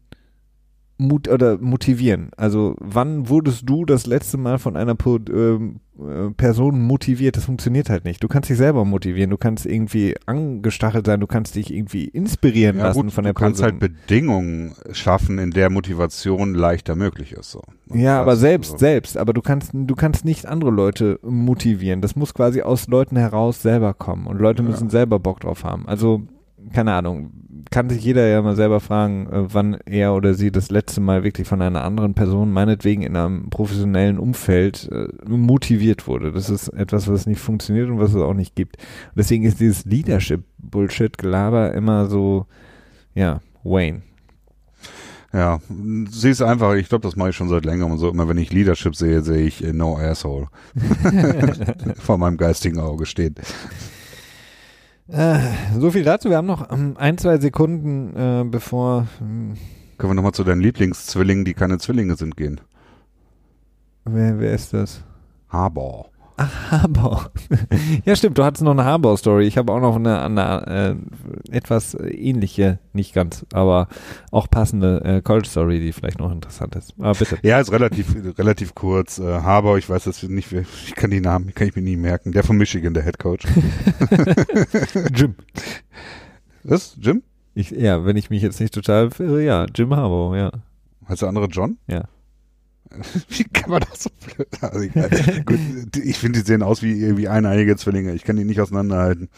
Speaker 1: mut oder motivieren. Also wann wurdest du das letzte Mal von einer ähm, äh, Person motiviert? Das funktioniert halt nicht. Du kannst dich selber motivieren, du kannst irgendwie angestachelt sein, du kannst dich irgendwie inspirieren ja, lassen gut, von der
Speaker 2: Person. Du kannst halt Bedingungen schaffen, in der Motivation leichter möglich ist. So.
Speaker 1: ja, aber selbst, so. selbst. Aber du kannst, du kannst nicht andere Leute motivieren. Das muss quasi aus Leuten heraus selber kommen und Leute müssen ja. selber Bock drauf haben. Also keine Ahnung, kann sich jeder ja mal selber fragen, äh, wann er oder sie das letzte Mal wirklich von einer anderen Person, meinetwegen in einem professionellen Umfeld, äh, motiviert wurde. Das ist etwas, was nicht funktioniert und was es auch nicht gibt. Und deswegen ist dieses Leadership-Bullshit-Gelaber immer so, ja, Wayne.
Speaker 2: Ja, sie ist einfach, ich glaube, das mache ich schon seit längerem und so. Immer wenn ich Leadership sehe, sehe ich äh, No Asshole. Vor meinem geistigen Auge steht.
Speaker 1: Äh, so viel dazu. Wir haben noch ähm, ein, zwei Sekunden, äh, bevor.
Speaker 2: Ähm, Können wir nochmal zu deinen Lieblingszwillingen, die keine Zwillinge sind, gehen?
Speaker 1: Wer, wer ist das?
Speaker 2: Harbor.
Speaker 1: Ach, Harbor. ja, stimmt, du hattest noch eine Harbor-Story. Ich habe auch noch eine, eine äh, etwas ähnliche, nicht ganz, aber auch passende äh, College-Story, die vielleicht noch interessant ist. Aber bitte.
Speaker 2: Ja, ist relativ, relativ kurz. Äh, Harbor, ich weiß das nicht, ich kann die Namen, kann ich mir nie merken. Der von Michigan, der Head Coach.
Speaker 1: Jim.
Speaker 2: Was? Jim?
Speaker 1: Ich, ja, wenn ich mich jetzt nicht total, ja, Jim Harbour, ja.
Speaker 2: Heißt der andere John?
Speaker 1: Ja.
Speaker 2: Wie kann man das so blöd? Also ich, gut, ich finde, die sehen aus wie, wie eineiige Zwillinge. Ich kann die nicht auseinanderhalten.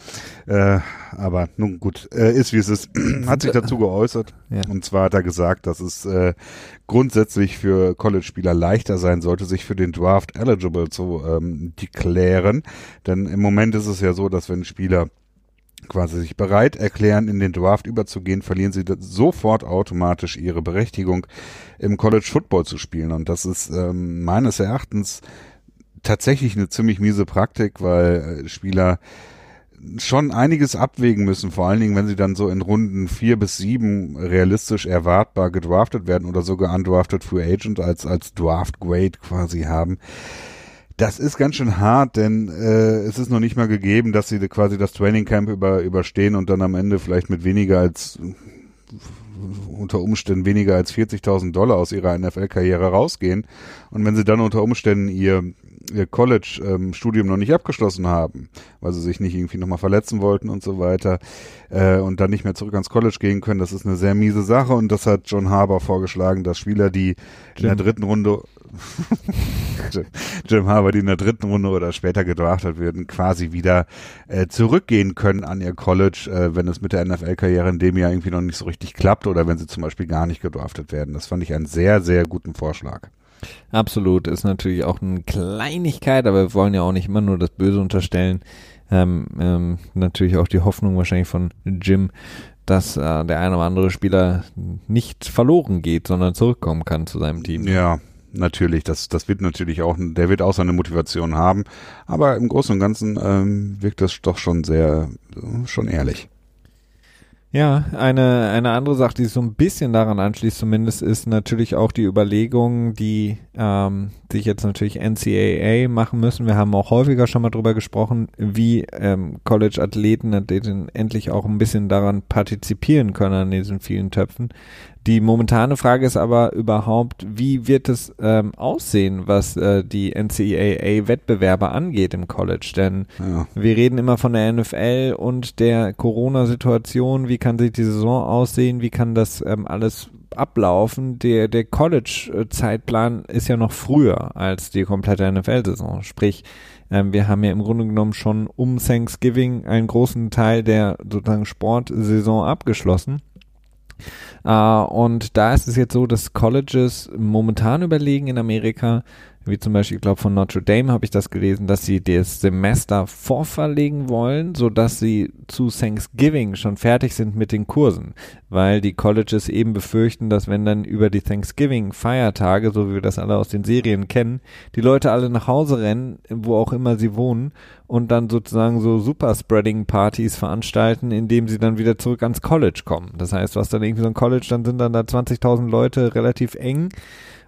Speaker 2: Äh, aber nun gut, äh, ist wie es ist. hat sich dazu geäußert. Ja. Und zwar hat er gesagt, dass es äh, grundsätzlich für College-Spieler leichter sein sollte, sich für den Draft eligible zu ähm, deklären. Denn im Moment ist es ja so, dass wenn Spieler quasi sich bereit erklären, in den Draft überzugehen, verlieren sie sofort automatisch ihre Berechtigung, im College Football zu spielen. Und das ist ähm, meines Erachtens tatsächlich eine ziemlich miese Praktik, weil äh, Spieler schon einiges abwägen müssen, vor allen Dingen, wenn sie dann so in Runden vier bis sieben realistisch erwartbar gedraftet werden oder sogar undrafted Free Agent als, als Draft Grade quasi haben das ist ganz schön hart, denn äh, es ist noch nicht mal gegeben, dass sie quasi das Training Camp über, überstehen und dann am Ende vielleicht mit weniger als unter Umständen weniger als 40.000 Dollar aus ihrer NFL-Karriere rausgehen. Und wenn sie dann unter Umständen ihr, ihr College-Studium ähm, noch nicht abgeschlossen haben, weil sie sich nicht irgendwie nochmal verletzen wollten und so weiter, äh, und dann nicht mehr zurück ans College gehen können, das ist eine sehr miese Sache. Und das hat John Harbour vorgeschlagen, dass Spieler, die in der dritten Runde Jim Harbour, die in der dritten Runde oder später gedraftet werden, quasi wieder äh, zurückgehen können an ihr College, äh, wenn es mit der NFL-Karriere in dem Jahr irgendwie noch nicht so richtig klappt oder wenn sie zum Beispiel gar nicht gedraftet werden. Das fand ich einen sehr, sehr guten Vorschlag.
Speaker 1: Absolut, ist natürlich auch eine Kleinigkeit, aber wir wollen ja auch nicht immer nur das Böse unterstellen. Ähm, ähm, natürlich auch die Hoffnung wahrscheinlich von Jim, dass äh, der eine oder andere Spieler nicht verloren geht, sondern zurückkommen kann zu seinem Team.
Speaker 2: Ja, natürlich, das, das wird natürlich auch, der wird auch seine Motivation haben, aber im Großen und Ganzen ähm, wirkt das doch schon sehr, schon ehrlich.
Speaker 1: Ja, eine, eine andere Sache, die so ein bisschen daran anschließt zumindest, ist natürlich auch die Überlegung, die ähm, sich jetzt natürlich NCAA machen müssen. Wir haben auch häufiger schon mal drüber gesprochen, wie ähm, College-Athleten, Athletinnen endlich auch ein bisschen daran partizipieren können an diesen vielen Töpfen. Die momentane Frage ist aber überhaupt, wie wird es ähm, aussehen, was äh, die NCAA-Wettbewerbe angeht im College? Denn ja. wir reden immer von der NFL und der Corona-Situation. Wie kann sich die Saison aussehen? Wie kann das ähm, alles ablaufen? Der, der College-Zeitplan ist ja noch früher als die komplette NFL-Saison. Sprich, ähm, wir haben ja im Grunde genommen schon um Thanksgiving einen großen Teil der sozusagen Sportsaison abgeschlossen. Uh, und da ist es jetzt so, dass Colleges momentan überlegen in Amerika, wie zum Beispiel, ich glaube von Notre Dame habe ich das gelesen, dass sie das Semester vorverlegen wollen, so dass sie zu Thanksgiving schon fertig sind mit den Kursen, weil die Colleges eben befürchten, dass wenn dann über die Thanksgiving Feiertage, so wie wir das alle aus den Serien kennen, die Leute alle nach Hause rennen, wo auch immer sie wohnen und dann sozusagen so Superspreading Partys veranstalten, indem sie dann wieder zurück ans College kommen. Das heißt, was dann irgendwie so ein College, dann sind dann da 20.000 Leute relativ eng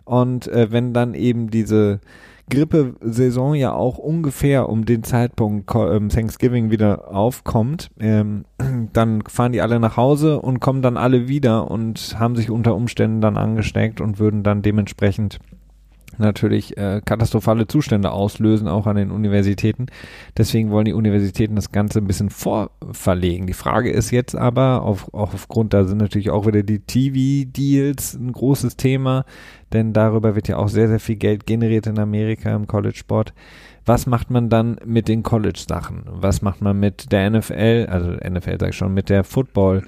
Speaker 1: und äh, wenn dann eben diese Grippesaison ja auch ungefähr um den Zeitpunkt ähm, Thanksgiving wieder aufkommt, ähm, dann fahren die alle nach Hause und kommen dann alle wieder und haben sich unter Umständen dann angesteckt und würden dann dementsprechend natürlich äh, katastrophale Zustände auslösen, auch an den Universitäten. Deswegen wollen die Universitäten das Ganze ein bisschen vorverlegen. Die Frage ist jetzt aber, auf, auch aufgrund, da sind natürlich auch wieder die TV-Deals ein großes Thema, denn darüber wird ja auch sehr, sehr viel Geld generiert in Amerika im College-Sport. Was macht man dann mit den College-Sachen? Was macht man mit der NFL, also NFL sag ich schon, mit der Football-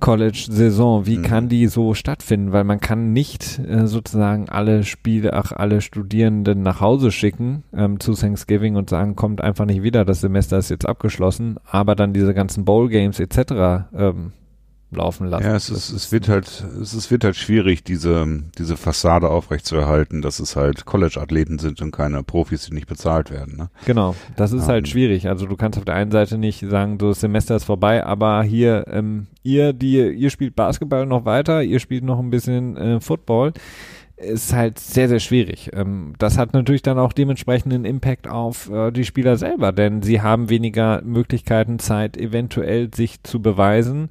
Speaker 1: College-Saison, wie mhm. kann die so stattfinden? Weil man kann nicht äh, sozusagen alle Spiele, ach, alle Studierenden nach Hause schicken ähm, zu Thanksgiving und sagen, kommt einfach nicht wieder, das Semester ist jetzt abgeschlossen, aber dann diese ganzen Bowl-Games etc. Ähm, laufen lassen.
Speaker 2: Ja, es, ist, es wird halt, es ist, wird halt schwierig, diese, diese Fassade aufrechtzuerhalten, dass es halt College-Athleten sind und keine Profis, die nicht bezahlt werden. Ne?
Speaker 1: Genau, das ist um, halt ähm. schwierig. Also du kannst auf der einen Seite nicht sagen, so das Semester ist vorbei, aber hier, ähm, ihr, die, ihr spielt Basketball noch weiter, ihr spielt noch ein bisschen äh, Football ist halt sehr, sehr schwierig. Ähm, das hat natürlich dann auch dementsprechend einen Impact auf äh, die Spieler selber, denn sie haben weniger Möglichkeiten, Zeit eventuell sich zu beweisen.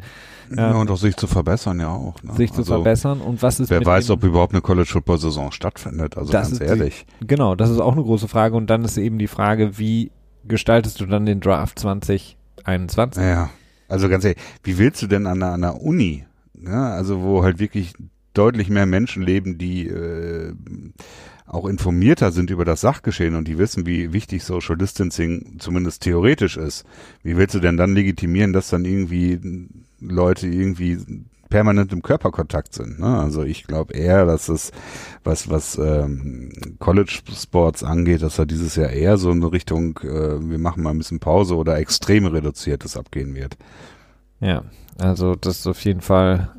Speaker 2: Ja, ähm, und auch sich zu verbessern, ja auch.
Speaker 1: Ne? Sich zu also, verbessern und was ist
Speaker 2: Wer weiß, ob überhaupt eine College Football Saison stattfindet, also ganz ehrlich.
Speaker 1: Die, genau, das ist auch eine große Frage und dann ist eben die Frage, wie gestaltest du dann den Draft 2021?
Speaker 2: Ja, also ganz ehrlich, wie willst du denn an einer, an einer Uni, ja, also wo halt wirklich deutlich mehr Menschen leben, die äh, auch informierter sind über das Sachgeschehen und die wissen, wie wichtig Social Distancing zumindest theoretisch ist. Wie willst du denn dann legitimieren, dass dann irgendwie Leute irgendwie permanent im Körperkontakt sind. Ne? Also ich glaube eher, dass es was was ähm, College Sports angeht, dass er dieses Jahr eher so eine Richtung, äh, wir machen mal ein bisschen Pause oder extrem reduziertes abgehen wird.
Speaker 1: Ja, also das ist auf jeden Fall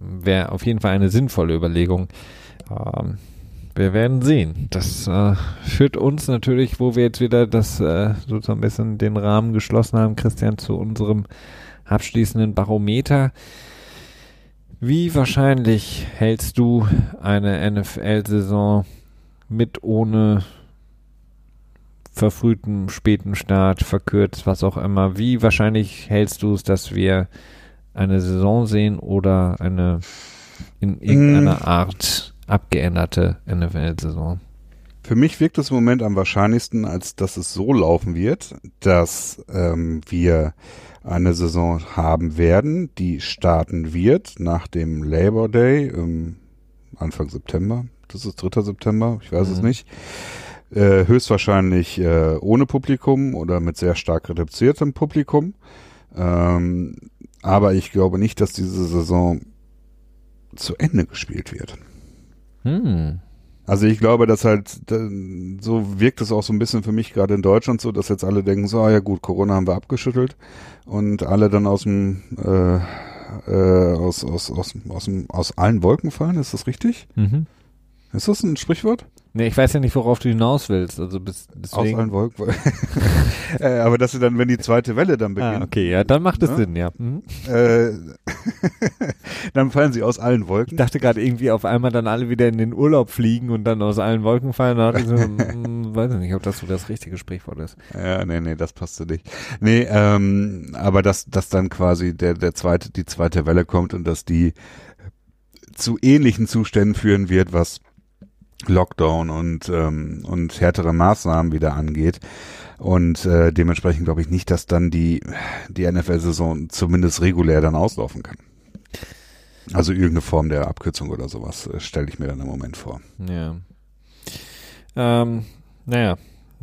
Speaker 1: wäre auf jeden Fall eine sinnvolle Überlegung. Ähm, wir werden sehen. Das äh, führt uns natürlich, wo wir jetzt wieder das äh, sozusagen ein bisschen den Rahmen geschlossen haben, Christian, zu unserem abschließenden Barometer. Wie wahrscheinlich hältst du eine NFL-Saison mit ohne verfrühten, späten Start, verkürzt, was auch immer? Wie wahrscheinlich hältst du es, dass wir eine Saison sehen oder eine in irgendeiner mm. Art abgeänderte NFL-Saison?
Speaker 2: Für mich wirkt es im Moment am wahrscheinlichsten, als dass es so laufen wird, dass ähm, wir eine Saison haben werden, die starten wird nach dem Labor Day ähm, Anfang September. Das ist 3. September, ich weiß mhm. es nicht. Äh, höchstwahrscheinlich äh, ohne Publikum oder mit sehr stark reduziertem Publikum. Ähm, aber ich glaube nicht, dass diese Saison zu Ende gespielt wird. Hm. Also ich glaube, dass halt, so wirkt es auch so ein bisschen für mich gerade in Deutschland so, dass jetzt alle denken, so, ah ja gut, Corona haben wir abgeschüttelt und alle dann aus dem, äh, äh, aus, aus, aus, aus, aus allen Wolken fallen, ist das richtig? Mhm. Ist das ein Sprichwort?
Speaker 1: Nee, ich weiß ja nicht, worauf du hinaus willst. Also bis, deswegen.
Speaker 2: Aus allen Wolken. äh, aber dass sie dann, wenn die zweite Welle dann beginnt.
Speaker 1: Ah, okay, ja, dann macht es ne? Sinn, ja. Mhm.
Speaker 2: Äh, dann fallen sie aus allen Wolken.
Speaker 1: Ich dachte gerade irgendwie auf einmal dann alle wieder in den Urlaub fliegen und dann aus allen Wolken fallen. Da ich so, hm, weiß ich nicht, ob das so das richtige Sprichwort ist.
Speaker 2: Ja, nee, nee, das passt so nicht. Nee, ähm, aber dass, dass dann quasi der, der zweite, die zweite Welle kommt und dass die zu ähnlichen Zuständen führen wird, was Lockdown und, ähm, und härtere Maßnahmen wieder angeht. Und äh, dementsprechend glaube ich nicht, dass dann die, die NFL-Saison zumindest regulär dann auslaufen kann. Also irgendeine Form der Abkürzung oder sowas äh, stelle ich mir dann im Moment vor.
Speaker 1: Ja. Ähm, naja,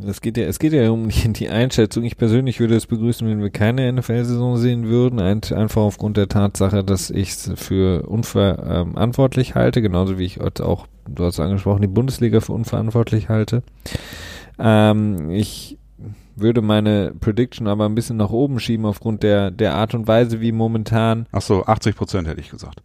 Speaker 1: es geht ja, es geht ja um die Einschätzung. Ich persönlich würde es begrüßen, wenn wir keine NFL-Saison sehen würden, ein, einfach aufgrund der Tatsache, dass ich es für unverantwortlich halte, genauso wie ich auch, du hast angesprochen, die Bundesliga für unverantwortlich halte. Ähm, ich würde meine Prediction aber ein bisschen nach oben schieben aufgrund der, der Art und Weise, wie momentan.
Speaker 2: Ach so, 80 Prozent hätte ich gesagt.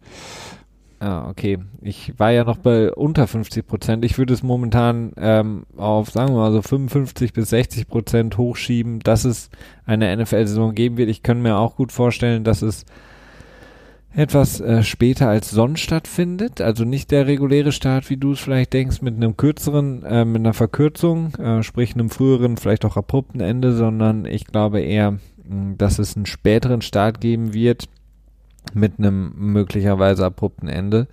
Speaker 1: Ah, okay. Ich war ja noch bei unter 50 Prozent. Ich würde es momentan ähm, auf, sagen wir mal so 55 bis 60 Prozent hochschieben, dass es eine NFL-Saison geben wird. Ich kann mir auch gut vorstellen, dass es etwas äh, später als sonst stattfindet. Also nicht der reguläre Start, wie du es vielleicht denkst, mit einem kürzeren, äh, mit einer Verkürzung, äh, sprich einem früheren, vielleicht auch abrupten Ende, sondern ich glaube eher, mh, dass es einen späteren Start geben wird mit einem möglicherweise abrupten Ende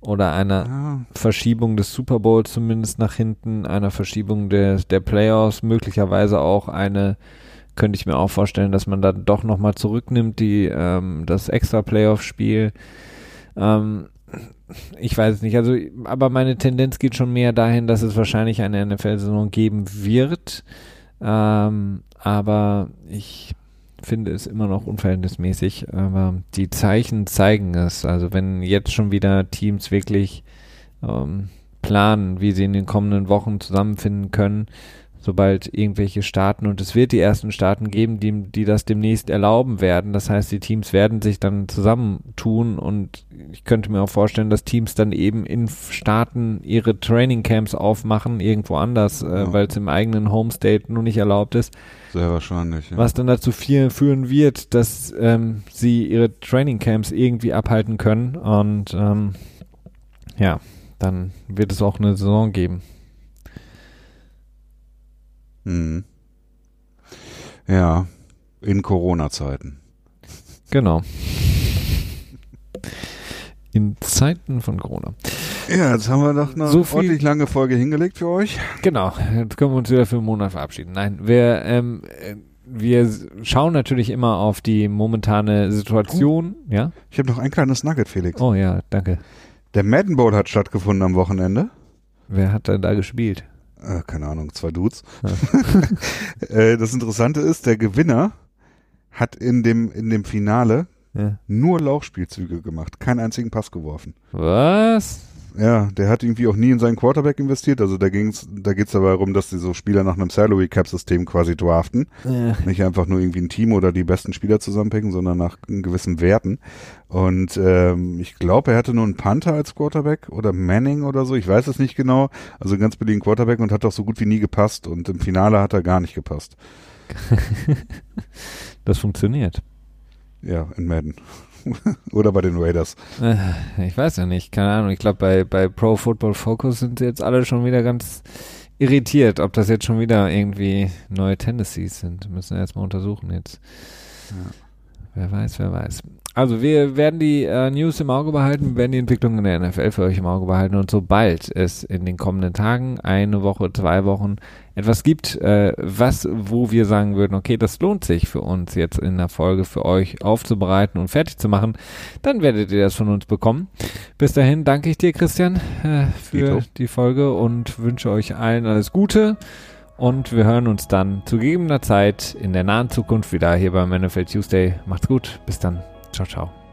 Speaker 1: oder einer
Speaker 2: Ja.
Speaker 1: Verschiebung des Super Bowls zumindest nach hinten, einer Verschiebung der, der Playoffs, möglicherweise auch eine, könnte ich mir auch vorstellen, dass man da doch nochmal zurücknimmt, die, ähm, das extra Playoff-Spiel. Ähm, ich weiß es nicht, also, aber meine Tendenz geht schon mehr dahin, dass es wahrscheinlich eine NFL-Saison geben wird. Ähm, aber ich finde es immer noch unverhältnismäßig, aber die Zeichen zeigen es. Also wenn jetzt schon wieder Teams wirklich ähm, planen, wie sie in den kommenden Wochen zusammenfinden können, sobald irgendwelche Staaten, und es wird die ersten Staaten geben, die, die das demnächst erlauben werden. Das heißt, die Teams werden sich dann zusammentun und ich könnte mir auch vorstellen, dass Teams dann eben in Staaten ihre Trainingcamps aufmachen, irgendwo anders, äh,
Speaker 2: Ja.
Speaker 1: weil es im eigenen Homestate nur nicht erlaubt ist.
Speaker 2: Sehr wahrscheinlich. Ja.
Speaker 1: Was dann dazu viel führen wird, dass ähm, sie ihre Trainingcamps irgendwie abhalten können und ähm, ja, dann wird es auch eine Saison geben.
Speaker 2: Mhm. Ja, in Corona-Zeiten.
Speaker 1: Genau. In Zeiten von Corona.
Speaker 2: Ja, jetzt haben wir doch eine
Speaker 1: So viel-
Speaker 2: ordentlich lange Folge hingelegt für euch.
Speaker 1: Genau, jetzt können wir uns wieder für einen Monat verabschieden. Nein, wir, ähm, äh, wir schauen natürlich immer auf die momentane Situation. Ja?
Speaker 2: Ich habe noch ein kleines Nugget, Felix.
Speaker 1: Oh ja, danke.
Speaker 2: Der Madden Bowl hat stattgefunden am Wochenende.
Speaker 1: Wer hat denn da gespielt?
Speaker 2: Äh, keine Ahnung, zwei Dudes. äh, das Interessante ist, der Gewinner hat in dem, in dem Finale
Speaker 1: Ja.
Speaker 2: nur Laufspielzüge gemacht, keinen einzigen Pass geworfen.
Speaker 1: Was?
Speaker 2: Ja, der hat irgendwie auch nie in seinen Quarterback investiert. Also da ging's, da geht's dabei darum, dass die so Spieler nach einem Salary Cap System quasi draften.
Speaker 1: Ja.
Speaker 2: Nicht einfach nur irgendwie ein Team oder die besten Spieler zusammenpicken, sondern nach gewissen Werten. Und ähm, ich glaube, er hatte nur einen Panther als Quarterback oder Manning oder so. Ich weiß es nicht genau. Also einen ganz billigen Quarterback und hat doch so gut wie nie gepasst. Und im Finale hat er gar nicht gepasst.
Speaker 1: Das funktioniert.
Speaker 2: Ja, in Madden. oder bei den Raiders.
Speaker 1: Äh, Ich weiß ja nicht, keine Ahnung. Ich glaube, bei, bei Pro Football Focus sind sie jetzt alle schon wieder ganz irritiert, ob das jetzt schon wieder irgendwie neue Tendencies sind. Müssen wir jetzt mal untersuchen jetzt.
Speaker 2: Ja.
Speaker 1: Wer weiß, wer weiß. Also wir werden die äh, News im Auge behalten, wir werden die Entwicklung in der NFL für euch im Auge behalten und sobald es in den kommenden Tagen, eine Woche, zwei Wochen etwas gibt, äh, was, wo wir sagen würden, okay, das lohnt sich für uns jetzt in der Folge für euch aufzubereiten und fertig zu machen, dann werdet ihr das von uns bekommen. Bis dahin danke ich dir, Christian, äh, für
Speaker 2: Dito.
Speaker 1: die Folge und wünsche euch allen alles Gute. Und wir hören uns dann zu gegebener Zeit in der nahen Zukunft wieder hier beim NFL Tuesday. Macht's gut. Bis dann. Ciao, ciao.